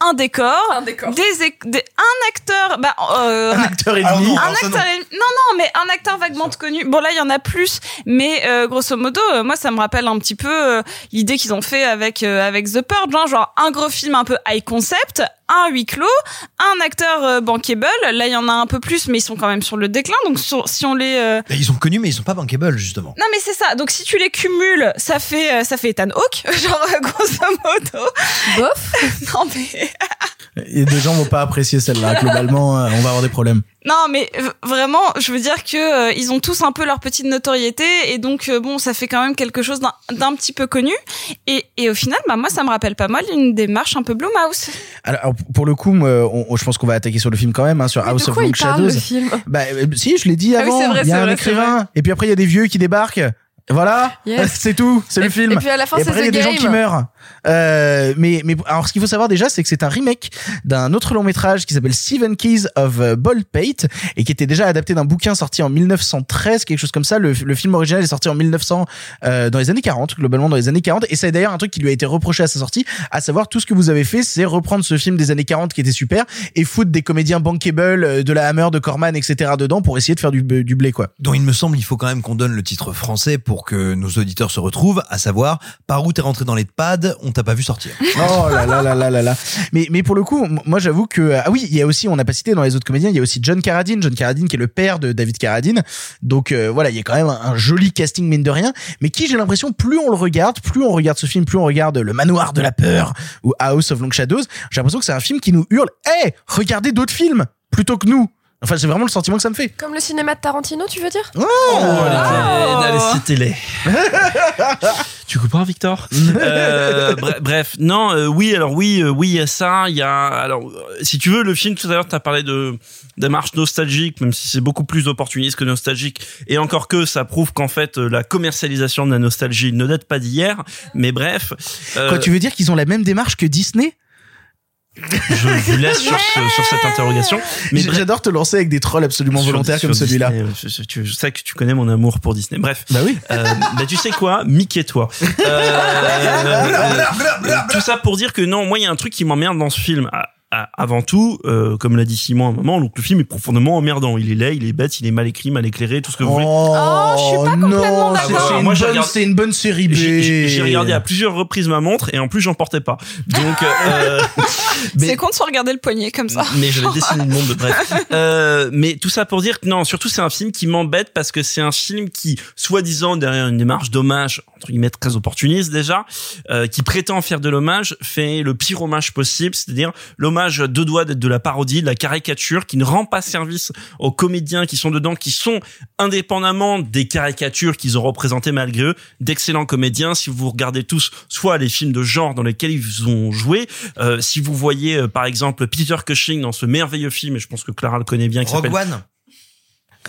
un décor, Des, éc- des- un acteur, bah, euh, Un acteur et Ah demi. un acteur, et- non non, mais un acteur vaguement connu. Bon là, il y en a plus, mais euh, grosso modo, euh, moi, ça me rappelle un petit peu euh, l'idée qu'ils ont fait avec euh, avec The Purge, hein, genre un gros film un peu high concept, un huis clos, un acteur euh, bankable. Là, il y en a un peu plus, mais ils sont quand même sur le déclin. Donc sur- si on les euh, ils sont connus mais ils sont pas bankable justement non mais c'est ça. Donc si tu les cumules, ça fait euh, ça fait Ethan Hawke, genre euh, grosso modo. Bof. non mais Et des gens vont pas apprécier celle-là. Globalement, euh, on va avoir des problèmes. Non, mais vraiment, je veux dire que euh, ils ont tous un peu leur petite notoriété et donc euh, bon, ça fait quand même quelque chose d'un- d'un petit peu connu. Et, et au final, bah moi, ça me rappelle pas mal une démarche un peu Blumhouse. Alors, alors, pour le coup, moi, on- on- je pense qu'on va attaquer sur le film quand même, hein, sur House de of quoi Long il parle, Shadows. le film Bah, euh, si, je l'ai dit Ah oui, avant. vrai, il y a un vrai, écrivain. Et puis après, il y a des vieux qui débarquent. Voilà, Yes. c'est tout, c'est le film. et puis à la fin, Et c'est il y a des gens qui meurent. Euh, mais, mais alors, ce qu'il faut savoir déjà, c'est que c'est un remake d'un autre long métrage qui s'appelle Seven Keys of euh, Baldpate et qui était déjà adapté d'un bouquin sorti en 1913, quelque chose comme ça. Le, le film original est sorti en 1900, euh, dans les années 40, globalement dans les années 40. Et c'est d'ailleurs un truc qui lui a été reproché à sa sortie, à savoir tout ce que vous avez fait, c'est reprendre ce film des années 40 qui était super et foutre des comédiens bankable, euh, de la Hammer, de Corman, etc. dedans pour essayer de faire du, du blé, quoi. dont il me semble il faut quand même qu'on donne le titre français pour que nos auditeurs se retrouvent, à savoir par où t'es rentré dans les pads, on t'a pas vu sortir. Oh là là là là là. Mais mais pour le coup, moi j'avoue que ah oui, il y a aussi on n'a pas cité dans les autres comédiens, il y a aussi John Carradine, John Carradine qui est le père de David Carradine. Donc euh, voilà, il y a quand même un, joli casting mine de rien, mais qui j'ai l'impression plus on le regarde, plus on regarde ce film, plus on regarde Le Manoir de la peur ou House of Long Shadows, j'ai l'impression que c'est un film qui nous hurle "Hey, regardez d'autres films plutôt que nous." Enfin, c'est vraiment le sentiment que ça me fait. Comme le cinéma de Tarantino, tu veux dire Oh, Oh, allez, c'était tu comprends, Victor euh, bre- Bref, non, euh, oui, alors oui, euh, oui, il y a ça. Il y a, alors, euh, si tu veux, le film tout à l'heure, t'as parlé de démarche nostalgique, même si c'est beaucoup plus opportuniste que nostalgique. Et encore que, ça prouve qu'en fait, euh, la commercialisation de la nostalgie ne date pas d'hier. Mais bref, euh, Quoi, tu veux dire qu'ils ont la même démarche que Disney? Je vous laisse sur, ce- sur cette interrogation. Mais J'adore te lancer avec des trolls absolument volontaires sur comme celui-là. Euh, je, je- tu- je sais que tu connais mon amour pour Disney. Bref. Bah oui. Euh, bah tu sais quoi, Mickey toi. Euh, euh, tout ça pour dire que non, moi il y a un truc qui m'emmerde dans ce film. Ah, Avant tout, euh, comme l'a dit Simon à un moment, donc le film est profondément emmerdant. Il est laid, il est bête, il est mal écrit, mal éclairé, tout ce que vous voulez. Oh, je suis pas complètement non, d'accord. c'est- c'est une, bonne- une série B. J'ai- regardé à plusieurs reprises ma montre et en plus j'en portais pas. Donc, euh, mais- C'est con de se regarder le poignet comme ça. mais j'avais dessiné une montre de bref. Euh, mais tout ça pour dire que non, surtout c'est un film qui m'embête parce que c'est un film qui, soi-disant derrière une démarche d'hommage entre guillemets très opportuniste déjà, euh, qui prétend faire de l'hommage, fait le pire hommage possible, c'est-à-dire l'hommage à deux doigts de la parodie, de la caricature, qui ne rend pas service aux comédiens qui sont dedans, qui sont indépendamment des caricatures qu'ils ont représentées malgré eux, d'excellents comédiens. Si vous regardez tous, soit les films de genre dans lesquels ils ont joué, euh, si vous voyez euh, par exemple Peter Cushing dans ce merveilleux film, et je pense que Clara le connaît bien, qui s'appelle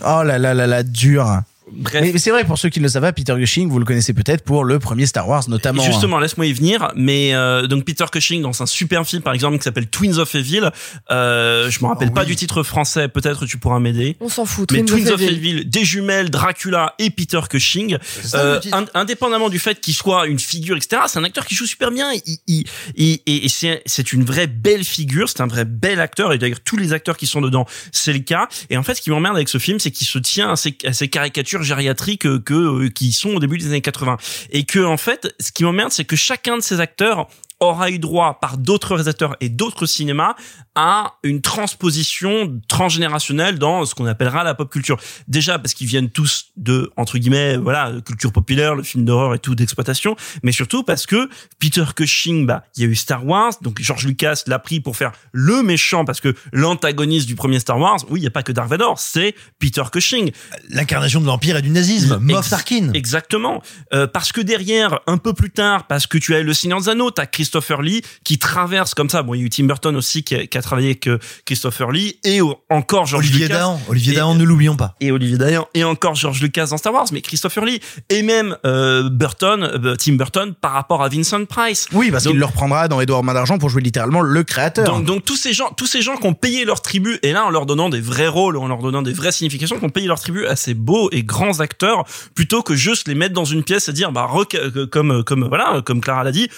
Oh là là là là, dur. Bref. Mais, c'est vrai, pour ceux qui ne le savent pas, Peter Cushing, vous le connaissez peut-être pour le premier Star Wars notamment. hein. Justement, laisse-moi y venir. Mais euh, donc Peter Cushing dans un super film par exemple qui s'appelle Twins of Evil. Euh, je me rappelle Oh pas oui. du titre français. Peut-être tu pourras m'aider. On s'en fout. Mais Twins Twins of of Evil. Evil, des jumelles, Dracula et Peter Cushing, euh, indépendamment du fait qu'il soit une figure, etc., c'est un acteur qui joue super bien. Il, il- il- et et c'est, c'est une vraie belle figure, c'est un vrai bel acteur. Et d'ailleurs, tous les acteurs qui sont dedans, c'est le cas. Et en fait, ce qui m'emmerde avec ce film, c'est qu'il se tient à ces, à ces caricatures gériatriques euh, que, euh, qui sont au début des années 80. Et que, en fait, ce qui m'emmerde, c'est que chacun de ces acteurs aura eu droit par d'autres réalisateurs et d'autres cinémas à une transposition transgénérationnelle dans ce qu'on appellera la pop culture. Déjà parce qu'ils viennent tous de entre guillemets voilà culture populaire, le film d'horreur et tout d'exploitation, mais surtout parce que Peter Cushing, bah il y a eu Star Wars, donc George Lucas l'a pris pour faire le méchant parce que l'antagoniste du premier Star Wars, oui il y a pas que Darth Vader, c'est Peter Cushing. L'incarnation de l'Empire et du nazisme, Moff Tarkin. Exactement. Euh, parce que derrière, un peu plus tard, parce que tu as le Seigneur des Anneaux, t'as Christopher Lee qui traverse comme ça. Bon, il y a eu Tim Burton aussi qui a, qui a travaillé avec euh, Christopher Lee et encore George Olivier Lucas. Dahan. Olivier Et- Dahan, ne l'oublions pas. Et Olivier Dahan et encore George Lucas dans Star Wars, mais Christopher Lee et même euh, Burton, euh, Tim Burton par rapport à Vincent Price. Oui, parce qu'il le reprendra dans Edouard Main d'Argent pour jouer littéralement le créateur. donc, donc tous ces gens, tous ces gens qui ont payé leur tribu, et là en leur donnant des vrais rôles, en leur donnant des vraies significations, qui ont payé leur tribu à ces beaux et grands acteurs, plutôt que juste les mettre dans une pièce et dire, bah euh, comme comme voilà, comme Clara l'a dit,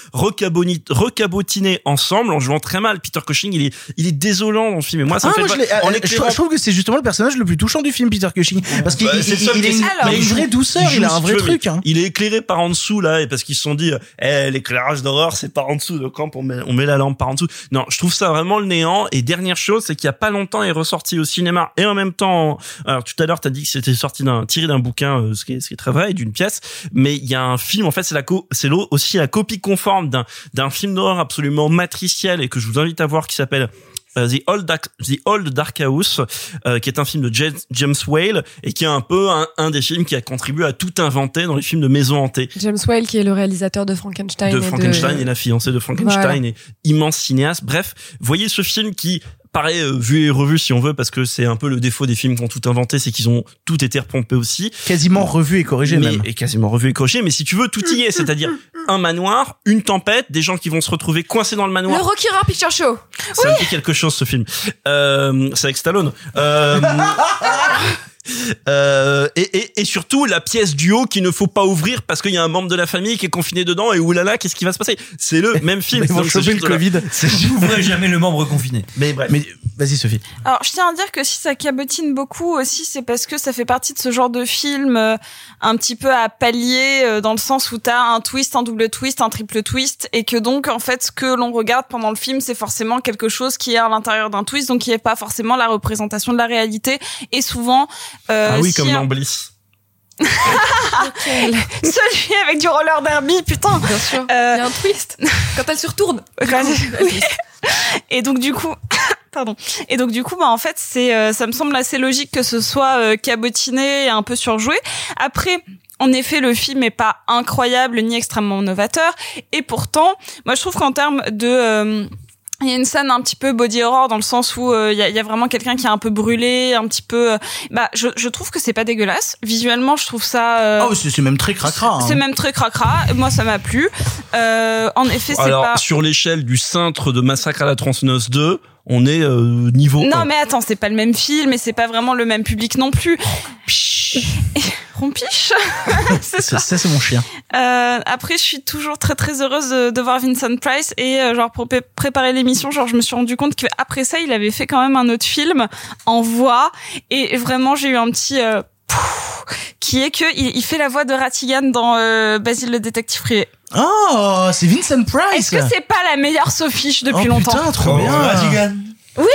recaboni- recabotiner ensemble en jouant très mal. Peter Cushing, il est il est désolant dans le film. Et moi, ça Ah, me moi, pas- en euh, je, je trouve que c'est justement le personnage le plus touchant du film, Peter Cushing. Parce qu'il Bah, il- il- il qui- une, Alors, vraie douceur, il, joue, a un vrai veux, truc. Hein. Il est éclairé par en dessous là, et parce qu'ils se sont dit, eh, l'éclairage d'horreur, c'est par en dessous. Donc quand on met, on met la lampe par en dessous. Non, je trouve ça vraiment le néant. Et dernière chose, c'est qu'il y a pas longtemps, il est ressorti au cinéma et en même temps, alors tout à l'heure, t'as dit que c'était sorti d'un tiré d'un bouquin, euh, ce qui est, ce qui est très vrai, et d'une pièce. Mais il y a un film, en fait, c'est la co, c'est aussi la copie conforme d'un d'un un film d'horreur absolument matriciel et que je vous invite à voir qui s'appelle euh, The Old Dark, The Old Dark House, euh, qui est un film de James, Whale et qui est un peu un, un des films qui a contribué à tout inventer dans les films de maison hantée. James Whale qui est le réalisateur de Frankenstein. de et Frankenstein et la fiancée de Frankenstein Voilà. et immense cinéaste. Bref, voyez ce film qui paraît euh, vu et revu si on veut parce que c'est un peu le défaut des films qui ont tout inventé, c'est qu'ils ont tout été repompés aussi. Quasiment revu et corrigé mais, même. Et quasiment revu et corrigé. Mais si tu veux, tout y est. C'est-à-dire un manoir, une tempête, des gens qui vont se retrouver coincés dans le Le manoir. Rocky Horror Picture Show. Ça me dit quelque chose ce film. Euh, c'est avec Stallone. Euh, euh, et, et, et surtout la pièce du haut qu'il ne faut pas ouvrir parce qu'il y a un membre de la famille qui est confiné dedans et oulala qu'est-ce qui va se passer? C'est le même film. Ils vont choper le Covid. J'ouvrais jamais le membre confiné. Mais bref. Mais vas-y Sophie. Alors, je tiens à dire que si ça cabotine beaucoup aussi, c'est parce que ça fait partie de ce genre de film euh, un petit peu à palier, euh, dans le sens où t'as un twist, un double twist, un triple twist, et que donc, en fait, ce que l'on regarde pendant le film, c'est forcément quelque chose qui est à l'intérieur d'un twist, donc qui est pas forcément la représentation de la réalité. Et souvent, euh, ah oui, si comme un- dans Bliss. celui avec du roller derby, putain. Bien sûr. Euh, Il y a un twist. Quand elle se retourne. Quand- oui. Et donc du coup, pardon. Et donc du coup, bah en fait, c'est, euh, ça me semble assez logique que ce soit euh, cabotiné et un peu surjoué. Après. En effet, le film est pas incroyable ni extrêmement novateur, et pourtant, moi je trouve qu'en termes de euh, il y a une scène un petit peu body horror dans le sens où euh, il y, a, il y a vraiment quelqu'un qui est un peu brûlé, un petit peu. euh, bah, je, je trouve que c'est pas dégueulasse. Visuellement, je trouve ça. euh, Oh, c'est c'est même très cracra. hein. c'est même très cracra. Moi, ça m'a plu. Euh, en effet, c'est Alors pas. sur l'échelle du cintre de Massacre à la tronçonneuse 2, on est euh, niveau. Non, 1. mais attends, c'est pas le même film et c'est pas vraiment le même public non plus. Rompiche. c'est ça. C'est mon chien. Euh, après, je suis toujours très très heureuse de, de voir Vincent Price et euh, genre pour pré- préparer l'émission, genre je me suis rendu compte qu'après ça, il avait fait quand même un autre film en voix et vraiment j'ai eu un petit euh, pouf, qui est que il, il fait la voix de Ratigan dans euh, Basile le détective privé. Oh, c'est Vincent Price. Est-ce que c'est pas la meilleure Sophiche depuis oh, longtemps Putain, trop Oh, bien. Ratigan. Oui.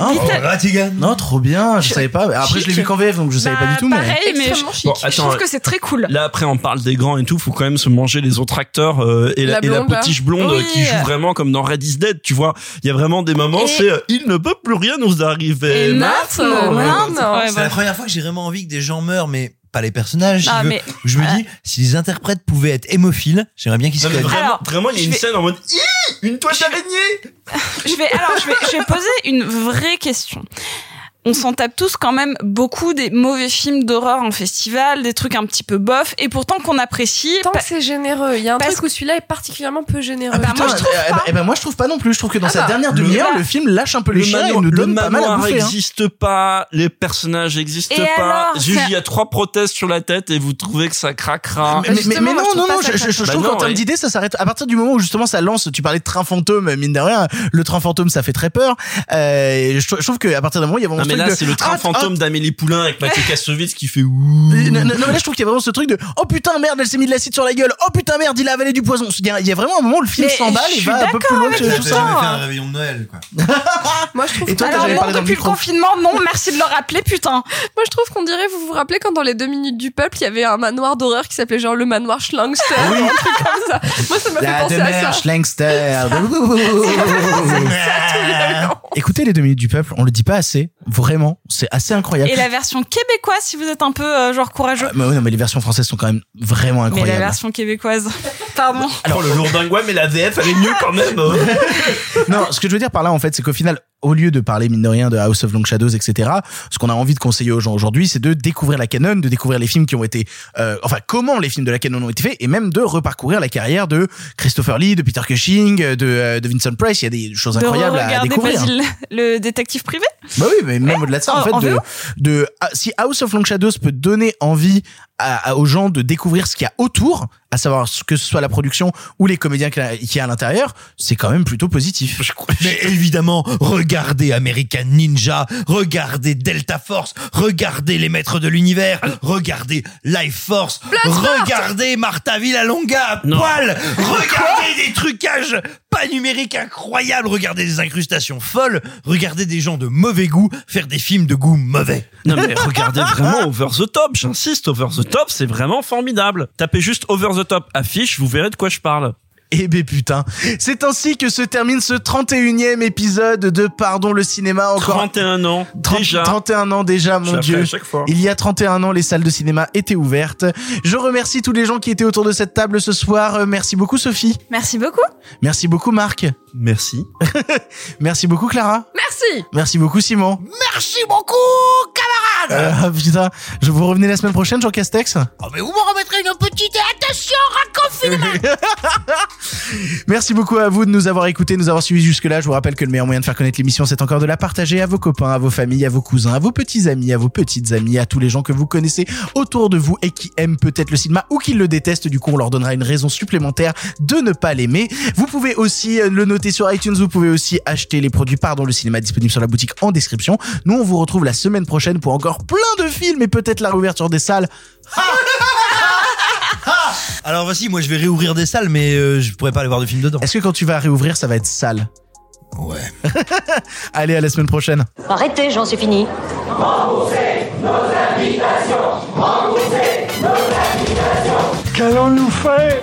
Oh, Oh, Ratigan. Non, trop bien. Je savais pas. Après, je l'ai vu qu'en VF, donc je savais pas Bah, du tout. Mais Pareil, mais je. Bon, je attends, trouve que c'est très cool. Là après on parle des grands et tout, faut quand même se manger les autres acteurs euh, et, la, La et la blonde, là. petite blonde Oui. qui joue vraiment comme dans Red is Dead, tu vois. Il y a vraiment des moments, Et- c'est euh, il ne peut plus rien nous arriver. Et maintenant, Ouais. maintenant. Ouais, C'est bah. la première fois que j'ai vraiment envie que des gens meurent, mais pas les personnages. Ah, mais- je me dis, si les interprètes pouvaient être hémophiles, j'aimerais bien qu'ils se connaissent. vraiment, Alors, vraiment, il y a une vais- scène en mode une toile d'araignée. Je vais, alors, je vais, je vais poser une vraie question. On s'en tape tous quand même beaucoup des mauvais films d'horreur en festival, des trucs un petit peu bof, et pourtant qu'on apprécie. Tant que c'est généreux. Il y a un Parce truc où celui-là est particulièrement peu généreux. Ah, bah, putain, moi, je trouve eh, eh ben, eh ben, moi je trouve pas non plus. Je trouve que dans Ah sa bah, dernière demi-heure, bah, le film lâche un peu les Le chiens et nous le donne pas mal à bouffer. hein. n'existe pas, les personnages n'existent pas. c'est- il y a trois prothèses sur la tête et vous trouvez que ça craquera. Mais, mais- Justement, mais non, non, non, pas je, je- je Bah trouve qu'en termes d'idée, ça s'arrête à partir du moment où justement ça lance. Tu parlais de train fantôme, mine de rien, le train fantôme, ça fait très peur. Euh, je, trouve qu'à partir d'un moment, il y a vraiment mais truc là de c'est le train ah, fantôme d'Amélie Poulain avec Mathieu Kassovitz qui fait ouh. non, non, non, mais là, je trouve qu'il y a vraiment ce truc de oh putain merde, elle s'est mis de l'acide sur la gueule. Oh putain merde, il a avalé du poison. Il y a, il y a vraiment un moment où le film s'emballe et va un peu plus loin que tout jamais ça. fait un réveillon de Noël, quoi. Moi, je trouve Et toi, Alors non, depuis le confinement, non, merci de le rappeler, putain. Moi, je trouve qu'on dirait, vous vous rappelez quand dans les deux minutes du peuple, il y avait un manoir d'horreur qui s'appelait genre le manoir Schlangster, ou un truc comme ça. Moi, ça m'a fait La penser à ça. Schlangster. Écoutez les deux minutes du peuple, on le dit pas assez. Vraiment, c'est assez incroyable. Et la version québécoise, si vous êtes un peu euh, genre courageux. Ah, mais non, mais les versions françaises sont quand même vraiment mais la incroyables. version québécoise. Pardon. Alors le lourdingue, ouais mais la VF elle est mieux quand même. non, ce que je veux dire par là, en fait, c'est qu'au final, au lieu de parler mine de rien de House of Long Shadows, etc., ce qu'on a envie de conseiller aux gens aujourd'hui, c'est de découvrir la canon, de découvrir les films qui ont été, euh, enfin, comment les films de la canon ont été faits, et même de reparcourir la carrière de Christopher Lee, de Peter Cushing, de, euh, de Vincent Price. Il y a des choses De incroyables à découvrir. Le détective privé? Bah oui, mais même au-delà de ça, en En- fait, en de, de, ah, si House of Long Shadows peut donner envie à, à- aux gens de découvrir ce qu'il y a autour, à savoir ce que ce soit la production ou les comédiens qu'il y a- à l'intérieur, c'est quand même plutôt positif. Mais évidemment, regardez American Ninja, regardez Delta Force, regardez les maîtres de l'univers, regardez Life Force, regardez Martha Villalonga à Non. poil, regardez des trucages pas numériques incroyables, regardez des incrustations folles, regardez des gens de mauvais goût faire des films de goût mauvais. Non mais regardez vraiment Over the Top, j'insiste, Over the Top c'est vraiment formidable. Tapez juste Over the Top affiche, vous verrez de quoi je parle. Eh ben putain, c'est ainsi que se termine ce 31e épisode de Pardon le cinéma encore 31 ans. 30 déjà. 31 ans déjà, mon dieu. à chaque fois. Il y a 31 ans, les salles de cinéma étaient ouvertes. Je remercie tous les gens qui étaient autour de cette table ce soir. Euh, Merci beaucoup Sophie. Merci beaucoup. Merci beaucoup Marc. Merci. Merci beaucoup Clara. Merci. Merci beaucoup Simon. Merci beaucoup, camarade Euh, putain, je vous revenez la semaine prochaine Jean Castex Oh, mais vous me remettrez une petite attention, raconfinement Merci beaucoup à vous de nous avoir écoutés, de nous avoir suivis jusque-là. Je vous rappelle que le meilleur moyen de faire connaître l'émission, c'est encore de la partager à vos copains, à vos familles, à vos cousins, à vos petits amis, à vos petites amies, à tous les gens que vous connaissez autour de vous et qui aiment peut-être le cinéma ou qui le détestent. Du coup, on leur donnera une raison supplémentaire de ne pas l'aimer. Vous pouvez aussi euh, le noter sur iTunes. Vous pouvez aussi acheter les produits Pardon le cinéma disponibles sur la boutique en description. Nous, on vous retrouve la semaine prochaine pour encore plein de films et peut-être la réouverture des salles. Alors voici, moi je vais réouvrir des salles, mais euh, je pourrais pas aller voir de films dedans. Est-ce que quand tu vas réouvrir, ça va être sale Ouais. Allez, à la semaine prochaine. Arrêtez, j'en suis fini. Qu'allons-nous faire?